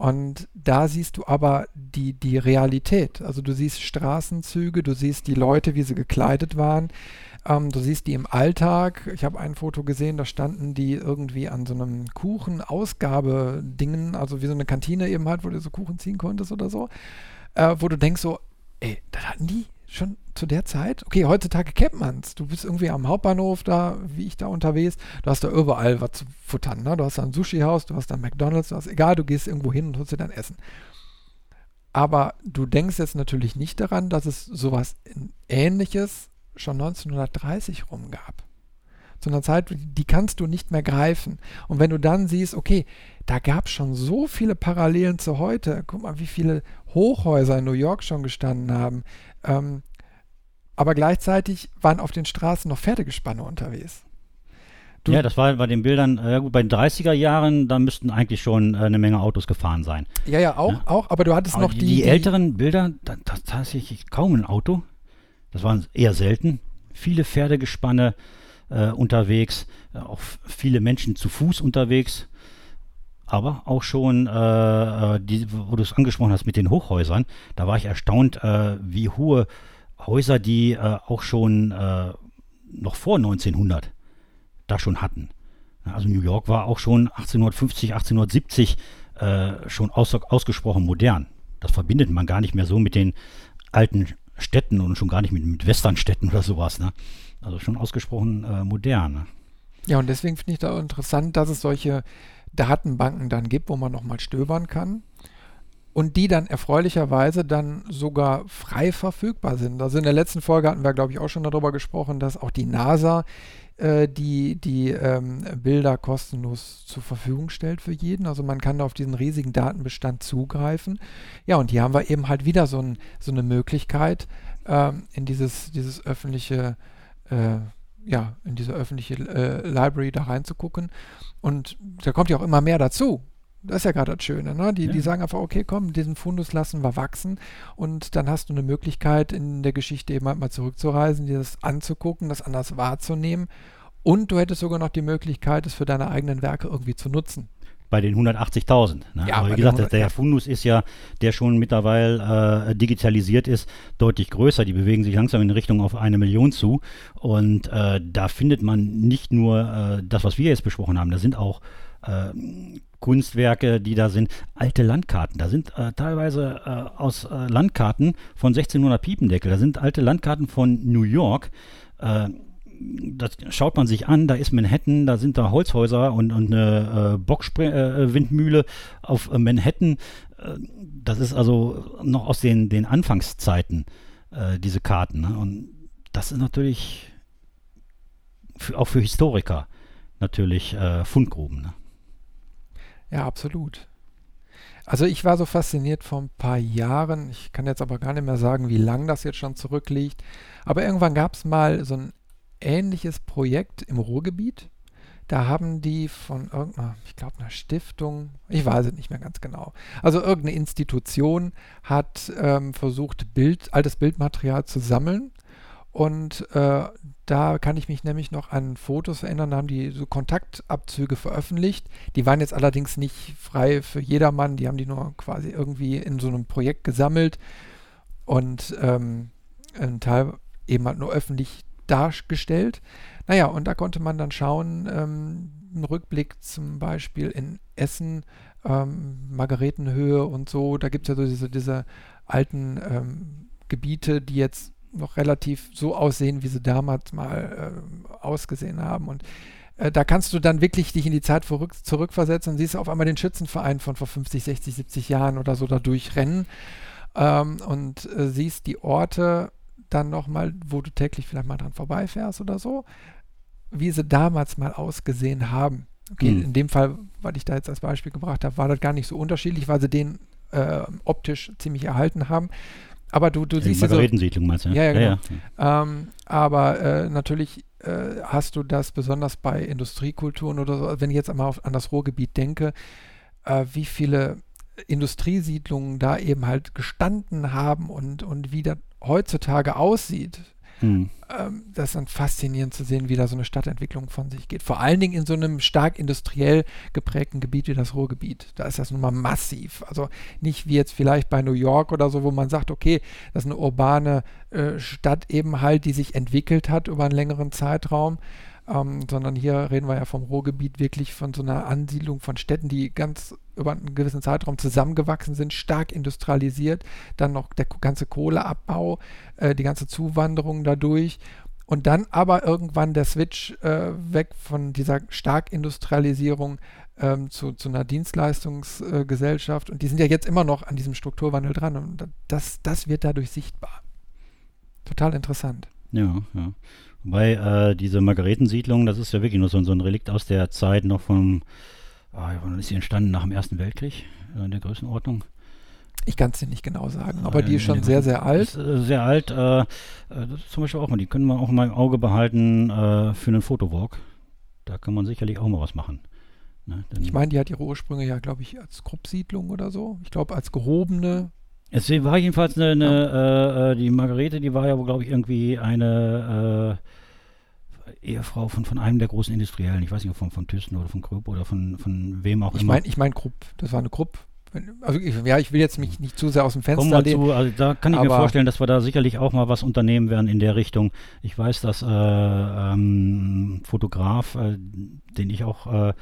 Und da siehst du aber die, die Realität. Also du siehst Straßenzüge, du siehst die Leute, wie sie gekleidet waren. Ähm, du siehst die im Alltag. Ich habe ein Foto gesehen, da standen die irgendwie an so einem Kuchen-Ausgabe-Dingen, also wie so eine Kantine eben halt, wo du so Kuchen ziehen konntest oder so. Äh, wo du denkst so, ey, das hatten die schon zu der Zeit? Okay, heutzutage kennt man's. Du bist irgendwie am Hauptbahnhof da, wie ich da unterwegs. Du hast da überall was zu futtern. Ne? Du hast da ein Sushi-Haus, du hast da ein McDonalds, du hast, egal, du gehst irgendwo hin und holst dir dein Essen. Aber du denkst jetzt natürlich nicht daran, dass es sowas Ähnliches schon 1930 rum gab. Zu einer Zeit, die kannst du nicht mehr greifen. Und wenn du dann siehst, okay, da gab es schon so viele Parallelen zu heute. Guck mal, wie viele Hochhäuser in New York schon gestanden haben. Ähm, aber gleichzeitig waren auf den Straßen noch Pferdegespanne unterwegs. Du ja, das war bei den Bildern, äh, gut, bei den 30er Jahren, da müssten eigentlich schon äh, eine Menge Autos gefahren sein. Ja, ja, auch, ja. auch aber du hattest aber noch die, die, die. älteren Bilder, da, da tatsächlich kaum ein Auto. Das waren eher selten. Viele Pferdegespanne äh, unterwegs, äh, auch viele Menschen zu Fuß unterwegs. Aber auch schon, äh die, wo du es angesprochen hast mit den Hochhäusern, da war ich erstaunt, äh, wie hohe Häuser die äh, auch schon noch vor 1900 da schon hatten. Also New York war auch schon 1850, 1870 schon aus, ausgesprochen modern. Das verbindet man gar nicht mehr so mit den alten Städten und schon gar nicht mit, mit Westernstädten oder sowas. Ne? Also schon ausgesprochen äh, modern. Ne? Ja, und deswegen finde ich da interessant, dass es solche Datenbanken dann gibt, wo man nochmal stöbern kann. Und die dann erfreulicherweise dann sogar frei verfügbar sind. Also in der letzten Folge hatten wir, glaube ich, auch schon darüber gesprochen, dass auch die NASA äh, die, die ähm, Bilder kostenlos zur Verfügung stellt für jeden. Also man kann da auf diesen riesigen Datenbestand zugreifen. Ja, und hier haben wir eben halt wieder so, ein, so eine Möglichkeit, ähm, in dieses, dieses öffentliche, äh, ja, in diese öffentliche äh, Library da reinzugucken. Und da kommt ja auch immer mehr dazu. Das ist ja gerade das Schöne, ne? Die, ja. die sagen einfach, okay, komm, diesen Fundus lassen wir wachsen und dann hast du eine Möglichkeit, in der Geschichte eben halt mal zurückzureisen, dir das anzugucken, das anders wahrzunehmen und du hättest sogar noch die Möglichkeit, es für deine eigenen Werke irgendwie zu nutzen bei den 180.000. Ne? Ja, Aber wie gesagt, 100, der ja. Fundus ist ja, der schon mittlerweile äh, digitalisiert ist, deutlich größer. Die bewegen sich langsam in Richtung auf eine Million zu. Und äh, da findet man nicht nur äh, das, was wir jetzt besprochen haben, da sind auch äh, Kunstwerke, die da sind, alte Landkarten. Da sind äh, teilweise äh, aus äh, Landkarten von 1600 Piependeckel, da sind alte Landkarten von New York. Äh, das schaut man sich an, da ist Manhattan, da sind da Holzhäuser und, und eine äh, Boxwindmühle auf Manhattan. das ist also noch aus den, den Anfangszeiten, diese Karten. Ne? Und das ist natürlich für, auch für Historiker natürlich Fundgruben. Ne? Ja, absolut. Also ich war so fasziniert vor ein paar Jahren, ich kann jetzt aber gar nicht mehr sagen, wie lang das jetzt schon zurückliegt, aber irgendwann gab es mal so ein ähnliches Projekt im Ruhrgebiet. Da haben die von irgendeiner, ich glaube, einer Stiftung, ich weiß es nicht mehr ganz genau. Also irgendeine Institution hat ähm, versucht, Bild, altes Bildmaterial zu sammeln und äh, da kann ich mich nämlich noch an Fotos erinnern, da haben die so Kontaktabzüge veröffentlicht. Die waren jetzt allerdings nicht frei für jedermann, die haben die nur quasi irgendwie in so einem Projekt gesammelt und ähm, ein Teil eben halt nur öffentlich dargestellt. Naja, und da konnte man dann schauen, ähm, ein Rückblick zum Beispiel in Essen, ähm, Margaretenhöhe und so, da gibt es ja so diese, diese alten ähm, Gebiete, die jetzt noch relativ so aussehen, wie sie damals mal äh, ausgesehen haben. Und äh, da kannst du dann wirklich dich in die Zeit verrück, zurückversetzen und siehst auf einmal den Schützenverein von vor 50, 60, 70 Jahren oder so da durchrennen ähm, und äh, siehst die Orte dann nochmal, wo du täglich vielleicht mal dran vorbeifährst oder so, wie sie damals mal ausgesehen haben. Okay, mhm. in dem Fall, was ich da jetzt als Beispiel gebracht habe, war das gar nicht so unterschiedlich, weil sie den äh, optisch ziemlich erhalten haben. Aber du, du ja, siehst ja so. meinst du? Ja, ja, genau. Ja, ja. Ähm, aber äh, natürlich äh, hast du das besonders bei Industriekulturen oder so, wenn ich jetzt einmal auf, an das Ruhrgebiet denke, äh, wie viele Industriesiedlungen da eben halt gestanden haben und, und wie das heutzutage aussieht. Hm. Ähm, das ist dann faszinierend zu sehen, wie da so eine Stadtentwicklung von sich geht. Vor allen Dingen in so einem stark industriell geprägten Gebiet wie das Ruhrgebiet. Da ist das nun mal massiv. Also nicht wie jetzt vielleicht bei New York oder so, wo man sagt, okay, das ist eine urbane äh, Stadt eben halt, die sich entwickelt hat über einen längeren Zeitraum ähm, sondern hier reden wir ja vom Ruhrgebiet wirklich von so einer Ansiedlung von Städten, die ganz über einen gewissen Zeitraum zusammengewachsen sind, stark industrialisiert, dann noch der ganze Kohleabbau, äh, die ganze Zuwanderung dadurch und dann aber irgendwann der Switch äh, weg von dieser Starkindustrialisierung ähm, zu, zu, einer Dienstleistungsgesellschaft. Äh, und die sind ja jetzt immer noch an diesem Strukturwandel dran. Und das, das wird dadurch sichtbar. Total interessant. Ja, ja. Wobei äh, diese Margaretensiedlung, das ist ja wirklich nur so, so ein Relikt aus der Zeit noch vom, ah, wann ist sie entstanden? Nach dem Ersten Weltkrieg äh, in der Größenordnung. Ich kann es dir nicht genau sagen, aber die ist schon sehr, sehr alt. Äh, sehr alt. Äh, äh, zum Beispiel auch mal, die können wir auch mal im Auge behalten äh, für einen Fotowalk. Da kann man sicherlich auch mal was machen. Ne? ich meine, die hat ihre Ursprünge ja, glaube ich, als Kruppsiedlung oder so. Ich glaube, als gehobene es war jedenfalls eine, eine ja. äh, die Margarete, die war ja, glaube ich, irgendwie eine äh, Ehefrau von, von einem der großen Industriellen. Ich weiß nicht, von, von Thyssen oder von Krupp oder von, von wem auch ich immer. Mein, ich meine Krupp, das war eine Krupp. Also ich, ja, ich will jetzt mich nicht zu sehr aus dem Fenster Kommen lehnen, zu, also da kann ich mir vorstellen, dass wir da sicherlich auch mal was unternehmen werden in der Richtung. Ich weiß, dass äh, ähm, Fotograf, äh, den ich auch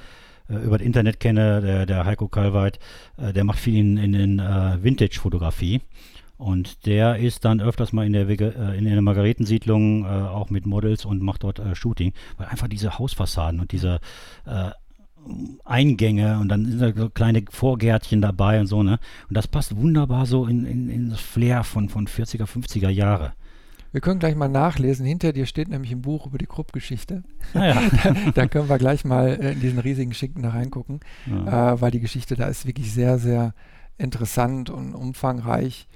äh, über das Internet kenne, der, der Heiko Kalweit, äh, der macht viel in, in, in äh, Vintage-Fotografie. Und der ist dann öfters mal in der, äh, in der Margaretensiedlung äh, auch mit Models und macht dort Shooting, weil einfach diese Hausfassaden und diese Eingänge und dann sind da so kleine Vorgärtchen dabei und so, ne? Und das passt wunderbar so in, in, in das Flair von, von 40er, 50er Jahre. Wir können gleich mal nachlesen. Hinter dir steht nämlich ein Buch über die Krupp-Geschichte. Ah, ja. [LAUGHS] da, da, können wir gleich mal in diesen riesigen Schinken da reingucken, ja. äh, weil die Geschichte da ist wirklich sehr, sehr interessant und umfangreich.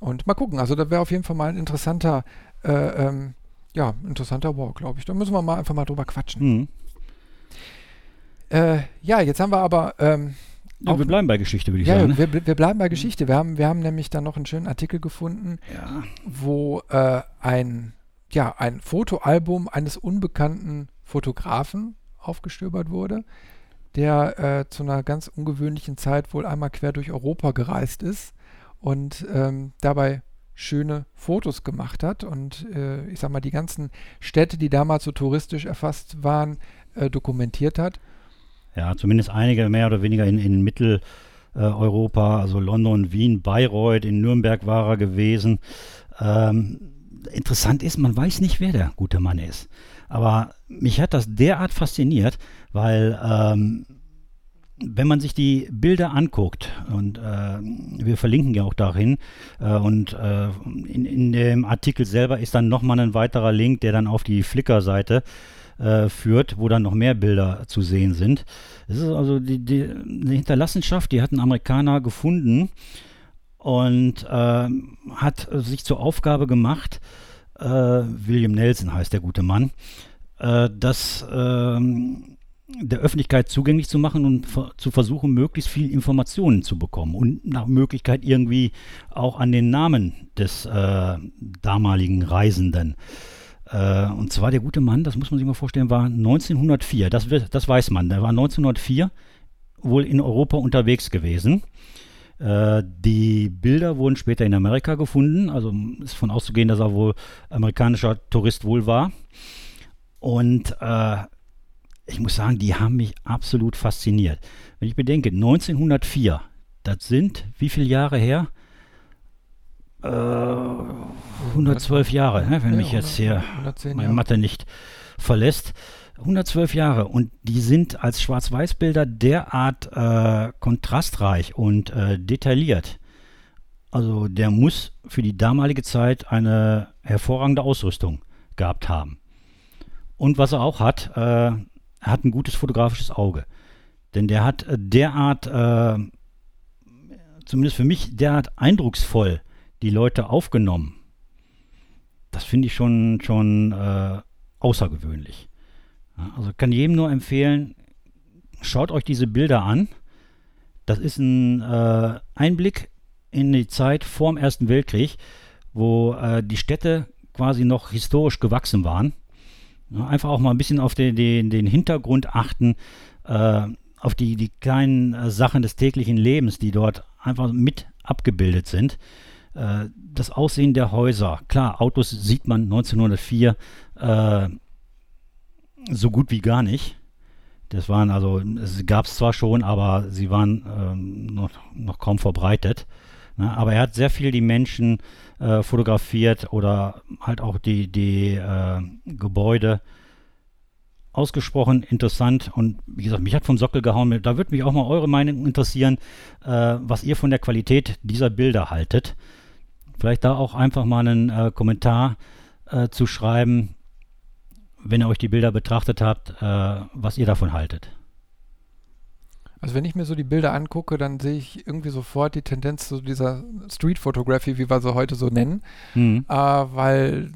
Und mal gucken, also da wäre auf jeden Fall mal ein interessanter, äh, ähm, ja, interessanter Walk, glaube ich. Da müssen wir mal einfach mal drüber quatschen. Mhm. Äh, ja, jetzt haben wir aber. Ähm, ja, wir bleiben bei Geschichte, würde ich ja, sagen. Ne? wir, wir, bleiben bei Geschichte. Wir haben, wir haben nämlich dann noch einen schönen Artikel gefunden, ja. wo äh, ein, ja, ein Fotoalbum eines unbekannten Fotografen aufgestöbert wurde, der äh, zu einer ganz ungewöhnlichen Zeit wohl einmal quer durch Europa gereist ist und ähm, dabei schöne Fotos gemacht hat und äh, ich sag mal die ganzen Städte, die damals so touristisch erfasst waren, äh, dokumentiert hat. Ja, zumindest einige mehr oder weniger in, in Mitteleuropa, also London, Wien, Bayreuth, in Nürnberg war er gewesen. Ähm, interessant ist, man weiß nicht, wer der gute Mann ist. Aber mich hat das derart fasziniert, weil ähm, wenn man sich die Bilder anguckt, und äh, wir verlinken ja auch dahin, äh, und äh, in, in, dem Artikel selber ist dann nochmal ein weiterer Link, der dann auf die Flickr-Seite äh, führt, wo dann noch mehr Bilder zu sehen sind. Es ist also die, die, eine Hinterlassenschaft, die hat ein Amerikaner gefunden und äh, hat sich zur Aufgabe gemacht, äh, William Nelson heißt der gute Mann, das ähm, der Öffentlichkeit zugänglich zu machen und zu versuchen, möglichst viel Informationen zu bekommen und nach Möglichkeit irgendwie auch an den Namen des äh, damaligen Reisenden. Äh, und zwar der gute Mann, das muss man sich mal vorstellen, war 1904, das, das weiß man, der war 1904 wohl in Europa unterwegs gewesen. Äh, die Bilder wurden später in Amerika gefunden, also ist von auszugehen, dass er wohl amerikanischer Tourist wohl war. Und äh, ich muss sagen, die haben mich absolut fasziniert. Wenn ich bedenke, 1904, das sind wie viele Jahre her? Äh, 112 Jahre, ne, wenn ja, mich jetzt hier meine Mathe nicht verlässt. 112 Jahre und die sind als Schwarz-Weiß-Bilder derart äh, kontrastreich und äh, detailliert. Also der muss für die damalige Zeit eine hervorragende Ausrüstung gehabt haben. Und was er auch hat, äh, er hat ein gutes fotografisches Auge. Denn der hat äh, derart, äh, zumindest für mich, derart eindrucksvoll die Leute aufgenommen. Das finde ich schon, schon äh, außergewöhnlich. Ja, also kann jedem nur empfehlen, schaut euch diese Bilder an. Das ist ein äh, Einblick in die Zeit vor dem Ersten Weltkrieg, wo äh, die Städte quasi noch historisch gewachsen waren einfach auch mal ein bisschen auf den, den, den Hintergrund achten, äh, auf die, die kleinen äh, Sachen des täglichen Lebens, die dort einfach mit abgebildet sind. Äh, das Aussehen der Häuser, klar, Autos sieht man 1904 äh, so gut wie gar nicht. Das waren also, es gab es zwar schon, aber sie waren ähm, noch, noch kaum verbreitet. Ne? Aber er hat sehr viel die Menschen äh, fotografiert oder halt auch die, die äh, Gebäude. Ausgesprochen interessant und wie gesagt, mich hat vom Sockel gehauen. Da würde mich auch mal eure Meinung interessieren, äh, was ihr von der Qualität dieser Bilder haltet. Vielleicht da auch einfach mal einen äh, Kommentar äh, zu schreiben, wenn ihr euch die Bilder betrachtet habt, äh, was ihr davon haltet. Also wenn ich mir so die Bilder angucke, dann sehe ich irgendwie sofort die Tendenz zu dieser Street Photography, wie wir sie heute so nennen, mhm. äh, weil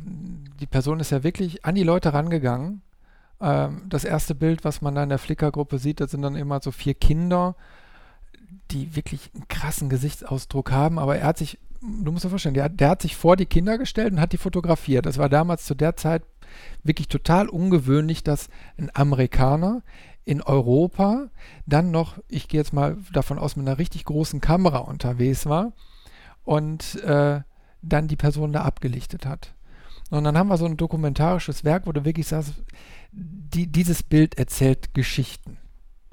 die Person ist ja wirklich an die Leute rangegangen. Ähm, das erste Bild, was man da in der Flickr-Gruppe sieht, das sind dann immer so vier Kinder, die wirklich einen krassen Gesichtsausdruck haben, aber er hat sich, du musst dir vorstellen, der, der hat sich vor die Kinder gestellt und hat die fotografiert. Das war damals zu der Zeit wirklich total ungewöhnlich, dass ein Amerikaner in Europa dann noch, ich gehe jetzt mal davon aus, mit einer richtig großen Kamera unterwegs war und äh, dann die Person da abgelichtet hat. Und dann haben wir so ein dokumentarisches Werk, wo du wirklich sagst, die, dieses Bild erzählt Geschichten.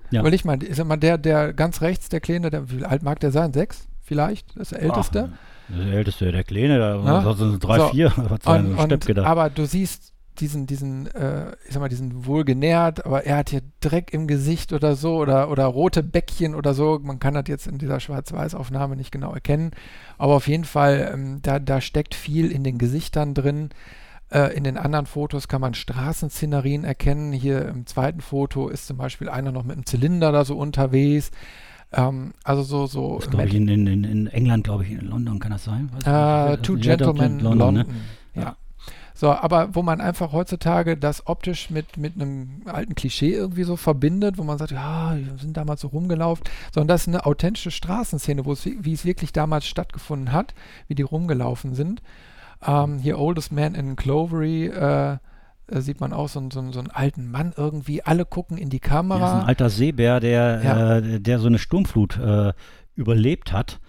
Ja. Weil ich meine, ist immer der, der ganz rechts, der Kleine, der, wie alt mag der sein? Sechs vielleicht? Das Älteste? Ach, der Älteste, der Kleine, da ja? sind drei, so, vier. Und, und, aber du siehst diesen, diesen, äh, ich sag mal, diesen wohlgenährt, aber er hat hier Dreck im Gesicht oder so oder, oder rote Bäckchen oder so. Man kann das jetzt in dieser Schwarz-Weiß-Aufnahme nicht genau erkennen. Aber auf jeden Fall, ähm, da, da steckt viel in den Gesichtern drin. Äh, in den anderen Fotos kann man Straßenszenerien erkennen. Hier im zweiten Foto ist zum Beispiel einer noch mit einem Zylinder da so unterwegs. Ähm, also so, so. Das glaube ich in, in, in England, glaube ich, in London kann das sein. Uh, two ja, Gentlemen London. London. Ne? Ja. So, aber wo man einfach heutzutage das optisch mit, mit einem alten Klischee irgendwie so verbindet, wo man sagt, ja, wir sind damals so rumgelaufen, sondern das ist eine authentische Straßenszene, wo es, wie es wirklich damals stattgefunden hat, wie die rumgelaufen sind. Ähm, hier Oldest Man in Clovery, äh, äh, sieht man auch so, so, so, einen alten Mann irgendwie. Alle gucken in die Kamera. Ja, ein alter Seebär, der, ja. äh, der so eine Sturmflut äh, überlebt hat.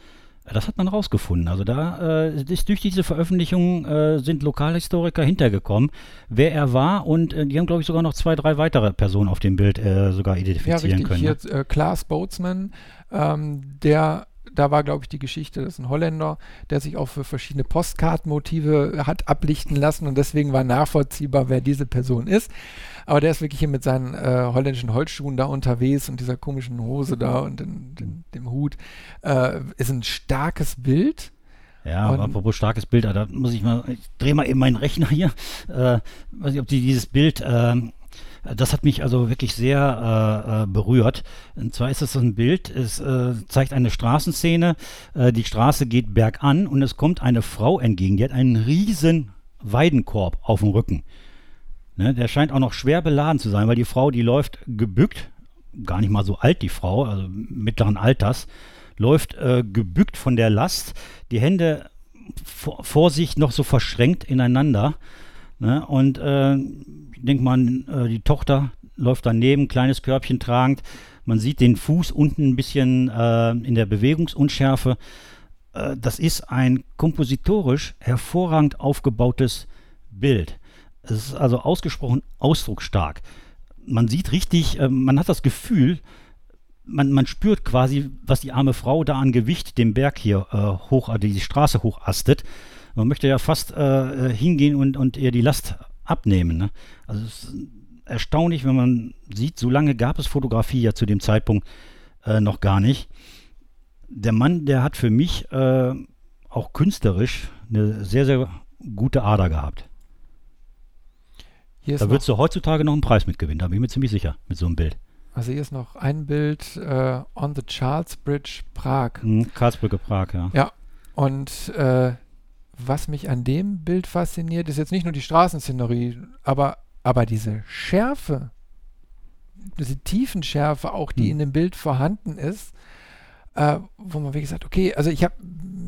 Das hat man rausgefunden. Also da äh, ist durch diese Veröffentlichung äh, sind Lokalhistoriker hintergekommen, wer er war und äh, die haben glaube ich sogar noch zwei, drei weitere Personen auf dem Bild äh, sogar identifizieren ja, richtig. können. Hier ne? Klaas Boatsman, ähm, der da war, glaube ich, die Geschichte, das ist ein Holländer, der sich auch für verschiedene Postkartenmotive hat ablichten lassen und deswegen war nachvollziehbar, wer diese Person ist. Aber der ist wirklich hier mit seinen äh, holländischen Holzschuhen da unterwegs und dieser komischen Hose da und den, den, dem Hut. Äh, ist ein starkes Bild. Ja, und apropos starkes Bild, da muss ich mal, ich drehe mal eben meinen Rechner hier. Äh, weiß nicht, ob die dieses Bild ähm, das hat mich also wirklich sehr äh, äh, berührt. Und zwar ist es so ein Bild, es äh, zeigt eine Straßenszene, äh, die Straße geht bergan und es kommt eine Frau entgegen, die hat einen riesen Weidenkorb auf dem Rücken. Ne, der scheint auch noch schwer beladen zu sein, weil die Frau, die läuft gebückt, gar nicht mal so alt, die Frau, also mittleren Alters, läuft äh, gebückt von der Last, die Hände vor, vor sich noch so verschränkt ineinander. Ne? Und äh, denke mal, äh, die Tochter läuft daneben, kleines Körbchen tragend. Man sieht den Fuß unten ein bisschen äh, in der Bewegungsunschärfe. Äh, das ist ein kompositorisch hervorragend aufgebautes Bild. Es ist also ausgesprochen ausdrucksstark. Man sieht richtig, äh, man hat das Gefühl, man, man, spürt quasi, was die arme Frau da an Gewicht den Berg hier äh, hoch, die Straße hochastet. Man möchte ja fast äh, hingehen und, und ihr die Last abnehmen. Ne? Also es ist erstaunlich, wenn man sieht, so lange gab es Fotografie ja zu dem Zeitpunkt äh, noch gar nicht. Der Mann, der hat für mich äh, auch künstlerisch eine sehr, sehr gute Ader gehabt. da würdest du heutzutage noch einen Preis mitgewinnen, da bin ich mir ziemlich sicher, mit so einem Bild. Also hier ist noch ein Bild äh, on the Charles Bridge Prag. Mhm, Karlsbrücke Prag, ja. Ja, und äh, was mich an dem Bild fasziniert, ist jetzt nicht nur die Straßenszenerie, aber, aber diese Schärfe, diese Tiefenschärfe auch, die hm. in dem Bild vorhanden ist, äh, wo man wie gesagt, okay, also ich habe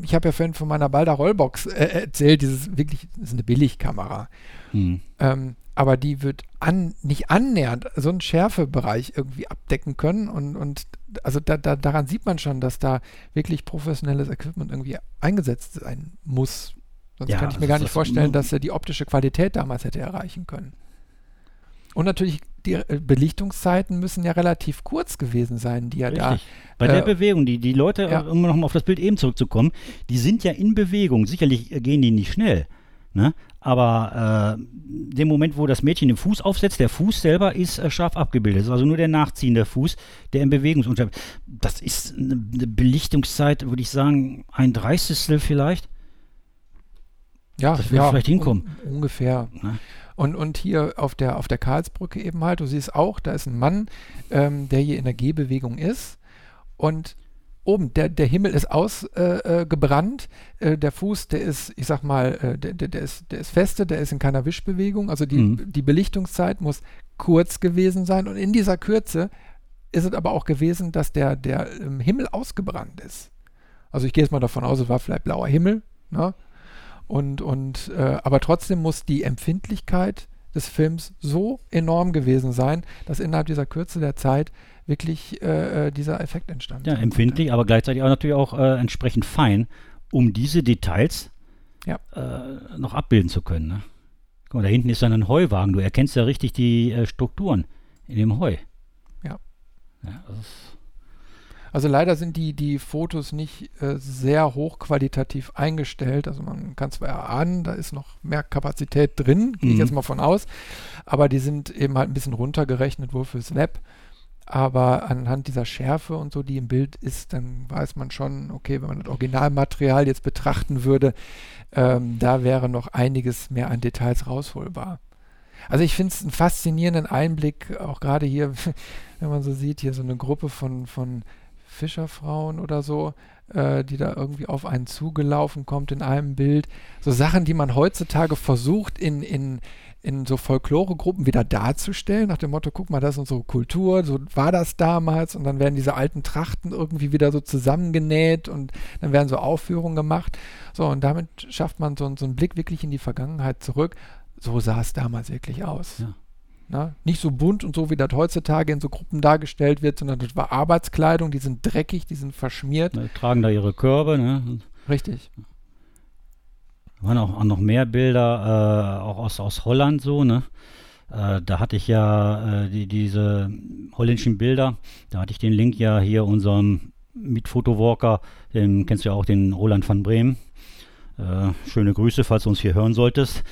ich hab ja vorhin von meiner Balder Rollbox äh, erzählt, dieses wirklich, das ist eine Billigkamera. Hm. Ähm, aber die wird an, nicht annähernd so einen Schärfebereich irgendwie abdecken können und, und also da, da, daran sieht man schon, dass da wirklich professionelles Equipment irgendwie eingesetzt sein muss. Sonst ja, kann ich mir gar nicht vorstellen, dass er die optische Qualität damals hätte erreichen können. Und natürlich, die äh, Belichtungszeiten müssen ja relativ kurz gewesen sein, die er da. Bei äh, der Bewegung, die, die Leute, ja. um nochmal auf das Bild eben zurückzukommen, die sind ja in Bewegung. Sicherlich gehen die nicht schnell. Ne? Aber äh, dem Moment, wo das Mädchen den Fuß aufsetzt, der Fuß selber ist äh, scharf abgebildet. Das ist also nur der nachziehende Fuß, der in Bewegung ist. Das ist eine Belichtungszeit, würde ich sagen, ein Dreißigstel vielleicht. Ja, das wird ja, vielleicht hinkommen. Un ungefähr. Ne? Und, und hier auf der, auf der Karlsbrücke eben halt, du siehst auch, da ist ein Mann, ähm, der hier in der Gehbewegung ist. Und oben, der, der Himmel ist ausgebrannt, äh, äh, der Fuß, der ist, ich sag mal, äh, der, der, ist, der ist feste, der ist in keiner Wischbewegung. Also die, mhm. die Belichtungszeit muss kurz gewesen sein. Und in dieser Kürze ist es aber auch gewesen, dass der, der Himmel ausgebrannt ist. Also ich gehe jetzt mal davon aus, es war vielleicht blauer Himmel. Ne? Und, und äh, aber trotzdem muss die Empfindlichkeit des Films so enorm gewesen sein, dass innerhalb dieser Kürze der Zeit wirklich äh, äh dieser Effekt entstand. Ja, empfindlich, aber gleichzeitig auch natürlich auch äh, entsprechend fein, um diese Details ja. äh, noch abbilden zu können. Ne? Guck mal, da hinten ist dann ein Heuwagen. Du erkennst ja richtig die äh, Strukturen in dem Heu. Ja. ja Also leider sind die, die Fotos nicht äh, sehr hochqualitativ eingestellt. Also man kann zwar erahnen, da ist noch mehr Kapazität drin, gehe ich mhm. jetzt mal von aus, aber die sind eben halt ein bisschen runtergerechnet wohl fürs Web. Aber anhand dieser Schärfe und so, die im Bild ist, dann weiß man schon, okay, wenn man das Originalmaterial jetzt betrachten würde, ähm, da wäre noch einiges mehr an Details rausholbar. Also ich finde es einen faszinierenden Einblick, auch gerade hier, [LAUGHS] wenn man so sieht, hier so eine Gruppe von, von Fischerfrauen oder so, äh, die da irgendwie auf einen zugelaufen kommt in einem Bild. So Sachen, die man heutzutage versucht in, in, in so Folkloregruppen wieder darzustellen, nach dem Motto, guck mal, das ist unsere Kultur, so war das damals und dann werden diese alten Trachten irgendwie wieder so zusammengenäht und dann werden so Aufführungen gemacht. So, und damit schafft man so, so einen Blick wirklich in die Vergangenheit zurück. So sah es damals wirklich aus. Ja. Na, nicht so bunt und so, wie das heutzutage in so Gruppen dargestellt wird, sondern das war Arbeitskleidung, die sind dreckig, die sind verschmiert. Die tragen da ihre Körbe, ne? Richtig. Da waren auch, auch noch mehr Bilder, äh, auch aus, aus Holland so, ne? Äh, da hatte ich ja äh, die, diese holländischen Bilder, da hatte ich den Link ja hier unserem Mitfotowalker, den kennst du ja auch, den Roland van Bremen. Äh, schöne Grüße, falls du uns hier hören solltest,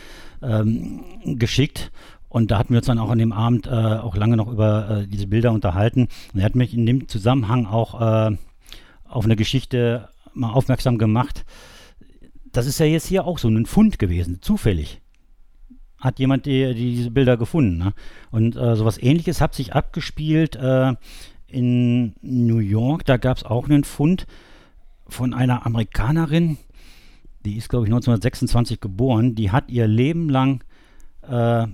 ähm, geschickt. Und da hatten wir uns dann auch an dem Abend äh, auch lange noch über äh, diese Bilder unterhalten. Und er hat mich in dem Zusammenhang auch äh, auf eine Geschichte mal aufmerksam gemacht. Das ist ja jetzt hier auch so ein Fund gewesen, zufällig. Hat jemand die, die diese Bilder gefunden. Ne? Und äh, sowas ähnliches hat sich abgespielt äh, in New York. Da gab es auch einen Fund von einer Amerikanerin, die ist, glaube ich, 1926 geboren. Die hat ihr Leben lang äh,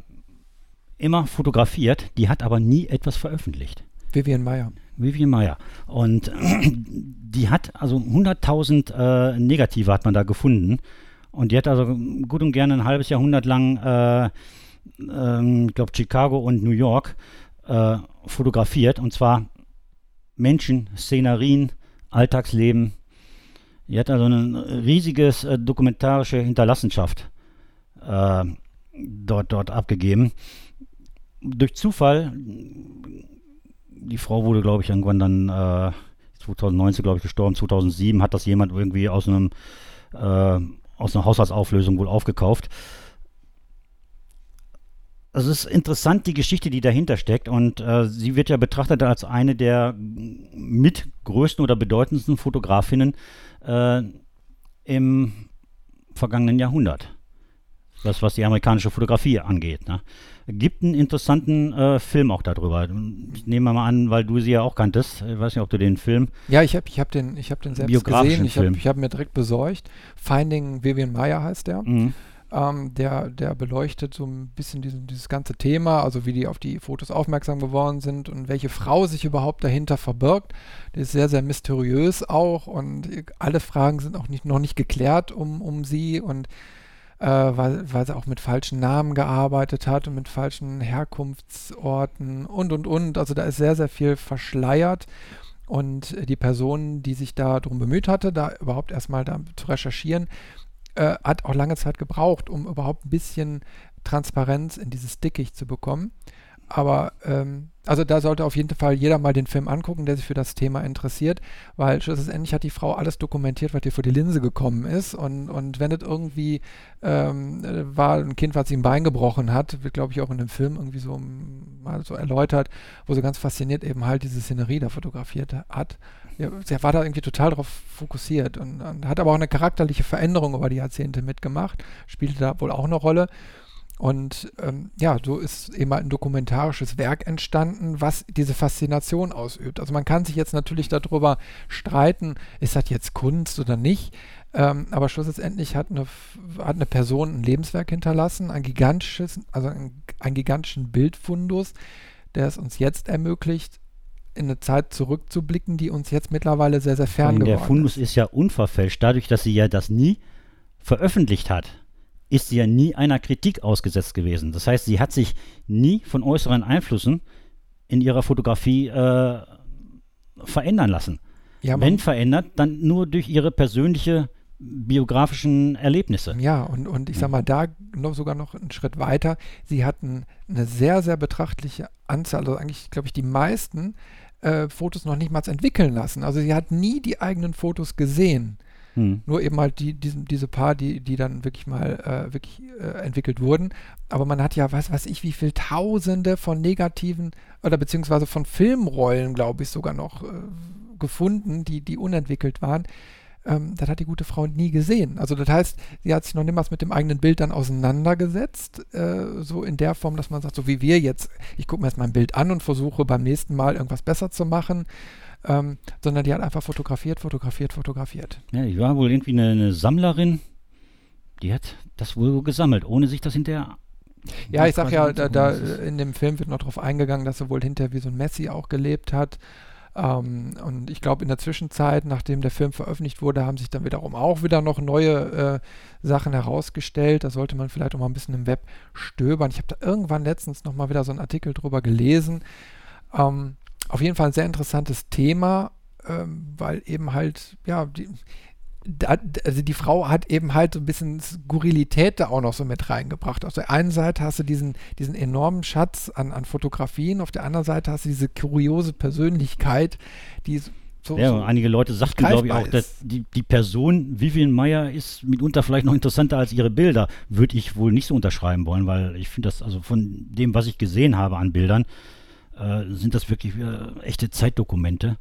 immer fotografiert, die hat aber nie etwas veröffentlicht. Vivian Meyer. Vivian Meyer. Und [CLEARS THROAT] die hat also 100.000 äh, Negative hat man da gefunden. Und die hat also gut und gerne ein halbes Jahrhundert lang, äh, ähm, ich glaube, Chicago und New York äh, fotografiert. Und zwar Menschen, Szenerien, Alltagsleben. Die hat also eine riesige äh, dokumentarische Hinterlassenschaft äh, dort, dort abgegeben durch Zufall, die Frau wurde, glaube ich, irgendwann dann äh, 2019, glaube ich, gestorben, 2007 hat das jemand irgendwie aus einem äh, aus einer Haushaltsauflösung wohl aufgekauft. Es ist interessant, die Geschichte, die dahinter steckt. Und äh, sie wird ja betrachtet als eine der mit größten oder bedeutendsten Fotografinnen äh, im vergangenen Jahrhundert. Das, was die amerikanische Fotografie angeht. Ne? Gibt einen interessanten äh, Film auch darüber. Ich nehme mal an, weil du sie ja auch kanntest. Ich weiß nicht, ob du den Film. Ja, ich habe ich hab den, hab den selbst gesehen. Ich habe hab mir direkt besorgt. Finding Vivian Meyer heißt der. Mhm. Ähm, der, der beleuchtet so ein bisschen diesen, dieses ganze Thema, also wie die auf die Fotos aufmerksam geworden sind und welche Frau sich überhaupt dahinter verbirgt. Die ist sehr, sehr mysteriös auch und alle Fragen sind auch nicht, noch nicht geklärt um, um sie und äh, weil, weil sie auch mit falschen Namen gearbeitet hat und mit falschen Herkunftsorten und, und, und. Also da ist sehr, sehr viel verschleiert. Und die Person, die sich da darum bemüht hatte, da überhaupt erstmal da zu recherchieren, äh, hat auch lange Zeit gebraucht, um überhaupt ein bisschen Transparenz in dieses Dickicht zu bekommen. Aber ähm, also da sollte auf jeden Fall jeder mal den Film angucken, der sich für das Thema interessiert, weil schlussendlich hat die Frau alles dokumentiert, was ihr vor die Linse gekommen ist. Und, und wenn es irgendwie ähm, war ein Kind, was ein Bein gebrochen hat, wird glaube ich auch in dem Film irgendwie so mal so erläutert, wo sie ganz fasziniert eben halt diese Szenerie da fotografiert hat. Ja, sie war da irgendwie total darauf fokussiert und, und hat aber auch eine charakterliche Veränderung über die Jahrzehnte mitgemacht, spielte da wohl auch eine Rolle. Und ähm, ja, so ist eben halt ein dokumentarisches Werk entstanden, was diese Faszination ausübt. Also man kann sich jetzt natürlich darüber streiten, ist das jetzt Kunst oder nicht. Ähm, aber schlussendlich hat eine, hat eine Person ein Lebenswerk hinterlassen, ein gigantisches, also ein, einen gigantischen Bildfundus, der es uns jetzt ermöglicht, in eine Zeit zurückzublicken, die uns jetzt mittlerweile sehr, sehr fern geworden ist. Der Fundus ist ja unverfälscht, dadurch, dass sie ja das nie veröffentlicht hat ist sie ja nie einer Kritik ausgesetzt gewesen. Das heißt, sie hat sich nie von äußeren Einflüssen in ihrer Fotografie äh, verändern lassen. Ja, Wenn verändert, dann nur durch ihre persönliche biografischen Erlebnisse. Ja, und, und ich sag mal, da noch sogar noch einen Schritt weiter. Sie hatten eine sehr, sehr betrachtliche Anzahl, also eigentlich, glaube ich, die meisten äh, Fotos noch nicht mal entwickeln lassen. Also sie hat nie die eigenen Fotos gesehen. Hm. Nur eben halt die, diesen, diese paar, die, die dann wirklich mal äh, wirklich äh, entwickelt wurden. Aber man hat ja, was weiß ich, wie viel Tausende von negativen oder beziehungsweise von Filmrollen, glaube ich, sogar noch äh, gefunden, die, die unentwickelt waren. Ähm, das hat die gute Frau nie gesehen. Also das heißt, sie hat sich noch niemals mit dem eigenen Bild dann auseinandergesetzt, äh, so in der Form, dass man sagt, so wie wir jetzt, ich gucke mir jetzt mein Bild an und versuche beim nächsten Mal irgendwas besser zu machen ähm, sondern die hat einfach fotografiert, fotografiert, fotografiert. Ja, ich war wohl irgendwie eine, eine Sammlerin, die hat das wohl gesammelt, ohne sich das hinterher ja, ich sag ja, da, da, in dem Film wird noch darauf eingegangen, dass er wohl hinterher wie so ein Messi auch gelebt hat. Ähm, und ich glaube, in der Zwischenzeit, nachdem der Film veröffentlicht wurde, haben sich dann wiederum auch wieder noch neue äh, Sachen herausgestellt. Da sollte man vielleicht auch mal ein bisschen im Web stöbern. Ich habe da irgendwann letztens noch mal wieder so einen Artikel drüber gelesen. Ähm, auf jeden Fall ein sehr interessantes Thema, ähm, weil eben halt, ja, die, da, also die Frau hat eben halt so ein bisschen Skurrilität da auch noch so mit reingebracht. Auf der einen Seite hast du diesen, diesen enormen Schatz an, an Fotografien, auf der anderen Seite hast du diese kuriose Persönlichkeit, die so, ja, so einige Leute sagten, glaube ich, auch, dass die, die Person Vivian Meyer ist mitunter vielleicht noch interessanter als ihre Bilder. Würde ich wohl nicht so unterschreiben wollen, weil ich finde das, also von dem, was ich gesehen habe an Bildern, äh, sind das wirklich äh, echte Zeitdokumente.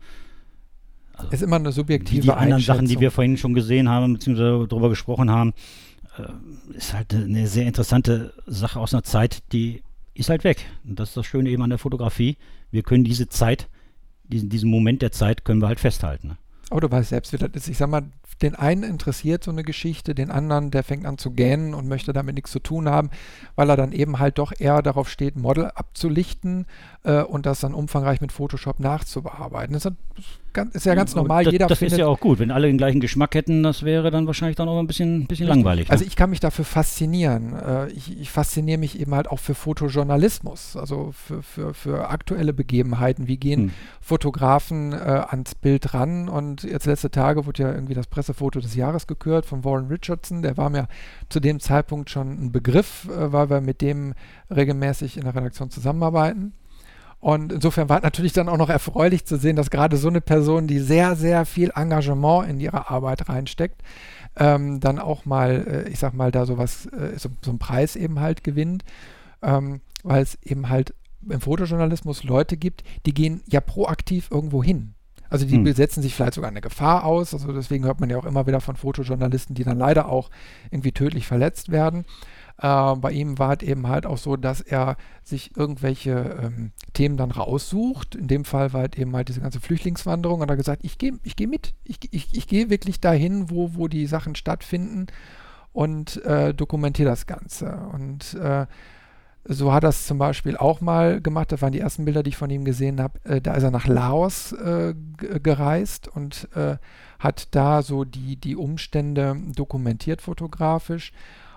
Also, ist immer eine subjektive Die, die anderen Sachen, die wir vorhin schon gesehen haben, beziehungsweise darüber gesprochen haben, äh, ist halt eine sehr interessante Sache aus einer Zeit, die ist halt weg. Und das ist das Schöne eben an der Fotografie. Wir können diese Zeit, diesen, diesen Moment der Zeit, können wir halt festhalten. Ne? Aber du weißt selbst, wie das ist. Ich sag mal, den einen interessiert so eine Geschichte, den anderen, der fängt an zu gähnen und möchte damit nichts zu tun haben, weil er dann eben halt doch eher darauf steht, Model abzulichten äh, und das dann umfangreich mit Photoshop nachzubearbeiten. Das ist ja ganz normal. Das, Jeder das ist ja auch gut. Wenn alle den gleichen Geschmack hätten, das wäre dann wahrscheinlich dann auch ein bisschen, bisschen langweilig. Ne? Also ich kann mich dafür faszinieren. Äh, ich, ich, fasziniere mich eben halt auch für Fotojournalismus, also für, für, für aktuelle Begebenheiten. Wie gehen hm. Fotografen äh, ans Bild ran? Und jetzt letzte Tage wurde ja irgendwie das Pressefoto des Jahres gekürt von Warren Richardson. Der war mir zu dem Zeitpunkt schon ein Begriff, äh, weil wir mit dem regelmäßig in der Redaktion zusammenarbeiten. Und insofern war es natürlich dann auch noch erfreulich zu sehen, dass gerade so eine Person, die sehr, sehr viel Engagement in ihre Arbeit reinsteckt, ähm, dann auch mal, äh, ich sag mal, da sowas, äh, so, so einen Preis eben halt gewinnt, ähm, weil es eben halt im Fotojournalismus Leute gibt, die gehen ja proaktiv irgendwo hin. Also die hm. setzen sich vielleicht sogar eine Gefahr aus. Also deswegen hört man ja auch immer wieder von Fotojournalisten, die dann leider auch irgendwie tödlich verletzt werden. Äh, bei ihm war es eben halt auch so, dass er sich irgendwelche ähm, Themen dann raussucht. In dem Fall war es eben halt diese ganze Flüchtlingswanderung. Und er hat gesagt, ich gehe ich geh mit. Ich, ich, ich gehe wirklich dahin, wo, wo die Sachen stattfinden und äh, dokumentiere das Ganze. Und äh, so hat er es zum Beispiel auch mal gemacht. Das waren die ersten Bilder, die ich von ihm gesehen habe. Äh, da ist er nach Laos äh, gereist und äh, hat da so die, die Umstände dokumentiert fotografisch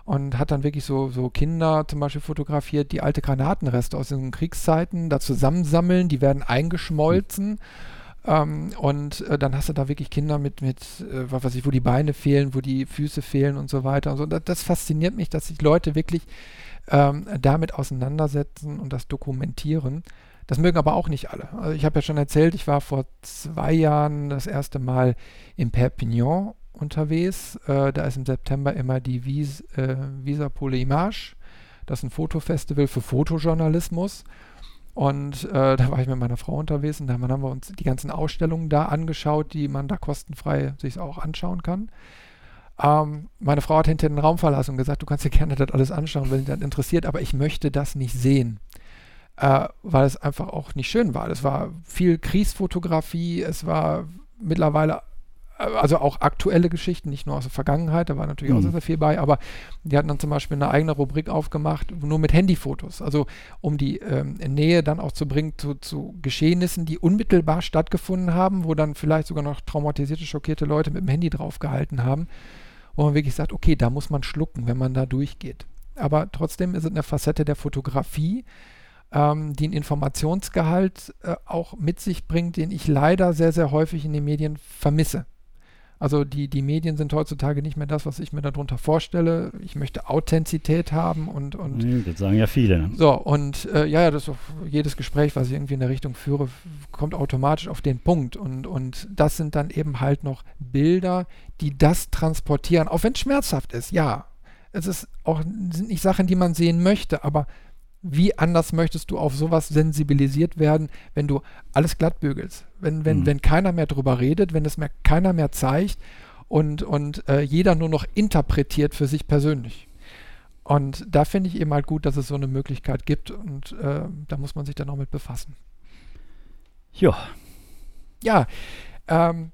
und hat dann wirklich so, so Kinder zum Beispiel fotografiert, die alte Granatenreste aus den Kriegszeiten da zusammensammeln, die werden eingeschmolzen. Ähm, und äh, dann hast du da wirklich Kinder mit, mit äh, was weiß ich, wo die Beine fehlen, wo die Füße fehlen und so weiter. Und so. Das, das fasziniert mich, dass sich Leute wirklich ähm, damit auseinandersetzen und das dokumentieren. Das mögen aber auch nicht alle. Also ich habe ja schon erzählt, ich war vor zwei Jahren das erste Mal in Perpignan unterwegs. Äh, da ist im September immer die Vis, äh, Visa Pole Image. Das ist ein Fotofestival für Fotojournalismus. Und äh, [LAUGHS] da war ich mit meiner Frau unterwegs und da haben wir uns die ganzen Ausstellungen da angeschaut, die man da kostenfrei sich auch anschauen kann. Ähm, meine Frau hat hinter den Raum verlassen und gesagt, du kannst dir gerne das alles anschauen, wenn dich das interessiert, aber ich möchte das nicht sehen. Äh, weil es einfach auch nicht schön war. Es war viel Kriegsfotografie, es war mittlerweile also auch aktuelle Geschichten, nicht nur aus der Vergangenheit, da war natürlich mhm. auch sehr, sehr viel bei, aber die hatten dann zum Beispiel eine eigene Rubrik aufgemacht, nur mit Handyfotos, also um die ähm, Nähe dann auch zu bringen zu, zu, Geschehnissen, die unmittelbar stattgefunden haben, wo dann vielleicht sogar noch traumatisierte, schockierte Leute mit dem Handy draufgehalten haben, wo man wirklich sagt, okay, da muss man schlucken, wenn man da durchgeht. Aber trotzdem ist es eine Facette der Fotografie, ähm, die einen Informationsgehalt äh, auch mit sich bringt, den ich leider sehr, sehr häufig in den Medien vermisse. Also die, die Medien sind heutzutage nicht mehr das, was ich mir darunter vorstelle. Ich möchte Authentizität haben und. und hm, das sagen ja viele. Ne? So, und äh, ja, ja, das jedes Gespräch, was ich irgendwie in der Richtung führe, kommt automatisch auf den Punkt. Und, und das sind dann eben halt noch Bilder, die das transportieren, auch wenn es schmerzhaft ist, ja. Es ist auch, sind nicht Sachen, die man sehen möchte, aber wie anders möchtest du auf sowas sensibilisiert werden, wenn du alles glatt bügelst? Wenn, wenn, mhm. wenn keiner mehr drüber redet, wenn es mehr keiner mehr zeigt und, und äh, jeder nur noch interpretiert für sich persönlich. Und da finde ich eben halt gut, dass es so eine Möglichkeit gibt und äh, da muss man sich dann auch mit befassen. Ja. Ja, ähm,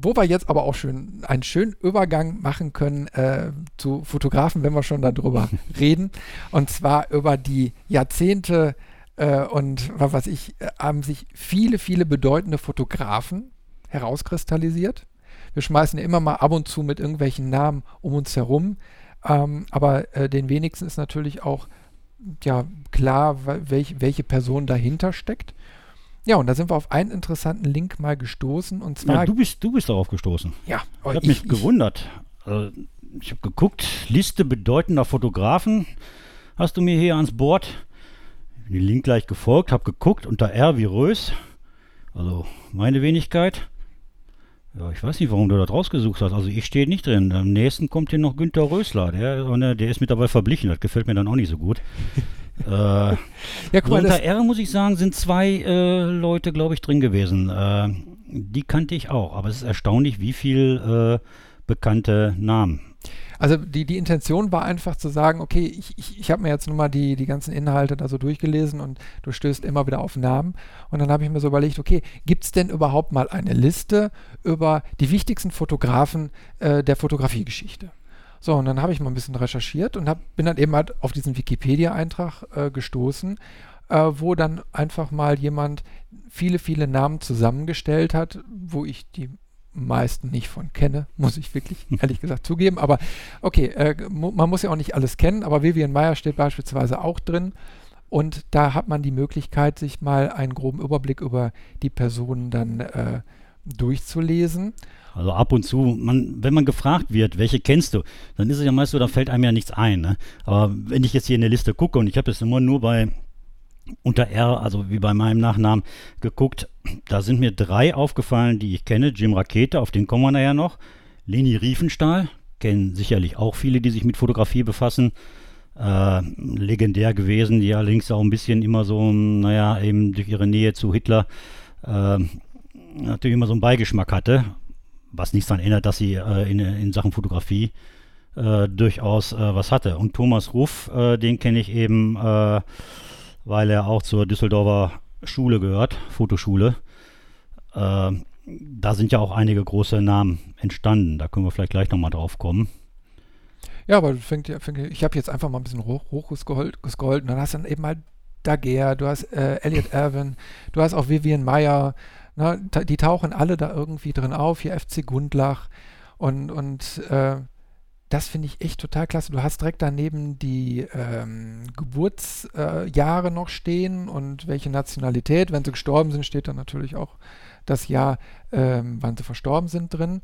wo wir jetzt aber auch schön einen schönen Übergang machen können äh, zu Fotografen, wenn wir schon darüber [LAUGHS] reden. Und zwar über die Jahrzehnte äh, und was weiß ich, äh, haben sich viele, viele bedeutende Fotografen herauskristallisiert. Wir schmeißen ja immer mal ab und zu mit irgendwelchen Namen um uns herum. Ähm, aber äh, den wenigsten ist natürlich auch ja, klar, welch, welche Person dahinter steckt. Ja, und da sind wir auf einen interessanten Link mal gestoßen und zwar. Ja, du bist, du bist darauf gestoßen. Ja, ich habe mich gewundert. Also, ich habe geguckt, Liste bedeutender Fotografen hast du mir hier ans Board. Den Link gleich gefolgt, habe geguckt unter R wie Rös, also meine Wenigkeit. Ja, ich weiß nicht, warum du das rausgesucht hast. Also ich stehe nicht drin. Am nächsten kommt hier noch Günter Rösler. Der, der ist mittlerweile verblichen. Das gefällt mir dann auch nicht so gut. [LAUGHS] äh, ja, guck mal, unter R, muss ich sagen, sind zwei äh, Leute, glaube ich, drin gewesen. Äh, die kannte ich auch. Aber es ist erstaunlich, wie viel äh, bekannte Namen also die, die Intention war einfach zu sagen, okay, ich, ich, ich habe mir jetzt nochmal die, die ganzen Inhalte da so durchgelesen und du stößt immer wieder auf Namen. Und dann habe ich mir so überlegt, okay, gibt es denn überhaupt mal eine Liste über die wichtigsten Fotografen äh, der Fotografiegeschichte? So, und dann habe ich mal ein bisschen recherchiert und hab, bin dann eben halt auf diesen Wikipedia-Eintrag äh, gestoßen, äh, wo dann einfach mal jemand viele, viele Namen zusammengestellt hat, wo ich die meisten nicht von kenne, muss ich wirklich [LAUGHS] ehrlich gesagt zugeben. Aber okay, äh, man muss ja auch nicht alles kennen, aber Vivian Meyer steht beispielsweise auch drin. Und da hat man die Möglichkeit, sich mal einen groben Überblick über die Personen dann äh, durchzulesen. Also ab und zu, man, wenn man gefragt wird, welche kennst du, dann ist es ja meist so, da fällt einem ja nichts ein. Ne? Aber wenn ich jetzt hier in der Liste gucke und ich habe es immer nur bei unter R, also wie bei meinem Nachnamen, geguckt. Da sind mir drei aufgefallen, die ich kenne. Jim Rakete, auf den kommen wir nachher noch. Leni Riefenstahl, kennen sicherlich auch viele, die sich mit Fotografie befassen. Äh, legendär gewesen, die allerdings auch ein bisschen immer so, naja, eben durch ihre Nähe zu Hitler äh, natürlich immer so einen Beigeschmack hatte. Was nichts daran ändert, dass sie äh, in, in, Sachen Fotografie äh, durchaus äh, was hatte. Und Thomas Ruff, äh, den kenne ich eben weil er auch zur Düsseldorfer Schule gehört, Fotoschule. Äh, da sind ja auch einige große Namen entstanden. Da können wir vielleicht gleich nochmal drauf kommen. Ja, aber fängt, fängt, ich habe jetzt einfach mal ein bisschen hoch, hochgescrollt und dann hast du dann eben halt Daguerre, du hast äh, Elliot Irvin, [LAUGHS] du hast auch Vivian Meyer, ne, die tauchen alle da irgendwie drin auf, hier FC Gundlach und, und äh, das finde ich echt total klasse. Du hast direkt daneben die ähm, Geburtsjahre äh, noch stehen und welche Nationalität. Wenn sie gestorben sind, steht dann natürlich auch das Jahr, ähm, wann sie verstorben sind drin.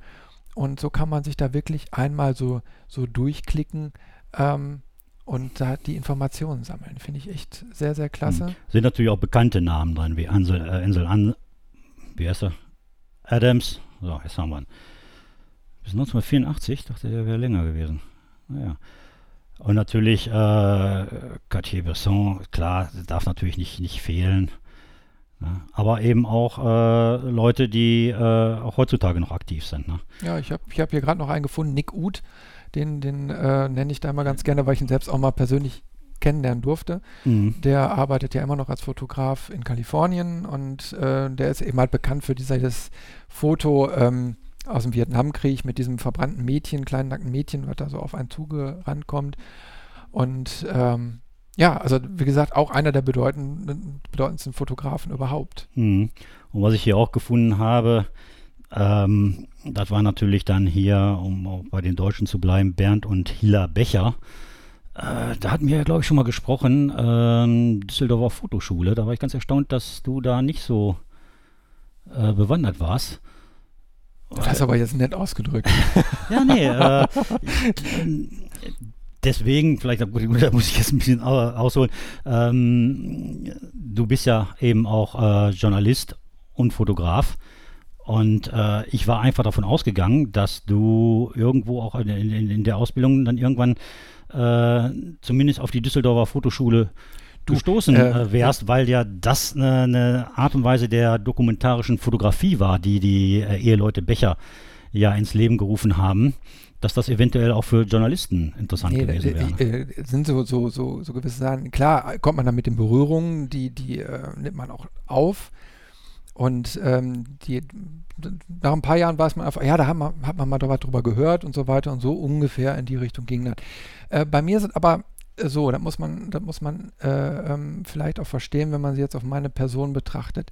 Und so kann man sich da wirklich einmal so, so durchklicken ähm, und da die Informationen sammeln. Finde ich echt sehr, sehr klasse. Hm. Sind natürlich auch bekannte Namen drin, wie Ansel, äh, Ansel An, wie heißt er? Adams. So, jetzt haben wir ihn. Bis 1984, dachte der wäre länger gewesen. Naja. Und natürlich äh, Cartier-Bresson, klar, darf natürlich nicht, nicht fehlen. Ja, aber eben auch äh, Leute, die äh, auch heutzutage noch aktiv sind. Ne? Ja, ich habe ich hab hier gerade noch einen gefunden, Nick Uth, den, den äh, nenne ich da immer ganz gerne, weil ich ihn selbst auch mal persönlich kennenlernen durfte. Mhm. Der arbeitet ja immer noch als Fotograf in Kalifornien und äh, der ist eben halt bekannt für dieses Foto. Ähm, aus dem Vietnamkrieg mit diesem verbrannten Mädchen, kleinen nackten Mädchen, was da so auf einen zugerannt kommt. Und ähm, ja, also wie gesagt, auch einer der bedeutenden, bedeutendsten Fotografen überhaupt. Mhm. Und was ich hier auch gefunden habe, ähm, das war natürlich dann hier, um auch bei den Deutschen zu bleiben, Bernd und Hilla Becher. Äh, da hatten wir, glaube ich, schon mal gesprochen, ähm, Düsseldorfer Fotoschule. Da war ich ganz erstaunt, dass du da nicht so äh, bewandert warst. Das hast aber jetzt nett ausgedrückt. [LAUGHS] ja, nee. Äh, deswegen, vielleicht da muss ich jetzt ein bisschen ausholen. Ähm, du bist ja eben auch äh, Journalist und Fotograf. Und äh, ich war einfach davon ausgegangen, dass du irgendwo auch in, in, in der Ausbildung dann irgendwann äh, zumindest auf die Düsseldorfer Fotoschule gestoßen äh, äh wärst, weil ja das eine, eine, Art und Weise der dokumentarischen Fotografie war, die die äh, Eheleute Becher ja ins Leben gerufen haben dass das eventuell auch für Journalisten interessant nee, gewesen wäre. Äh, sind so, so, so, so gewisse Sachen. Klar, kommt man dann mit den Berührungen, die, die nimmt man auch auf. Und ähm, die, nach ein paar Jahren weiß man einfach, ja, da hat man, hat man mal drüber gehört und so weiter und so ungefähr in die Richtung ging das. Bei mir sind aber so, da muss man, da muss man äh, ähm, vielleicht auch verstehen, wenn man sie jetzt auf meine Person betrachtet.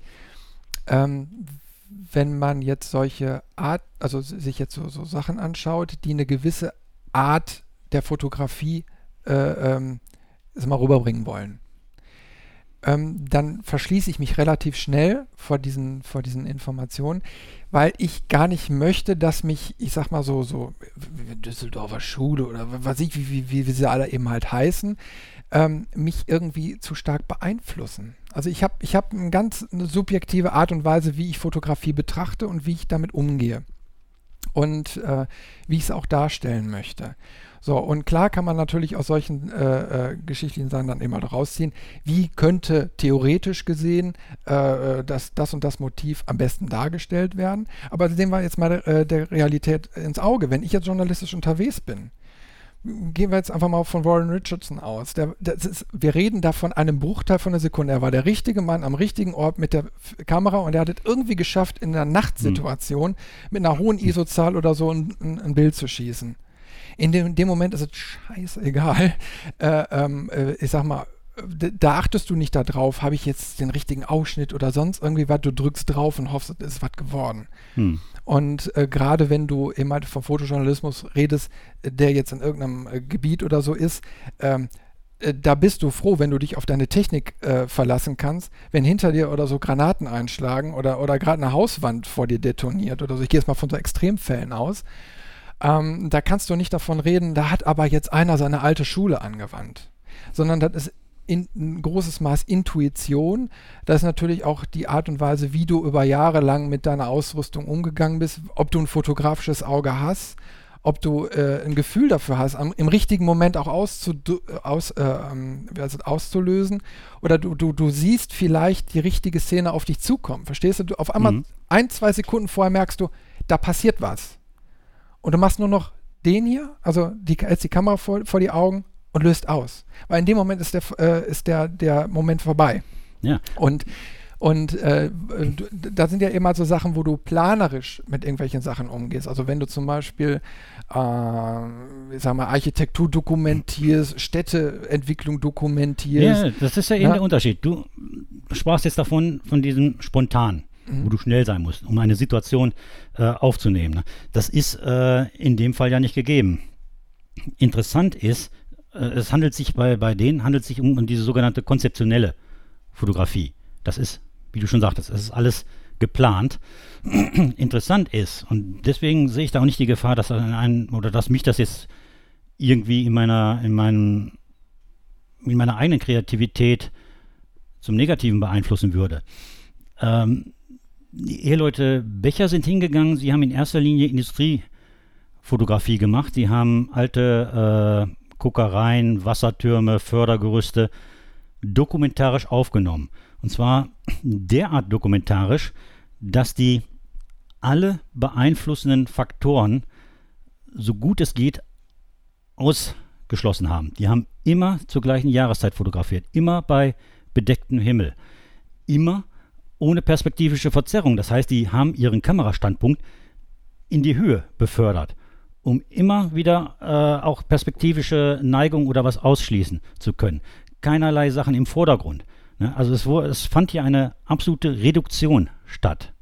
Ähm, wenn man jetzt solche Art, also sich jetzt so, so Sachen anschaut, die eine gewisse Art der Fotografie äh, ähm, mal rüberbringen wollen, ähm, dann verschließe ich mich relativ schnell vor diesen, vor diesen Informationen, weil ich gar nicht möchte, dass mich, ich sag mal so, so Düsseldorfer Schule oder was ich, wie, wie, wie, wie sie alle eben halt heißen, ähm, mich irgendwie zu stark beeinflussen. Also ich habe ich hab eine ganz subjektive Art und Weise, wie ich Fotografie betrachte und wie ich damit umgehe und äh, wie ich es auch darstellen möchte. So, und klar kann man natürlich aus solchen äh, äh, geschichtlichen Sachen dann immer rausziehen, wie könnte theoretisch gesehen äh, äh, das, das und das Motiv am besten dargestellt werden. Aber sehen wir jetzt mal äh, der Realität ins Auge. Wenn ich jetzt journalistisch unterwegs bin, gehen wir jetzt einfach mal von Warren Richardson aus. Der, ist, wir reden da von einem Bruchteil von einer Sekunde. Er war der richtige Mann am richtigen Ort mit der Kamera und er hat es irgendwie geschafft, in einer Nachtsituation hm. mit einer hohen ISO-Zahl oder so ein, ein, Bild zu schießen. In dem, in dem Moment ist es scheißegal. Äh, ähm, äh, ich sag mal, da achtest du nicht darauf, habe ich jetzt den richtigen Ausschnitt oder sonst irgendwie was, du drückst drauf und hoffst, es ist was geworden. Hm. Und äh, gerade wenn du eben halt vom Fotojournalismus redest, der jetzt in irgendeinem äh, Gebiet oder so ist, ähm, äh, da bist du froh, wenn du dich auf deine Technik äh, verlassen kannst, wenn hinter dir oder so Granaten einschlagen oder, oder gerade eine Hauswand vor dir detoniert oder so. Ich gehe jetzt mal von so Extremfällen aus. Ähm, da kannst du nicht davon reden, da hat aber jetzt einer seine alte Schule angewandt. Sondern das ist in, ein großes Maß Intuition. Das ist natürlich auch die Art und Weise, wie du über Jahre lang mit deiner Ausrüstung umgegangen bist, ob du ein fotografisches Auge hast, ob du äh, ein Gefühl dafür hast, am, im richtigen Moment auch auszu, aus, äh, ähm, auszulösen. Oder du, du, du siehst vielleicht die richtige Szene auf dich zukommen. Verstehst du? du auf einmal mhm. ein, zwei Sekunden vorher merkst du, da passiert was und du machst nur noch den hier, also die, hältst die Kamera vor, vor die Augen und löst aus. Weil in dem Moment ist der, äh, ist der, der Moment vorbei. Ja. Und und äh, da sind ja immer so Sachen, wo du planerisch mit irgendwelchen Sachen umgehst. Also wenn du zum Beispiel, äh, ich sag mal, Architektur dokumentierst, Städteentwicklung dokumentierst. Ja, das ist ja eben der Unterschied. Du sprachst jetzt davon, von diesem spontan mhm. wo du schnell sein musst, um eine Situation äh, aufzunehmen. Ne? Das ist äh, in dem Fall ja nicht gegeben. Interessant ist, äh, es handelt sich bei, bei denen handelt sich um, um diese sogenannte konzeptionelle Fotografie. Das ist, wie du schon sagtest, das ist alles geplant. [CLEARS THROAT] Interessant ist, und deswegen sehe ich da auch nicht die Gefahr, dass ein, oder dass mich das jetzt irgendwie in meiner, in meinem, in meiner eigenen Kreativität zum Negativen beeinflussen würde. Ähm, die Eheleute Becher sind hingegangen, sie haben in erster Linie Industriefotografie gemacht. Sie haben alte äh, Kokereien, Wassertürme, Fördergerüste dokumentarisch aufgenommen. Und zwar [CLEARS THROAT] derart dokumentarisch, dass die alle beeinflussenden Faktoren so gut es geht ausgeschlossen haben. Die haben immer zur gleichen Jahreszeit fotografiert, immer bei bedecktem Himmel, immer ohne perspektivische Verzerrung. Das heißt, die haben ihren Kamerastandpunkt in die Höhe befördert, um immer wieder äh, auch perspektivische Neigung oder was ausschließen zu können. Keinerlei Sachen im Vordergrund. Ne? Also es, es fand hier eine absolute Reduktion statt.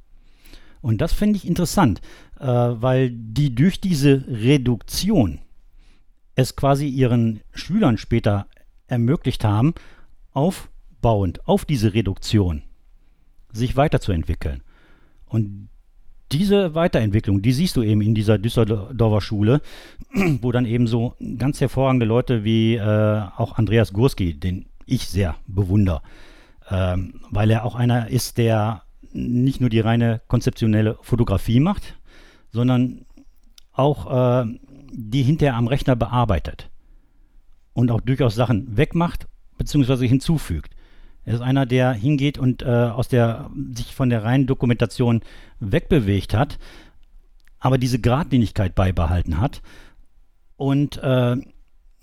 Und das finde ich interessant, äh, weil die durch diese Reduktion es quasi ihren Schülern später ermöglicht haben, aufbauend auf diese Reduktion sich weiterzuentwickeln. Und diese Weiterentwicklung, die siehst du eben in dieser Düsseldorfer Schule, [CLEARS THROAT] wo dann eben so ganz hervorragende Leute wie äh, auch Andreas Gurski, den ich sehr bewundere, ähm, weil er auch einer ist, der nicht nur die reine konzeptionelle Fotografie macht, sondern auch äh, die hinterher am Rechner bearbeitet und auch durchaus Sachen wegmacht bzw. hinzufügt. Er ist einer, der hingeht und äh, aus der, sich von der reinen Dokumentation wegbewegt hat, aber diese Gradlinigkeit beibehalten hat und äh,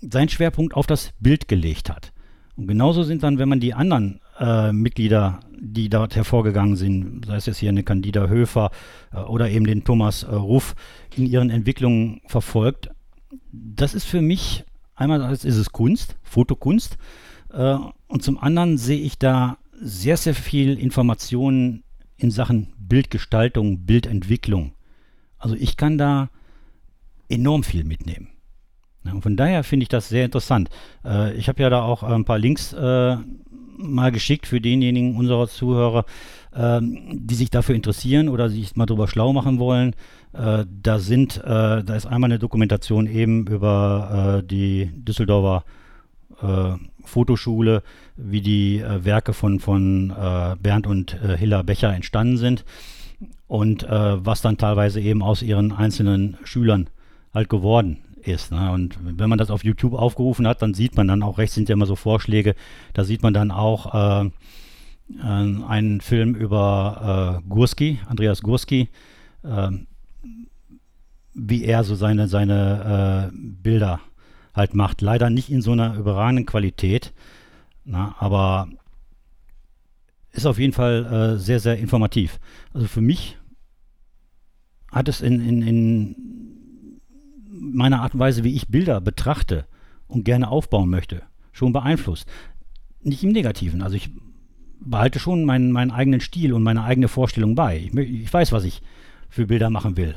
seinen Schwerpunkt auf das Bild gelegt hat. Und genauso sind dann, wenn man die anderen äh, Mitglieder, die dort hervorgegangen sind, sei es jetzt hier eine Candida Höfer äh, oder eben den Thomas äh, Ruff, in ihren Entwicklungen verfolgt, das ist für mich einmal ist es Kunst, Fotokunst, und zum anderen sehe ich da sehr, sehr viel Informationen in Sachen Bildgestaltung, Bildentwicklung. Also ich kann da enorm viel mitnehmen. Und von daher finde ich das sehr interessant. Äh, ich habe ja da auch ein paar Links äh, mal geschickt für denjenigen unserer Zuhörer, äh, die sich dafür interessieren oder sich mal drüber schlau machen wollen. Äh, da sind, äh, da ist einmal eine Dokumentation eben über äh, die Düsseldorfer Fotoschule, wie die Werke von, von Bernd und Hilla Becher entstanden sind und was dann teilweise eben aus ihren einzelnen Schülern halt geworden ist. Ne? Und wenn man das auf YouTube aufgerufen hat, dann sieht man dann auch, rechts sind ja immer so Vorschläge, da sieht man dann auch äh, äh, einen Film über äh, Gurski, Andreas Gurski, wie er so seine, seine äh, Bilder halt macht. Leider nicht in so einer überragenden Qualität, na, aber ist auf jeden Fall äh, sehr, sehr informativ. Also für mich hat es in, in, in meine Art und Weise, wie ich Bilder betrachte und gerne aufbauen möchte, schon beeinflusst. Nicht im Negativen. Also ich behalte schon meinen, meinen eigenen Stil und meine eigene Vorstellung bei. Ich, ich weiß, was ich für Bilder machen will.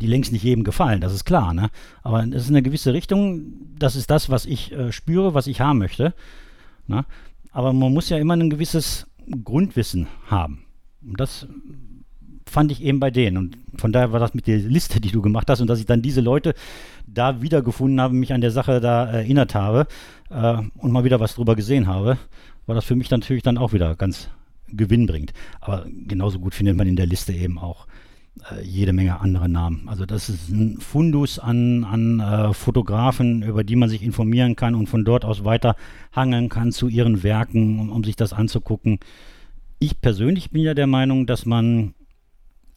Die längst nicht jedem gefallen, das ist klar. Ne? Aber es ist eine gewisse Richtung. Das ist das, was ich äh, spüre, was ich haben möchte. Ne? Aber man muss ja immer ein gewisses Grundwissen haben. Und das fand ich eben bei denen. Und von daher war das mit der Liste, die du gemacht hast und dass ich dann diese Leute da wiedergefunden habe, mich an der Sache da erinnert habe äh, und mal wieder was drüber gesehen habe, war das für mich natürlich dann auch wieder ganz gewinnbringend. Aber genauso gut findet man in der Liste eben auch äh, jede Menge andere Namen. Also das ist ein Fundus an, an äh, Fotografen, über die man sich informieren kann und von dort aus weiter hangeln kann zu ihren Werken, um, um sich das anzugucken. Ich persönlich bin ja der Meinung, dass man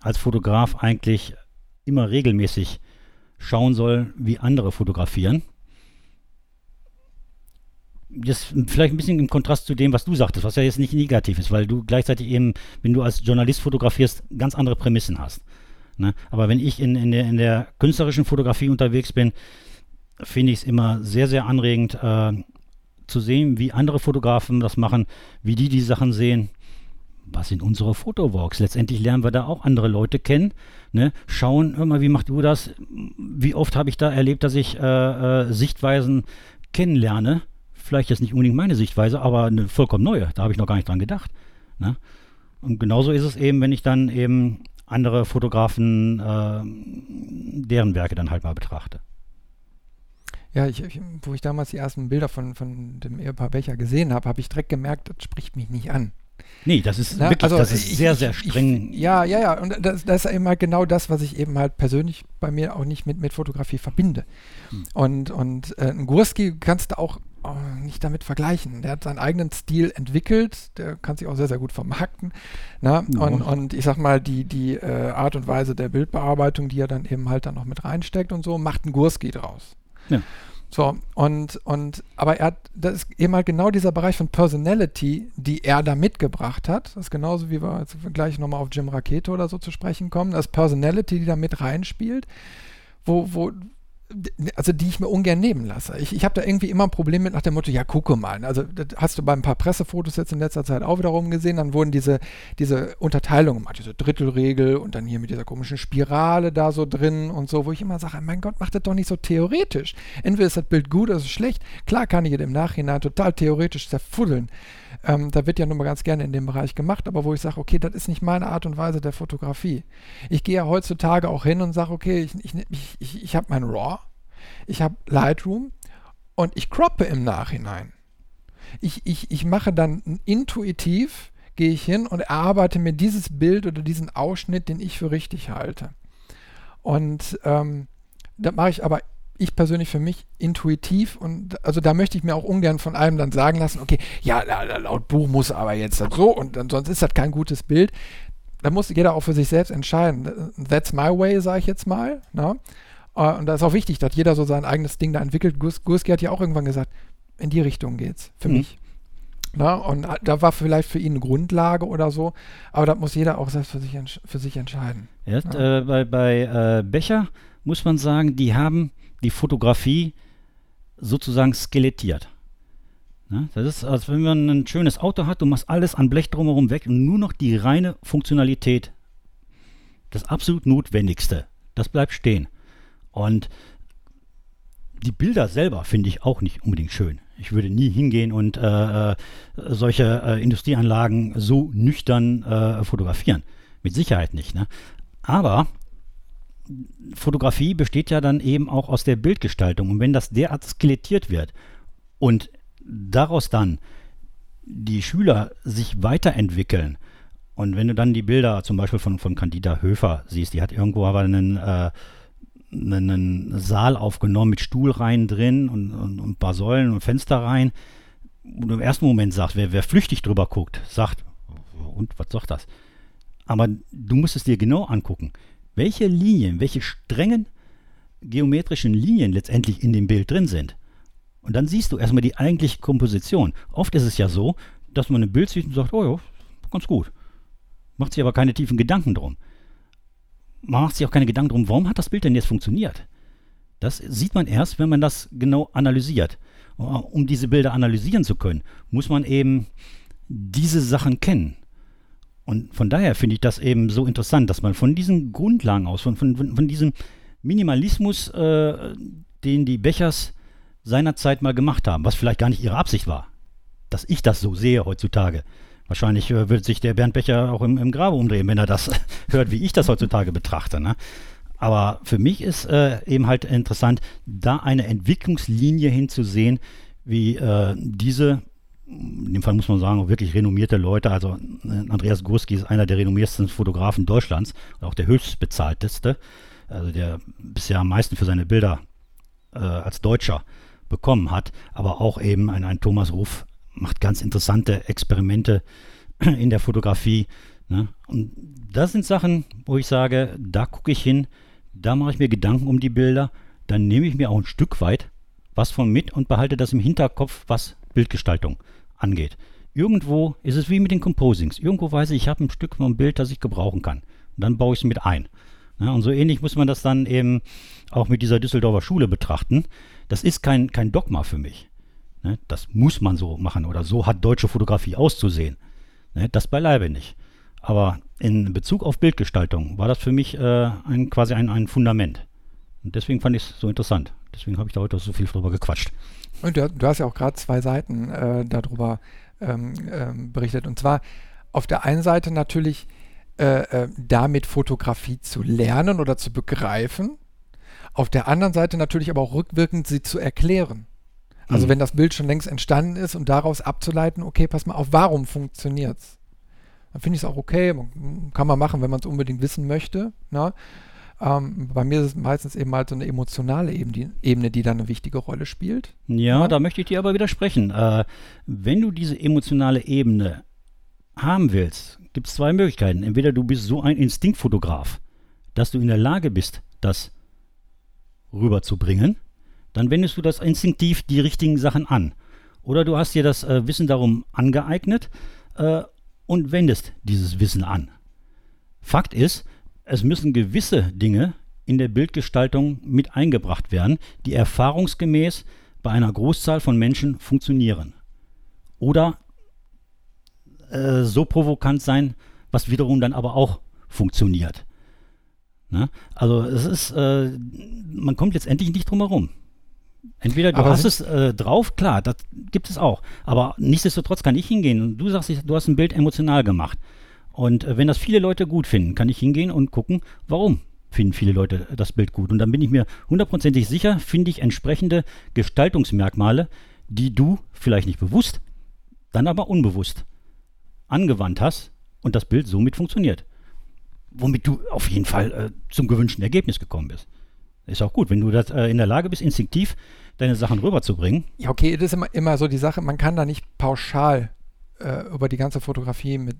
als Fotograf eigentlich immer regelmäßig schauen soll, wie andere fotografieren. Das vielleicht ein bisschen im Kontrast zu dem, was du sagtest, was ja jetzt nicht negativ ist, weil du gleichzeitig eben, wenn du als Journalist fotografierst, ganz andere Prämissen hast. Ne? Aber wenn ich in, in, der, in der künstlerischen Fotografie unterwegs bin, finde ich es immer sehr, sehr anregend äh, zu sehen, wie andere Fotografen das machen, wie die die Sachen sehen was sind unsere Fotowalks? Letztendlich lernen wir da auch andere Leute kennen. Ne? Schauen, hör mal, wie machst du das? Wie oft habe ich da erlebt, dass ich äh, äh, Sichtweisen kennenlerne? Vielleicht jetzt nicht unbedingt meine Sichtweise, aber eine vollkommen neue. Da habe ich noch gar nicht dran gedacht. Ne? Und genauso ist es eben, wenn ich dann eben andere Fotografen, äh, deren Werke dann halt mal betrachte. Ja, ich, ich, wo ich damals die ersten Bilder von, von dem Ehepaar Becher gesehen habe, habe ich direkt gemerkt, das spricht mich nicht an. Nee, das ist Na, wirklich, also das ist ich, sehr, sehr streng. Ich, ja, ja, ja. Und das, das, ist eben halt genau das, was ich eben halt persönlich bei mir auch nicht mit, mit Fotografie verbinde. Hm. Und, und äh, ein Gurski kannst du auch nicht damit vergleichen. Der hat seinen eigenen Stil entwickelt, der kann sich auch sehr, sehr gut vermarkten. Na? Ja. Und, und ich sag mal, die, die äh, Art und Weise der Bildbearbeitung, die er dann eben halt dann noch mit reinsteckt und so, macht ein Gurski draus. Ja. So, und, und, aber er hat, das ist eben halt genau dieser Bereich von Personality, die er da mitgebracht hat. Das ist genauso, wie wir jetzt gleich nochmal auf Jim Rakete oder so zu sprechen kommen. Das Personality, die da mit reinspielt, wo, wo, also die ich mir ungern nehmen lasse. Ich, ich habe da irgendwie immer ein Problem mit nach dem Motto, ja, gucke mal. Also das hast du bei ein paar Pressefotos jetzt in letzter Zeit auch wiederum gesehen, dann wurden diese, diese Unterteilungen gemacht, diese Drittelregel und dann hier mit dieser komischen Spirale da so drin und so, wo ich immer sage, mein Gott, mach das doch nicht so theoretisch. Entweder ist das Bild gut oder ist es schlecht. Klar kann ich es im Nachhinein total theoretisch zerfuddeln. Ähm, da wird ja nun mal ganz gerne in dem Bereich gemacht, aber wo ich sage, okay, das ist nicht meine Art und Weise der Fotografie. Ich gehe ja heutzutage auch hin und sage, okay, ich, ich, ich, ich, ich habe mein RAW, ich habe Lightroom und ich croppe im Nachhinein. Ich, ich, ich mache dann intuitiv, gehe ich hin und erarbeite mir dieses Bild oder diesen Ausschnitt, den ich für richtig halte. Und ähm, das mache ich aber ich persönlich für mich intuitiv und also da möchte ich mir auch ungern von einem dann sagen lassen, okay, ja, laut Buch muss aber jetzt so und dann, sonst ist das kein gutes Bild. Da muss jeder auch für sich selbst entscheiden. That's my way, sage ich jetzt mal. Ne? Äh, und da ist auch wichtig, dass jeder so sein eigenes Ding da entwickelt. Gus, Gurski hat ja auch irgendwann gesagt, in die Richtung geht's für mhm. mich. Na, ne? und da war vielleicht für ihn eine Grundlage oder so, aber das muss jeder auch selbst für sich, für sich entscheiden. Ja, ja. Äh, bei bei äh, Becher muss man sagen, die haben die Fotografie sozusagen skelettiert. Ja, das ist, als wenn man ein schönes Auto hat, du machst alles an Blech drumherum weg und nur noch die reine Funktionalität, das absolut Notwendigste, das bleibt stehen. Und die Bilder selber finde ich auch nicht unbedingt schön. Ich würde nie hingehen und äh, äh solche äh, Industrieanlagen so nüchtern äh, fotografieren. Mit Sicherheit nicht. Ne? Aber Fotografie besteht ja dann eben auch aus der Bildgestaltung. Und wenn das derart skelettiert wird und daraus dann die Schüler sich weiterentwickeln, und wenn du dann die Bilder zum Beispiel von, von Candida Höfer siehst, die hat irgendwo aber einen, äh, einen Saal aufgenommen mit Stuhlreihen drin und, und, und, ein paar Säulen und Fensterreihen, du im ersten Moment sagst, wer, wer flüchtig drüber guckt, sagt, und was sagt das? Aber du musst es dir genau angucken welche Linien, welche strengen geometrischen Linien letztendlich in dem Bild drin sind. Und dann siehst du erstmal die eigentliche Komposition. Oft ist es ja so, dass man ein Bild sieht und sagt, oh ja, ganz gut. Macht sich aber keine tiefen Gedanken drum. Man macht sich auch keine Gedanken drum, warum hat das Bild denn jetzt funktioniert? Das sieht man erst, wenn man das genau analysiert. Um diese Bilder analysieren zu können, muss man eben diese Sachen kennen. Und von daher finde ich das eben so interessant, dass man von diesen Grundlagen aus, von, von, von diesem Minimalismus, äh, den die Bechers seinerzeit mal gemacht haben, was vielleicht gar nicht ihre Absicht war, dass ich das so sehe heutzutage. Wahrscheinlich äh, wird sich der Bernd Becher auch im, im Grabe umdrehen, wenn er das [LAUGHS] hört, wie ich das heutzutage betrachte. Ne? Aber für mich ist äh, eben halt interessant, da eine Entwicklungslinie hinzusehen, wie äh, diese in dem Fall muss man sagen, wirklich renommierte Leute. Also äh, Andreas Gurski ist einer der renommiertesten Fotografen Deutschlands und auch der höchstbezahlteste, also der bisher am meisten für seine Bilder äh, als Deutscher bekommen hat. Aber auch eben ein, ein Thomas Ruf macht ganz interessante Experimente [CLEARS THROAT] in der Fotografie. Ne? Und das sind Sachen, wo ich sage, da gucke ich hin, da mache ich mir Gedanken um die Bilder, dann nehme ich mir auch ein Stück weit was von mit und behalte das im Hinterkopf, was Bildgestaltung angeht. Irgendwo ist es wie mit den Composings. Irgendwo weiß ich, ich habe ein Stück vom Bild, das ich gebrauchen kann. Und dann baue ich es mit ein. Ja, und so ähnlich muss man das dann eben auch mit dieser Düsseldorfer Schule betrachten. Das ist kein, kein Dogma für mich. Ne? Das muss man so machen oder so hat deutsche Fotografie auszusehen. Ne? Das beileibe nicht. Aber in Bezug auf Bildgestaltung war das für mich äh, ein, quasi ein, ein Fundament. Und deswegen fand ich es so interessant. Deswegen habe ich da heute so viel drüber gequatscht. Und du, du hast ja auch gerade zwei Seiten äh, darüber ähm, ähm, berichtet. Und zwar auf der einen Seite natürlich äh, äh, damit Fotografie zu lernen oder zu begreifen. Auf der anderen Seite natürlich aber auch rückwirkend sie zu erklären. Also mhm. wenn das Bild schon längst entstanden ist und daraus abzuleiten, okay, pass mal auf, warum funktioniert es? Dann finde ich es auch okay, kann man machen, wenn man es unbedingt wissen möchte. Ne? Ähm, bei mir ist es meistens eben halt so eine emotionale Ebene, die dann eine wichtige Rolle spielt. Ja, ja. da möchte ich dir aber widersprechen. Äh, wenn du diese emotionale Ebene haben willst, gibt es zwei Möglichkeiten. Entweder du bist so ein Instinktfotograf, dass du in der Lage bist, das rüberzubringen, dann wendest du das instinktiv die richtigen Sachen an. Oder du hast dir das äh, Wissen darum angeeignet äh, und wendest dieses Wissen an. Fakt ist, es müssen gewisse Dinge in der Bildgestaltung mit eingebracht werden, die erfahrungsgemäß bei einer Großzahl von Menschen funktionieren. Oder äh, so provokant sein, was wiederum dann aber auch funktioniert. Ne? Also es ist, äh, man kommt letztendlich nicht drum herum. Entweder du aber hast es äh, drauf, klar, das gibt es auch. Aber nichtsdestotrotz kann ich hingehen und du sagst, du hast ein Bild emotional gemacht. Und äh, wenn das viele Leute gut finden, kann ich hingehen und gucken, warum finden viele Leute das Bild gut. Und dann bin ich mir hundertprozentig sicher, finde ich entsprechende Gestaltungsmerkmale, die du vielleicht nicht bewusst, dann aber unbewusst angewandt hast und das Bild somit funktioniert. Womit du auf jeden Fall äh, zum gewünschten Ergebnis gekommen bist. Ist auch gut, wenn du das, äh, in der Lage bist, instinktiv deine Sachen rüberzubringen. Ja, okay, das ist immer, immer so die Sache, man kann da nicht pauschal äh, über die ganze Fotografie mit,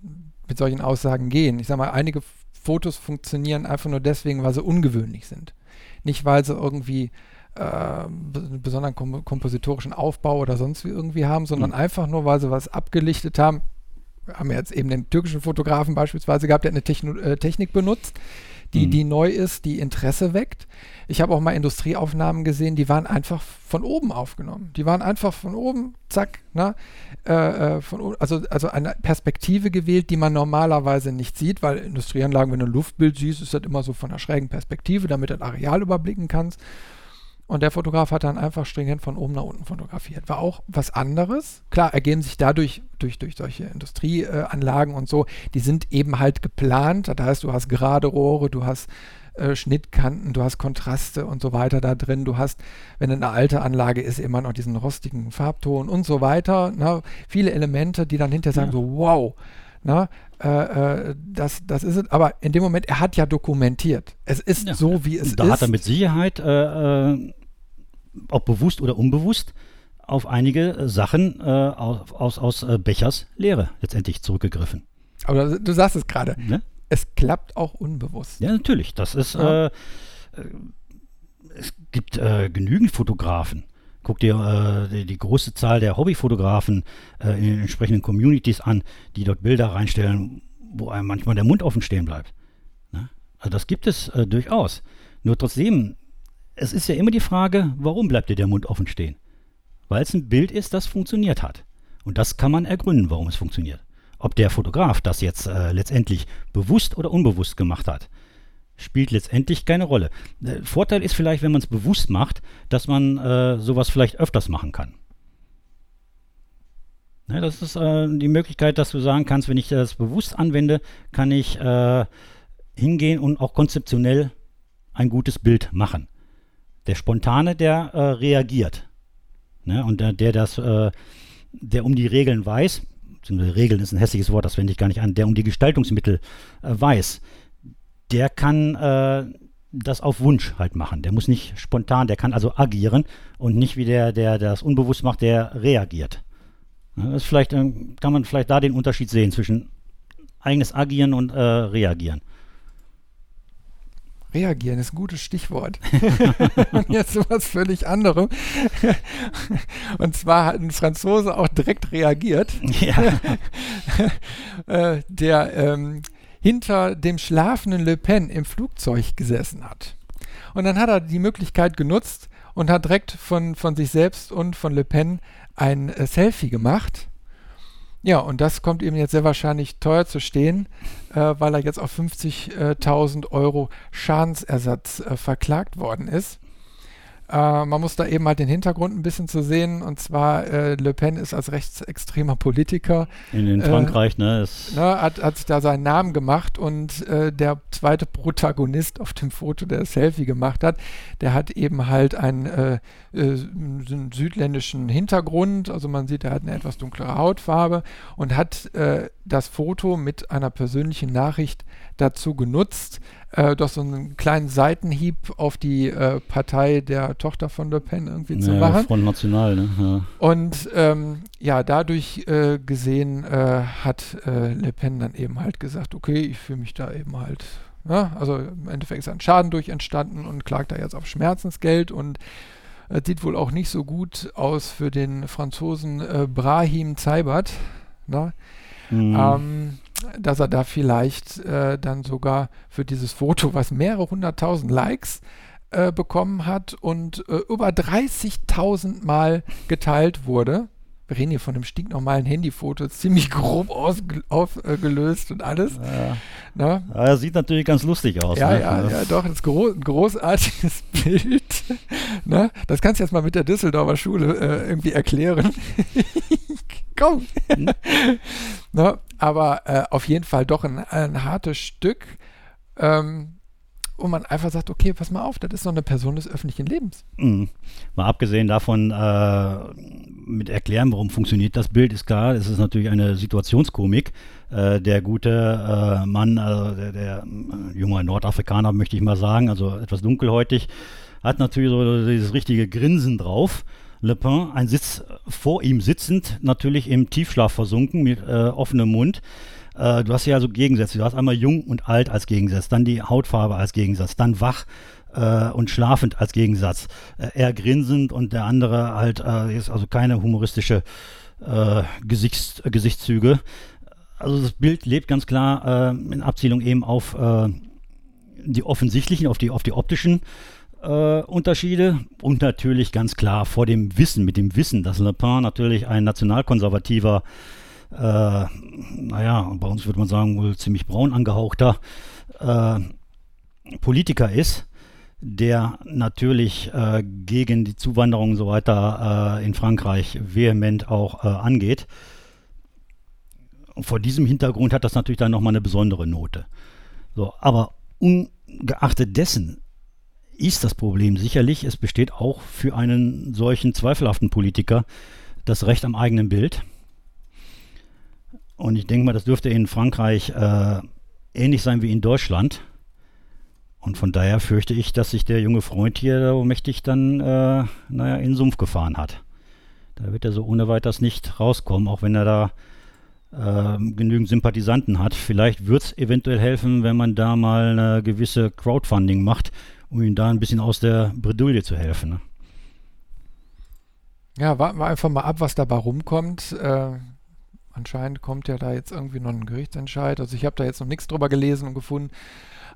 mit solchen Aussagen gehen. Ich sag mal, einige Fotos funktionieren einfach nur deswegen, weil sie ungewöhnlich sind. Nicht, weil sie irgendwie äh, einen besonderen kom kompositorischen Aufbau oder sonst wie irgendwie haben, sondern mhm. einfach nur, weil sie was abgelichtet haben. Wir haben jetzt eben den türkischen Fotografen beispielsweise gehabt, der eine Techno äh, Technik benutzt, die, mhm. die neu ist, die Interesse weckt. Ich habe auch mal Industrieaufnahmen gesehen, die waren einfach von oben aufgenommen. Die waren einfach von oben, zack, ne? Äh, äh von, also, also eine Perspektive gewählt, die man normalerweise nicht sieht, weil Industrieanlagen, wenn du ein Luftbild siehst, ist das immer so von einer schrägen Perspektive, damit du das Areal überblicken kannst. Und der Fotograf hat dann einfach stringent von oben nach unten fotografiert. War auch was anderes. Klar, ergeben sich dadurch durch, durch solche Industrieanlagen und so, die sind eben halt geplant. Das heißt, du hast gerade Rohre, du hast äh, Schnittkanten, du hast Kontraste und so weiter da drin. Du hast, wenn eine alte Anlage ist, immer noch diesen rostigen Farbton und so weiter. Ne? Viele Elemente, die dann hinterher sagen, ja. so wow, na, äh, äh, das, das ist es. Aber in dem Moment, er hat ja dokumentiert. Es ist ja. so, wie es da ist. Da hat er mit Sicherheit, äh, äh, ob bewusst oder unbewusst, auf einige Sachen äh, aus, aus, aus äh, Bechers Lehre letztendlich zurückgegriffen. Aber du sagst es gerade. Ne? Es klappt auch unbewusst. Ja, natürlich. Das ist. Ja. es gibt genügend Fotografen, Guck dir äh, die, die, große Zahl der Hobbyfotografen äh, in den entsprechenden Communities an, die dort Bilder reinstellen, wo einem manchmal der Mund offen stehen bleibt. Ne? Also das gibt es äh, durchaus. Nur trotzdem, es ist ja immer die Frage, warum bleibt dir der Mund offen stehen? Weil es ein Bild ist, das funktioniert hat. Und das kann man ergründen, warum es funktioniert. Ob der Fotograf das jetzt äh, letztendlich bewusst oder unbewusst gemacht hat, spielt letztendlich keine Rolle. Der Vorteil ist vielleicht, wenn man es bewusst macht, dass man äh, sowas vielleicht öfters machen kann. Ja, das ist äh, die Möglichkeit, dass du sagen kannst, wenn ich das bewusst anwende, kann ich äh, hingehen und auch konzeptionell ein gutes Bild machen. Der Spontane, der äh, reagiert. Ne? Und der, der das, äh, der um die Regeln weiß, Regeln ist ein hässliches Wort, das wende ich gar nicht an, der um die Gestaltungsmittel äh, weiß, der kann äh, das auf Wunsch halt machen. Der muss nicht spontan, der kann also agieren und nicht wie der, der, der das unbewusst macht, der reagiert. Das vielleicht, äh, kann man vielleicht da den Unterschied sehen zwischen eigenes Agieren und äh, Reagieren. Reagieren ist ein gutes Stichwort. [LAUGHS] und jetzt was völlig anderem. und zwar hat ein Franzose auch direkt reagiert. Ja. [LAUGHS] äh, der ähm, hinter dem schlafenden Le Pen im Flugzeug gesessen hat. Und dann hat er die Möglichkeit genutzt und hat direkt von, von sich selbst und von Le Pen ein äh, Selfie gemacht. Ja, und das kommt ihm jetzt sehr wahrscheinlich teuer zu stehen, äh, weil er jetzt auf 50.000 Euro Schadensersatz äh, verklagt worden ist. Äh, man muss da eben halt den Hintergrund ein bisschen zu sehen. Und zwar, äh, Le Pen ist als rechtsextremer Politiker. In, in Frankreich, äh, ne, ne? Hat, hat sich da seinen Namen gemacht. Und äh, der zweite Protagonist auf dem Foto, der das Selfie gemacht hat, der hat eben halt einen, äh, äh, einen südländischen Hintergrund. Also man sieht, er hat eine etwas dunklere Hautfarbe und hat das Foto mit einer persönlichen Nachricht dazu genutzt, äh, doch so einen kleinen Seitenhieb auf die äh, Partei der Tochter von Le Pen irgendwie ja, zu machen. Front National, ne? Ja. Und ähm, ja, dadurch äh, gesehen äh, hat äh, Le Pen dann eben halt gesagt, okay, ich fühle mich da eben halt, ja, ne? also im Endeffekt ist ein Schaden durch entstanden und klagt da jetzt auf Schmerzensgeld und äh, sieht wohl auch nicht so gut aus für den Franzosen Brahim Zeibert. Ne? Mhm. Ähm, dass er da vielleicht äh, dann sogar für dieses Foto, was mehrere hunderttausend Likes äh, bekommen hat und äh, über 30.000 Mal geteilt wurde, reden hier von einem stinknormalen Handyfoto, ziemlich grob aufgelöst und alles. Ja. Ne? Ja, sieht natürlich ganz lustig aus. Ja, ne? ja, ja, doch, das ist gro ein großartiges [LAUGHS] Bild. ne? Das kannst du jetzt mal mit der Düsseldorfer Schule äh, irgendwie erklären. [LAUGHS] Komm. [LAUGHS] Ne? Aber äh, auf jeden Fall doch ein, ein hartes Stück. Ähm, wo man einfach sagt, okay, pass mal auf, das ist doch eine Person des öffentlichen Lebens. Mhm. Mal abgesehen davon, äh, mit erklären, warum funktioniert das Bild, ist klar, es ist natürlich eine Situationskomik. Äh, der gute äh, Mann, also der, der äh, junge Nordafrikaner, möchte ich mal sagen, also etwas dunkelhäutig, hat natürlich so dieses richtige Grinsen drauf. Le Pen, ein Sitz vor ihm sitzend, natürlich im Tiefschlaf versunken, mit äh, offenem Mund. Äh, du hast ja so Gegensätze. Du hast einmal jung und alt als Gegensatz, dann die Hautfarbe als Gegensatz, dann wach äh, und schlafend als Gegensatz. Äh, er grinsend und der andere halt äh, ist also keine humoristische äh, Gesichts, Gesichtszüge. Also das Bild lebt ganz klar in Abzielung eben auf die offensichtlichen, auf die, auf die optischen äh, Unterschiede und natürlich ganz klar vor dem Wissen, mit dem Wissen, dass Le Pen natürlich ein nationalkonservativer äh, naja, bei uns würde man sagen, wohl ziemlich braun angehauchter äh, Politiker ist, der natürlich äh, gegen die Zuwanderung und so weiter äh, in Frankreich vehement auch äh, angeht. Und vor diesem Hintergrund hat das natürlich dann nochmal eine besondere Note. So, aber ungeachtet dessen ist das Problem sicherlich, es besteht auch für einen solchen zweifelhaften Politiker das Recht am eigenen Bild. Und ich denke mal, das dürfte in Frankreich äh, ähnlich sein wie in Deutschland. Und von daher fürchte ich, dass sich der junge Freund hier mächtig dann, äh, naja, in den Sumpf gefahren hat. Da wird er so ohne weiteres nicht rauskommen, auch wenn er da äh, genügend Sympathisanten hat. Vielleicht wird es eventuell helfen, wenn man da mal eine gewisse Crowdfunding macht, um ihm da ein bisschen aus der Bredouille zu helfen. Ne? Ja, warten wir einfach mal ab, was dabei rumkommt. Äh, Anscheinend kommt ja da jetzt irgendwie noch ein Gerichtsentscheid. Also ich habe da jetzt noch nichts drüber gelesen und gefunden.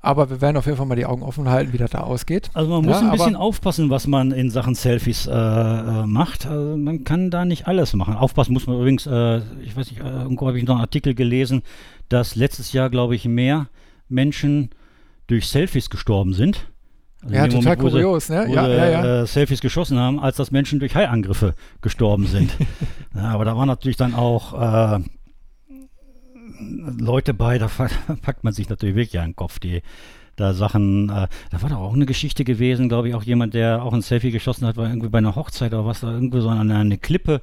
Aber wir werden auf jeden Fall mal die Augen offen halten, wie das da ausgeht. Also man muss ja, ein bisschen aufpassen, was man in Sachen Selfies äh, äh, macht. Also man kann da nicht alles machen. Aufpassen muss man übrigens, äh, ich weiß nicht, äh, irgendwo habe ich noch einen Artikel gelesen, dass letztes Jahr, glaube ich, mehr Menschen durch Selfies gestorben sind also ja, total Moment, kurios, ne? Ja, ja, ja. Äh, Selfies geschossen haben, als dass Menschen durch Haiangriffe gestorben sind. [LAUGHS] ja, aber da waren natürlich dann auch äh, Leute bei, da [LAUGHS] packt man sich natürlich wirklich an den Kopf, die da Sachen, äh, da war doch auch eine Geschichte gewesen, glaube ich, auch jemand, der auch ein Selfie geschossen hat, war irgendwie bei einer Hochzeit oder was, da irgendwie so an eine Klippe,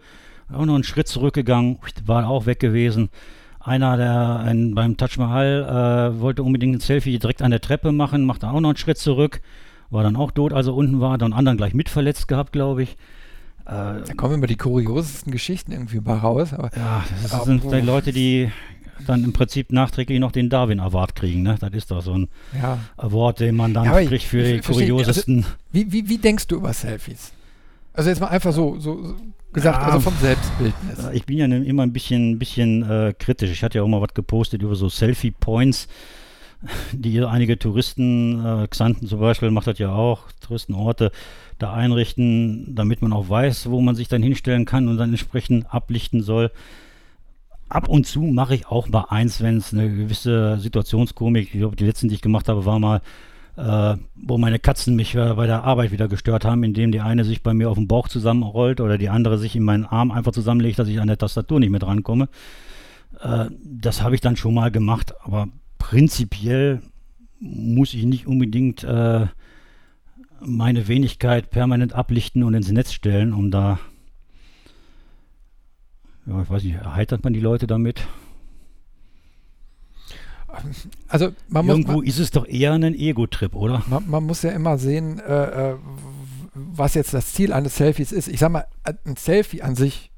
auch noch einen Schritt zurückgegangen, war auch weg gewesen. Einer, der ein, beim Taj Mahal äh, wollte unbedingt ein Selfie direkt an der Treppe machen, machte auch noch einen Schritt zurück, war dann auch tot, als er unten war, dann anderen gleich mitverletzt gehabt, glaube ich. Äh, da kommen immer die kuriosesten Geschichten irgendwie mal raus. Aber, ja, das aber, sind die Leute, die dann im Prinzip nachträglich noch den Darwin Award kriegen. Ne? Das ist doch so ein ja. Award, den man dann ja, kriegt für die kuriosesten. Also, wie, wie, wie denkst du über Selfies? Also jetzt mal einfach so, so gesagt, ja, also vom Selbstbildnis. Ich bin ja immer ein bisschen, bisschen äh, kritisch. Ich hatte ja auch mal was gepostet über so Selfie-Points, die einige Touristen, äh, Xanten zum Beispiel macht das ja auch, Touristenorte da einrichten, damit man auch weiß, wo man sich dann hinstellen kann und dann entsprechend ablichten soll. Ab und zu mache ich auch mal eins, wenn es eine gewisse Situationskomik, ich glaube, die letzten, die ich gemacht habe, war mal, äh, wo meine Katzen mich äh, bei der Arbeit wieder gestört haben, indem die eine sich bei mir auf den Bauch zusammenrollt oder die andere sich in meinen Arm einfach zusammenlegt, dass ich an der Tastatur nicht mehr drankomme. Äh, das habe ich dann schon mal gemacht, aber prinzipiell muss ich nicht unbedingt äh, meine Wenigkeit permanent ablichten und ins Netz stellen, um da, ja, ich weiß nicht, erheitert man die Leute damit? Also man Irgendwo muss, ist es doch eher ein Ego-Trip, oder? Man, man, muss ja immer sehen, äh, äh, was jetzt das Ziel eines Selfies ist. Ich sag mal, ein Selfie an sich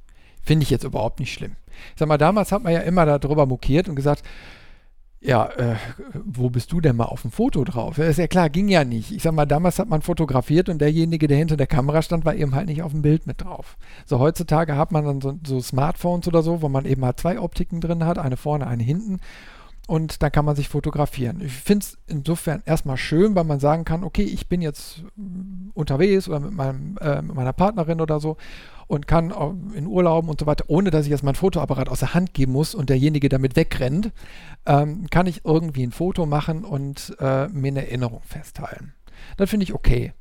finde ich jetzt überhaupt nicht schlimm. Ich sag mal, damals hat man ja immer darüber mokiert und gesagt, ja, äh, wo bist du denn mal auf dem Foto drauf? Ja, ist ja klar, ging ja nicht. Ich sag mal, damals hat man fotografiert und derjenige, der hinter der Kamera stand, war eben halt nicht auf dem Bild mit drauf. So heutzutage hat man dann so, so Smartphones oder so, wo man eben halt zwei Optiken drin hat, eine vorne, eine hinten und dann kann man sich fotografieren. Ich finde es insofern erstmal schön, weil man sagen kann, okay, ich bin jetzt unterwegs oder mit, meinem, äh, mit meiner Partnerin oder so und kann in Urlauben und so weiter, ohne dass ich jetzt mein Fotoapparat aus der Hand geben muss und derjenige damit wegrennt, ähm, kann ich irgendwie ein Foto machen und äh, mir eine Erinnerung festhalten. Das finde ich okay.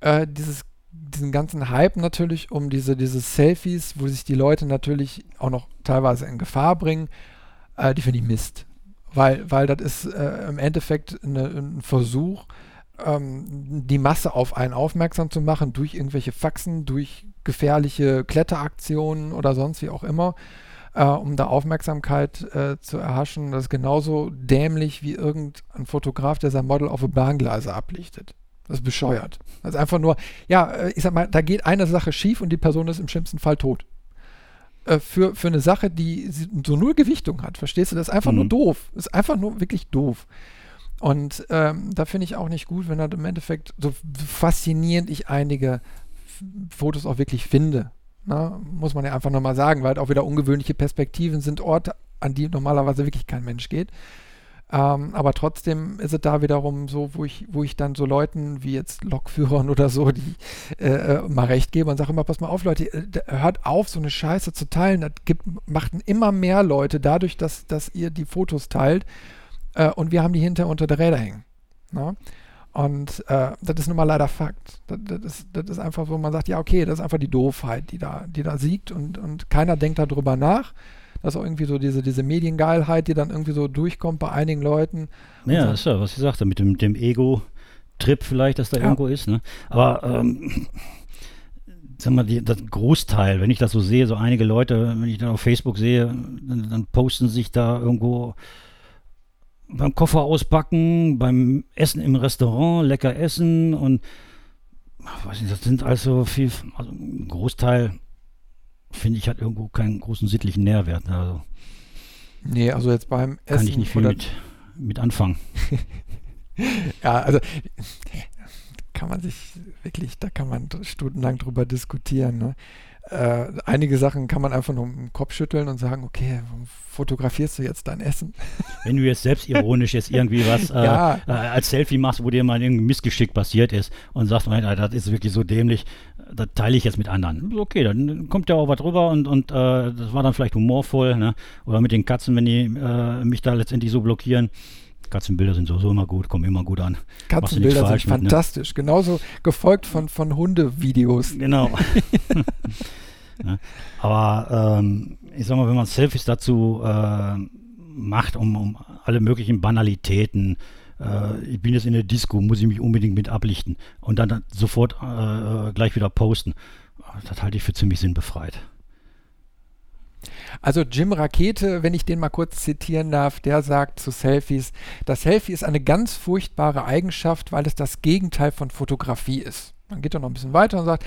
Äh, dieses, diesen ganzen Hype natürlich um diese, diese Selfies, wo sich die Leute natürlich auch noch teilweise in Gefahr bringen, äh, die finde ich Mist. Weil, weil das ist äh, im Endeffekt eine, ein Versuch, ähm, die Masse auf einen aufmerksam zu machen durch irgendwelche Faxen, durch gefährliche Kletteraktionen oder sonst wie auch immer, äh, um da Aufmerksamkeit äh, zu erhaschen. Das ist genauso dämlich wie irgendein Fotograf, der sein Model auf Bahngleise ablichtet. Das ist bescheuert. Das ist einfach nur, ja, äh, ich sag mal, da geht eine Sache schief und die Person ist im schlimmsten Fall tot. Äh, für, für eine Sache, die so null Gewichtung hat, verstehst du? Das ist einfach mhm. nur doof. Das ist einfach nur wirklich doof. Und ähm, da finde ich auch nicht gut, wenn halt im Endeffekt, so faszinierend ich einige Fotos auch wirklich finde. Na, ne? muss man ja einfach nochmal sagen, weil halt auch wieder ungewöhnliche Perspektiven sind Orte, an die normalerweise wirklich kein Mensch geht. Ähm, aber trotzdem ist es da wiederum so, wo ich, wo ich dann so Leuten wie jetzt Lokführern [LAUGHS] oder so, die äh, äh mal recht gebe und sage immer, pass mal auf, Leute, hört auf, so eine Scheiße zu teilen. Das gibt, machten immer mehr Leute dadurch, dass, dass ihr die Fotos teilt äh, und wir haben die hinter unter der Räder hängen. Na? Und äh, das ist nun mal leider Fakt. Das, das, ist, das ist einfach so, man sagt, ja, okay, das ist einfach die Doofheit, die da, die da siegt und, und keiner denkt darüber nach. Das ist auch irgendwie so diese, diese Mediengeilheit, die dann irgendwie so durchkommt bei einigen Leuten. Ja, das ist ja, was ich sagte, mit dem, dem Ego-Trip vielleicht, dass da ja. irgendwo ist. Ne? Aber ähm, sag mal, die, das Großteil, wenn ich das so sehe, so einige Leute, wenn ich dann auf Facebook sehe, dann, dann posten sich da irgendwo beim Koffer auspacken, beim Essen im Restaurant, lecker essen und weiß nicht, das sind also viel, also ein Großteil finde ich hat irgendwo keinen großen sittlichen Nährwert. Also nee, also jetzt beim Essen kann ich nicht viel mit, mit anfangen. [LAUGHS] ja, also kann man sich wirklich, da kann man stundenlang drüber diskutieren. Ne? Äh, einige Sachen kann man einfach nur im Kopf schütteln und sagen, okay, fotografierst du jetzt dein Essen? [LAUGHS] Wenn du jetzt selbstironisch jetzt irgendwie was äh, [LAUGHS] ja. äh, als Selfie machst, wo dir mal ein Missgeschick passiert ist und sagst, das ist wirklich so dämlich, das teile ich jetzt mit anderen. Okay, dann kommt ja auch was drüber und, und äh, das war dann vielleicht humorvoll, ne? Oder mit den Katzen, wenn die äh, mich da letztendlich so blockieren. Katzenbilder sind sowieso immer gut, kommen immer gut an. Katzenbilder sind fantastisch. Mit, ne? Genauso gefolgt von, von Hundevideos. Genau. ja. [LAUGHS] [LAUGHS] Aber ähm, ich sag mal, wenn man Selfies dazu äh, macht, um, um alle möglichen Banalitäten, äh, ich bin jetzt in der Disco, muss ich mich unbedingt mit ablichten und dann, dann sofort äh, gleich wieder posten, das halte ich für ziemlich sinnbefreit. Also Jim Rakete, wenn ich den mal kurz zitieren darf, der sagt zu Selfies, das Selfie ist eine ganz furchtbare Eigenschaft, weil es das Gegenteil von Fotografie ist. Dann geht er noch ein bisschen weiter und sagt,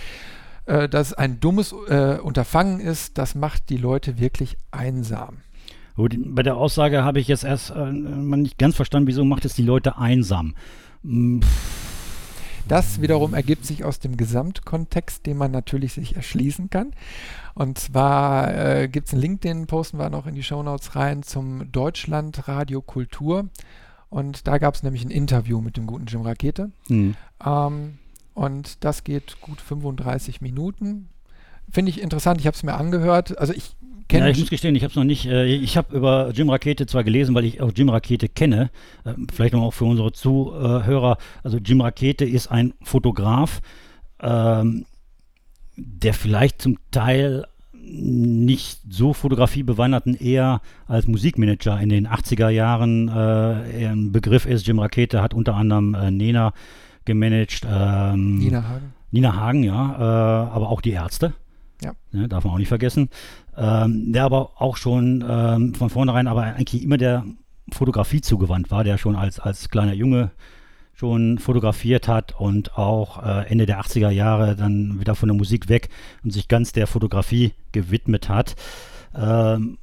äh, dass es ein dummes äh, Unterfangen ist, das macht die Leute wirklich einsam. Bei der Aussage habe ich jetzt erst äh, nicht ganz verstanden, wieso macht es die Leute einsam. Hm, das wiederum ergibt sich aus dem Gesamtkontext, den man natürlich sich erschließen kann. Und zwar äh, gibt es einen Link, den posten wir noch in die Shownotes rein zum Deutschland Radio Kultur. Und da gab es nämlich ein Interview mit dem guten Jim Rakete. Mhm. Ähm, und das geht gut 35 Minuten. Finde ich interessant, ich habe es mir angehört. Also ich kenne. Ja, ich muss gestehen, ich habe es noch nicht. Äh, ich habe über Jim Rakete zwar gelesen, weil ich auch Jim Rakete kenne. Äh, vielleicht noch auch für unsere Zuhörer. Also Jim Rakete ist ein Fotograf. Ähm, der vielleicht zum Teil nicht so fotografiebewanderten eher als Musikmanager in den 80er Jahren äh, ein Begriff ist. Jim Rakete hat unter anderem äh, Nena gemanagt. Ähm, Nina Hagen. Nina Hagen, ja, äh, aber auch die Ärzte. Ja. Ne, darf man auch nicht vergessen. Ähm, der aber auch schon ähm, von vornherein aber eigentlich immer der Fotografie zugewandt war, der schon als, als kleiner Junge schon fotografiert hat und auch äh, Ende der 80er Jahre dann wieder von der Musik weg und sich ganz der Fotografie gewidmet hat. Ähm,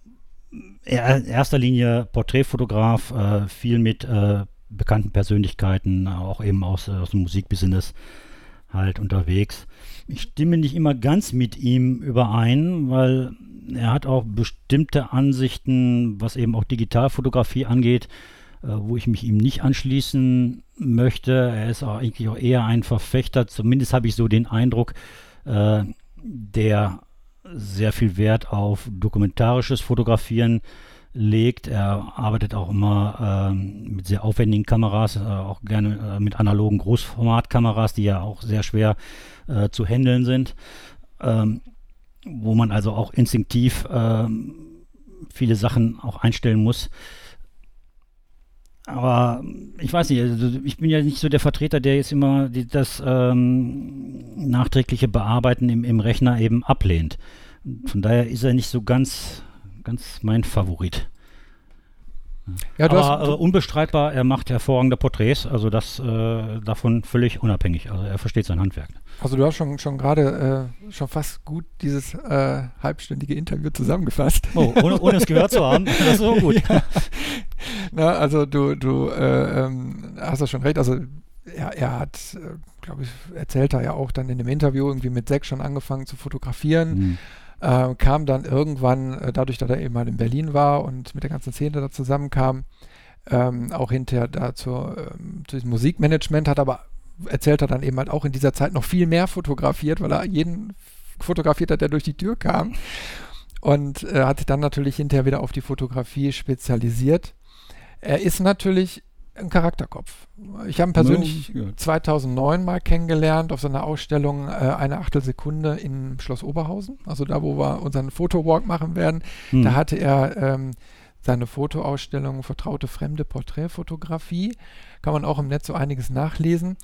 er, in erster Linie Porträtfotograf, äh, viel mit äh, bekannten Persönlichkeiten, auch eben aus, aus dem Musikbusiness halt unterwegs. Ich stimme nicht immer ganz mit ihm überein, weil er hat auch bestimmte Ansichten, was eben auch Digitalfotografie angeht, äh, wo ich mich ihm nicht anschließen möchte. Er ist auch eigentlich auch eher ein Verfechter, zumindest habe ich so den Eindruck, äh, der sehr viel Wert auf dokumentarisches Fotografieren legt. Er arbeitet auch immer ähm, mit sehr aufwendigen Kameras, äh, auch gerne mit analogen Großformatkameras, die ja auch sehr schwer äh, zu handeln sind, ähm, wo man also auch instinktiv ähm, viele Sachen auch einstellen muss. Aber ich weiß nicht, also ich bin ja nicht so der Vertreter, der jetzt immer die, das ähm, nachträgliche Bearbeiten im, im Rechner eben ablehnt. Von daher ist er nicht so ganz, ganz mein Favorit. Ja, Aber hast, äh, unbestreitbar, er macht hervorragende Porträts, also das äh, davon völlig unabhängig. Also er versteht sein Handwerk. Also du hast schon, schon gerade äh, schon fast gut dieses äh, halbstündige Interview zusammengefasst. Oh, ohne, ohne es gehört zu haben, [LAUGHS] das ist so gut. ja. Na, also du, du äh, ähm, hast ja schon recht, also er, er hat, äh, glaube ich, erzählt er ja auch dann in dem Interview irgendwie mit sechs schon angefangen zu fotografieren. Mhm äh, kam dann irgendwann, äh, dadurch, dass er eben mal in Berlin war und mit der ganzen Szene da zusammenkam, ähm, auch hinterher da zur, ähm, zu diesem Musikmanagement, hat aber erzählt er dann eben halt auch in dieser Zeit noch viel mehr fotografiert, weil er jeden fotografiert hat, der durch die Tür kam. Und äh, hat sich dann natürlich hinterher wieder auf die Fotografie spezialisiert. Er ist natürlich ein Charakterkopf. Ich habe ihn persönlich ja. 2009 mal kennengelernt auf seiner Ausstellung äh, eine Achtelsekunde in Schloss Oberhausen, also da, wo wir unseren Fotowalk machen werden. Hm. Da hatte er ähm, seine Fotoausstellung Vertraute Fremde Porträtfotografie. Kann man auch im Netz so einiges nachlesen.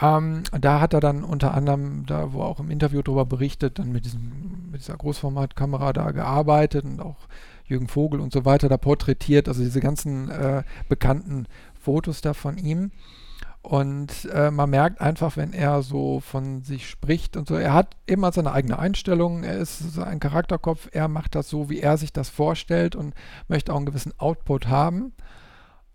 Ähm, da hat er dann unter anderem, da wo er auch im Interview darüber berichtet, dann mit, diesem, mit dieser Großformatkamera da gearbeitet und auch Jürgen Vogel und so weiter da porträtiert, also diese ganzen äh, bekannten Fotos da von ihm. Und äh, man merkt einfach, wenn er so von sich spricht und so, er hat immer seine eigene Einstellung, er ist ein Charakterkopf, er macht das so, wie er sich das vorstellt und möchte auch einen gewissen Output haben.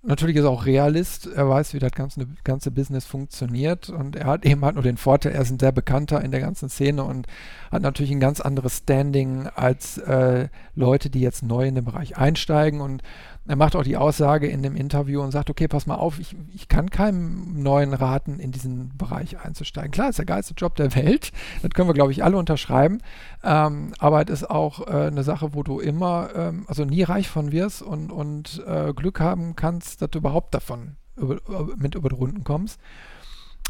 Natürlich ist er auch Realist, er weiß, wie das ganze, ganze Business funktioniert und er hat [LAUGHS] eben halt nur den Vorteil, er ist ein sehr bekannter in der ganzen Szene und hat natürlich ein ganz anderes Standing als äh, Leute, die jetzt neu in den Bereich einsteigen und er macht auch die Aussage in dem Interview und sagt, okay, pass mal auf, ich, ich kann keinem Neuen raten, in diesen Bereich einzusteigen. Klar, ist der geilste Job der Welt, das können wir, glaube ich, alle unterschreiben, ähm, aber es ist auch äh, eine Sache, wo du immer, ähm, also nie reich von wirst und, und äh, Glück haben kannst, dass du überhaupt davon über, mit über die Runden kommst.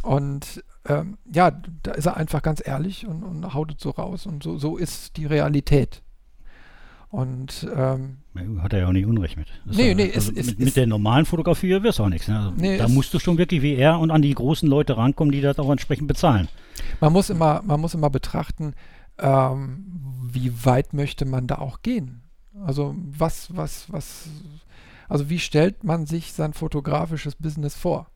Und ähm, ja, da ist er einfach ganz ehrlich und, und haut es so raus. Und so, so ist die Realität. Und ähm, hat er ja auch nicht Unrecht mit. Das nee, nee, also ist, mit, ist, mit der normalen Fotografie wirst du auch nichts. Ne? Also nee, da musst du schon wirklich wie er und an die großen Leute rankommen, die das auch entsprechend bezahlen. Man muss immer, man muss immer betrachten, ähm, wie weit möchte man da auch gehen. Also was, was, was, also wie stellt man sich sein fotografisches Business vor?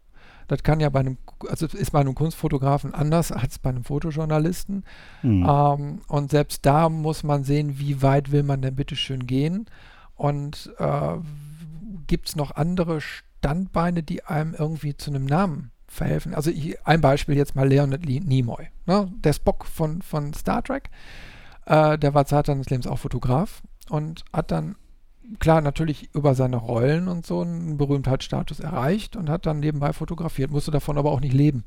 Das kann ja bei einem, also ist bei einem Kunstfotografen anders als bei einem Fotojournalisten. Mhm. Ähm, und selbst da muss man sehen, wie weit will man denn bitte schön gehen. Und äh, gibt es noch andere Standbeine, die einem irgendwie zu einem Namen verhelfen? Also ich, ein Beispiel jetzt mal Leonard Nimoy, ne? der Spock von, von Star Trek. Äh, der war Zeit seines Lebens auch Fotograf und hat dann klar, natürlich über seine Rollen und so einen Berühmtheitsstatus erreicht und hat dann nebenbei fotografiert, musste davon aber auch nicht leben.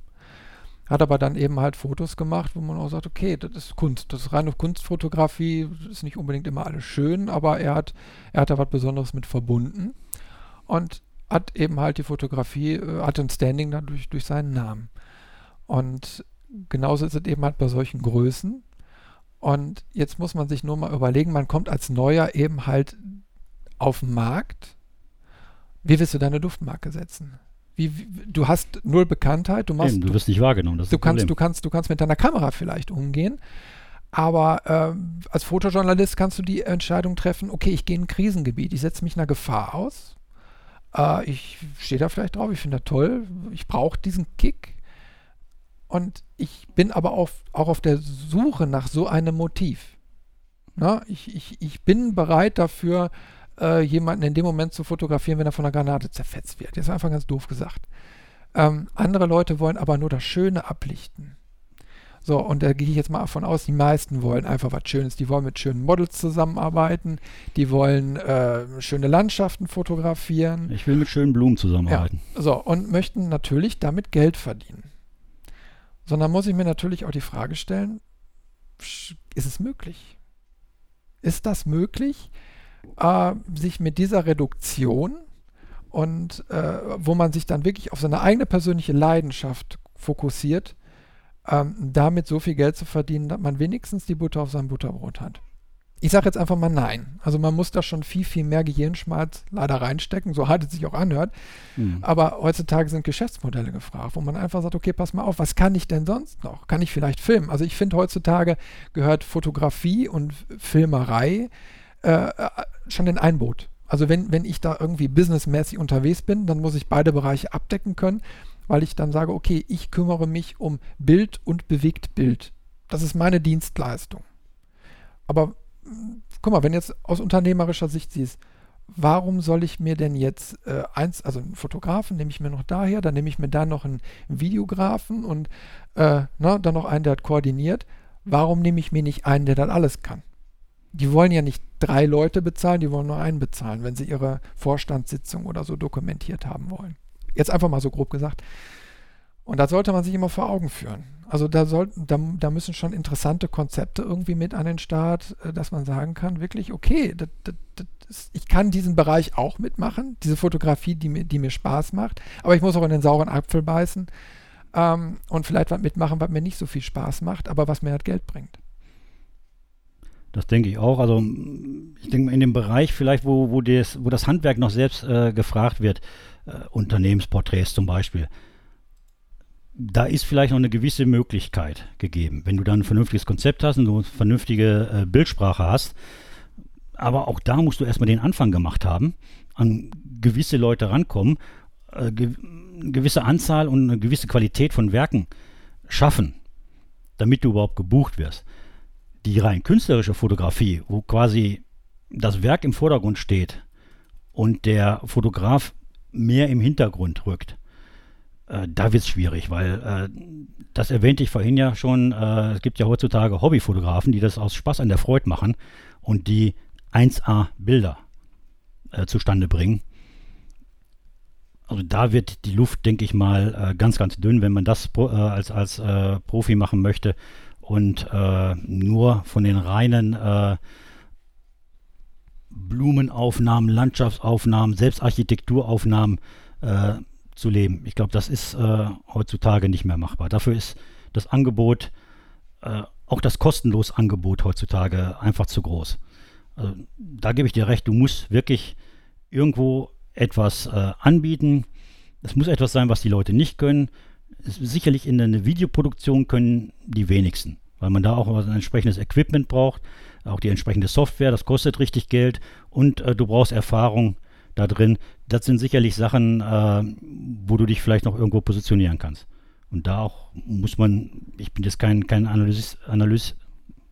Hat aber dann eben halt Fotos gemacht, wo man auch sagt, okay, das ist Kunst, das ist reine Kunstfotografie, ist nicht unbedingt immer alles schön, aber er hat, er hat da was Besonderes mit verbunden und hat eben halt die Fotografie, äh, hat ein Standing dadurch durch seinen Namen. Und genauso ist es eben halt bei solchen Größen. Und jetzt muss man sich nur mal überlegen, man kommt als Neuer eben halt auf dem Markt, wie willst du deine Duftmarke setzen? Wie, wie, du hast null Bekanntheit, du machst. Eben, du wirst nicht wahrgenommen. du kannst, du kannst, du kannst mit deiner Kamera vielleicht umgehen, aber äh, als Fotojournalist kannst du die Entscheidung treffen: Okay, ich gehe in ein Krisengebiet, ich setze mich einer Gefahr aus. Äh, ich stehe da vielleicht drauf, ich finde das toll, ich brauche diesen Kick. Und ich bin aber auch, auch auf der Suche nach so einem Motiv. Na, ich, ich, ich bin bereit dafür, äh, jemanden in dem Moment zu fotografieren, wenn er von einer Granate zerfetzt wird. Das ist einfach ganz doof gesagt. Ähm, andere Leute wollen aber nur das Schöne ablichten. So, und da gehe ich jetzt mal davon aus, die meisten wollen einfach was Schönes. Die wollen mit schönen Models zusammenarbeiten, die wollen äh, schöne Landschaften fotografieren. Ich will mit schönen Blumen zusammenarbeiten. Ja, so, und möchten natürlich damit Geld verdienen. Sondern muss ich mir natürlich auch die Frage stellen, ist es möglich? Ist das möglich, äh, sich mit dieser Reduktion und äh, wo man sich dann wirklich auf seine eigene persönliche Leidenschaft fokussiert, ähm, damit so viel Geld zu verdienen, dass man wenigstens die Butter auf seinem Butterbrot hat. Ich sage jetzt einfach mal nein. Also man muss da schon viel, viel mehr Gehirnschmalz leider reinstecken, so hart es sich auch anhört. Mhm. Aber heutzutage sind Geschäftsmodelle gefragt, wo man einfach sagt, okay, pass mal auf, was kann ich denn sonst noch? Kann ich vielleicht filmen? Also ich finde heutzutage gehört Fotografie und Filmerei äh, äh schon in ein Boot. Also wenn, wenn ich da irgendwie businessmäßig unterwegs bin, dann muss ich beide Bereiche abdecken können weil ich dann sage, okay, ich kümmere mich um Bild und bewegt Bild. Das ist meine Dienstleistung. Aber guck mal, wenn jetzt aus unternehmerischer Sicht siehst, warum soll ich mir denn jetzt äh, eins, also einen Fotografen nehme ich mir noch daher, dann nehme ich mir da noch einen Videografen und äh, na, dann noch einen, der hat koordiniert. Warum nehme ich mir nicht einen, der das alles kann? Die wollen ja nicht drei Leute bezahlen, die wollen nur einen bezahlen, wenn sie ihre Vorstandssitzung oder so dokumentiert haben wollen. Jetzt einfach mal so grob gesagt. Und das sollte man sich immer vor Augen führen. Also da, soll, da, da müssen schon interessante Konzepte irgendwie mit an den Start, äh, dass man sagen kann, wirklich, okay, das, das, das ich kann diesen Bereich auch mitmachen, diese Fotografie, die mir, die mir Spaß macht, aber ich muss auch in den sauren Apfel beißen ähm, und vielleicht was mitmachen, was mir nicht so viel Spaß macht, aber was mir halt Geld bringt. Das denke ich auch. Also ich denke in dem Bereich vielleicht, wo, wo, des, wo das Handwerk noch selbst äh, gefragt wird, äh, Unternehmensporträts zum Beispiel, da ist vielleicht noch eine gewisse Möglichkeit gegeben, wenn du dann ein vernünftiges Konzept hast und du eine vernünftige äh, Bildsprache hast. Aber auch da musst du erstmal den Anfang gemacht haben, an gewisse Leute rankommen, äh, ge eine gewisse Anzahl und eine gewisse Qualität von Werken schaffen, damit du überhaupt gebucht wirst die rein künstlerische Fotografie, wo quasi das Werk im Vordergrund steht und der Fotograf mehr im Hintergrund rückt, äh, da wird es schwierig, weil äh, das erwähnte ich vorhin ja schon, äh, es gibt ja heutzutage Hobbyfotografen, die das aus Spaß an der Freude machen und die 1A Bilder äh, zustande bringen. Also da wird die Luft, denke ich mal, äh, ganz, ganz dünn, wenn man das äh, als, als Profi machen möchte und äh, nur von den reinen äh, Blumenaufnahmen, Landschaftsaufnahmen, selbst Architekturaufnahmen äh, zu leben. Ich glaube, das ist äh, heutzutage nicht mehr machbar. Dafür ist das Angebot, äh, auch das kostenlose Angebot heutzutage einfach zu groß. Also, da gebe ich dir recht, du musst wirklich irgendwo etwas äh, anbieten. Es muss etwas sein, was die Leute nicht können sicherlich in eine Videoproduktion können die wenigsten, weil man da auch ein entsprechendes Equipment braucht, auch die entsprechende Software, das kostet richtig Geld und äh, du brauchst Erfahrung da drin. Das sind sicherlich Sachen, äh, wo du dich vielleicht noch irgendwo positionieren kannst. Und da auch muss man, ich bin jetzt kein, kein Analyst, Analyst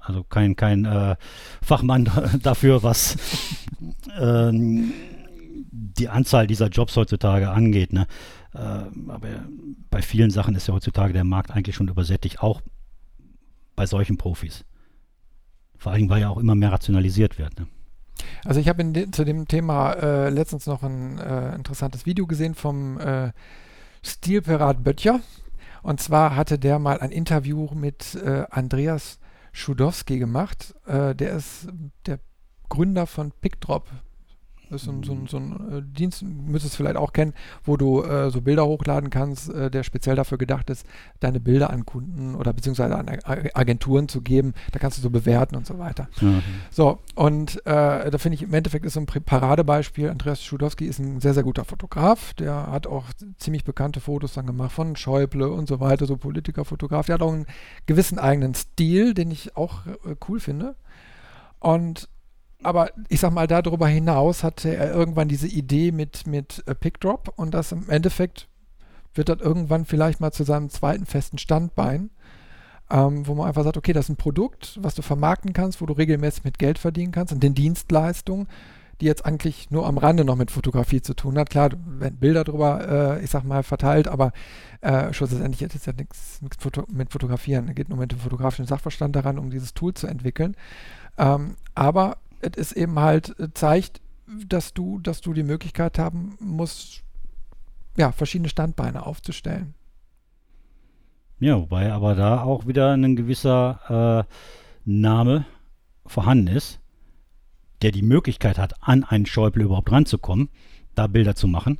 also kein, kein äh, Fachmann [LAUGHS] dafür, was ähm, die Anzahl dieser Jobs heutzutage angeht. Ne? Äh, aber bei vielen Sachen ist ja heutzutage der Markt eigentlich schon übersättigt, auch bei solchen Profis. Vor allem, weil ja auch immer mehr rationalisiert wird. Ne? Also ich habe de zu dem Thema äh, letztens noch ein äh, interessantes Video gesehen vom äh, Stilpirat Böttcher. Und zwar hatte der mal ein Interview mit äh, Andreas Schudowski gemacht. Äh, der ist der Gründer von PickDrop. Das ist so ein, so so ein äh, Dienst, müsstest du vielleicht auch kennen, wo du äh, so Bilder hochladen kannst, äh, der speziell dafür gedacht ist, deine Bilder an Kunden oder beziehungsweise an Agenturen zu geben. Da kannst du so bewerten und so weiter. Mhm. So, und äh, da finde ich im Endeffekt ist so ein Paradebeispiel. Andreas Schudowski ist ein sehr, sehr guter Fotograf. Der hat auch ziemlich bekannte Fotos dann gemacht von Schäuble und so weiter, so Politikerfotograf. Der hat auch einen gewissen eigenen Stil, den ich auch äh, cool finde. Und aber ich sag mal, darüber hinaus hatte er irgendwann diese Idee mit, mit äh, Pickdrop und das im Endeffekt wird das irgendwann vielleicht mal zu seinem zweiten festen Standbein, ähm, wo man einfach sagt, okay, das ist ein Produkt, was du vermarkten kannst, wo du regelmäßig mit Geld verdienen kannst und den Dienstleistungen, die jetzt eigentlich nur am Rande noch mit Fotografie zu tun hat. Klar, werden Bilder drüber, äh, ich sag mal, verteilt, aber äh, schlussendlich hat es ja nichts Foto mit Fotografieren. Es geht nur mit dem fotografischen Sachverstand daran, um dieses Tool zu entwickeln. Ähm, aber es ist eben halt, äh, zeigt, dass du, dass du die Möglichkeit haben musst, ja, verschiedene Standbeine aufzustellen. Ja, wobei aber da auch wieder ein gewisser äh, Name vorhanden ist, der die Möglichkeit hat, an einen Schäuble überhaupt ranzukommen, da Bilder zu machen.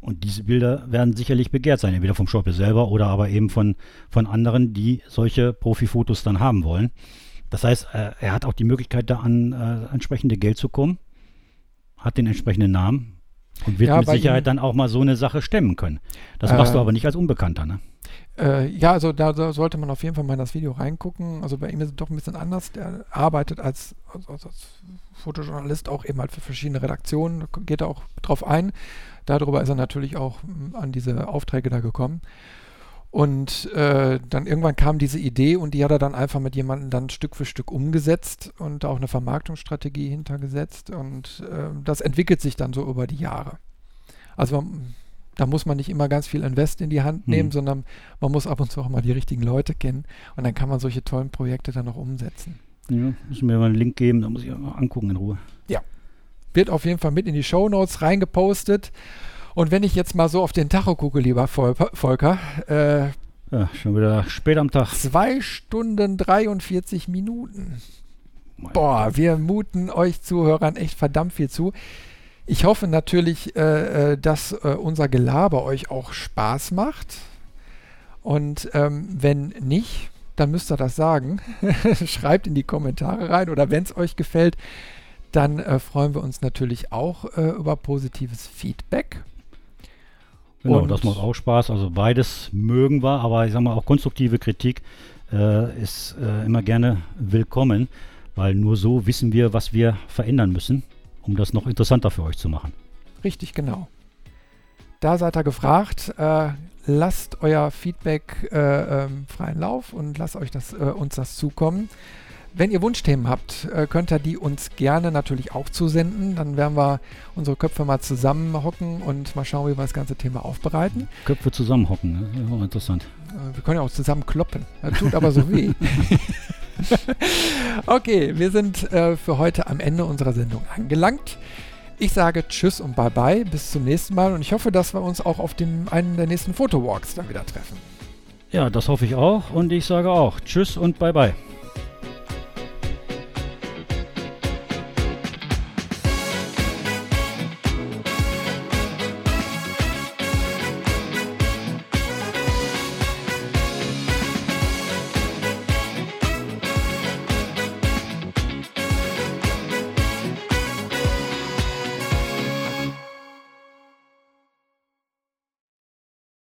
Und diese Bilder werden sicherlich begehrt sein, entweder vom Schäuble selber oder aber eben von, von anderen, die solche Profifotos dann haben wollen. Das heißt, äh, er hat auch die Möglichkeit, da an äh, entsprechende Geld zu kommen, hat den entsprechenden Namen und wird ja, mit Sicherheit dann auch mal so eine Sache stemmen können. Das äh, machst du aber nicht als Unbekannter, ne? Äh, ja, also da, da, sollte man auf jeden Fall mal in das Video reingucken. Also bei ihm ist es doch ein bisschen anders. Der arbeitet als, als, als Fotojournalist auch eben halt für verschiedene Redaktionen, geht da auch drauf ein. Darüber ist er natürlich auch an diese Aufträge da gekommen. Und äh, dann irgendwann kam diese Idee und die hat er dann einfach mit jemandem dann Stück für Stück umgesetzt und auch eine Vermarktungsstrategie hintergesetzt. Und äh, das entwickelt sich dann so über die Jahre. Also da muss man nicht immer ganz viel Invest in die Hand nehmen, mhm. sondern man muss ab und zu auch mal die richtigen Leute kennen und dann kann man solche tollen Projekte dann auch umsetzen. Ja, müssen wir mal einen Link geben, da muss ich mal angucken in Ruhe. Ja. Wird auf jeden Fall mit in die Show Notes reingepostet. Und wenn ich jetzt mal so auf den Tacho gucke, lieber Volker, äh, ja, schon wieder spät am Tag. Zwei Stunden 43 Minuten. Boah, wir muten euch Zuhörern echt verdammt viel zu. Ich hoffe natürlich, äh, äh, dass äh, unser Gelaber euch auch Spaß macht. Und ähm, wenn nicht, dann müsst ihr das sagen. [LAUGHS] Schreibt in die Kommentare rein oder wenn es euch gefällt, dann äh, freuen wir uns natürlich auch äh, über positives Feedback. Genau, und das macht auch Spaß. Also beides mögen wir, aber ich sag mal, auch konstruktive Kritik äh, ist äh, immer gerne willkommen, weil nur so wissen wir, was wir verändern müssen, um das noch interessanter für euch zu machen. Richtig, genau. Da seid ihr gefragt. Äh, lasst euer Feedback äh, ähm, freien Lauf und lasst euch das, äh, uns das zukommen. Wenn ihr Wunschthemen habt, äh, könnt ihr die uns gerne natürlich auch zusenden. Dann werden wir unsere Köpfe mal zusammenhocken und mal schauen, wie wir das ganze Thema aufbereiten. Köpfe zusammenhocken, ne? auch interessant. Äh, wir können ja auch zusammen kloppen. Das tut aber so weh. [LAUGHS] okay, wir sind äh, für heute am Ende unserer Sendung angelangt. Ich sage Tschüss und Bye Bye, bis zum nächsten Mal und ich hoffe, dass wir uns auch auf dem, einen der nächsten Fotowalks dann wieder treffen. Ja, das hoffe ich auch und ich sage auch Tschüss und Bye Bye.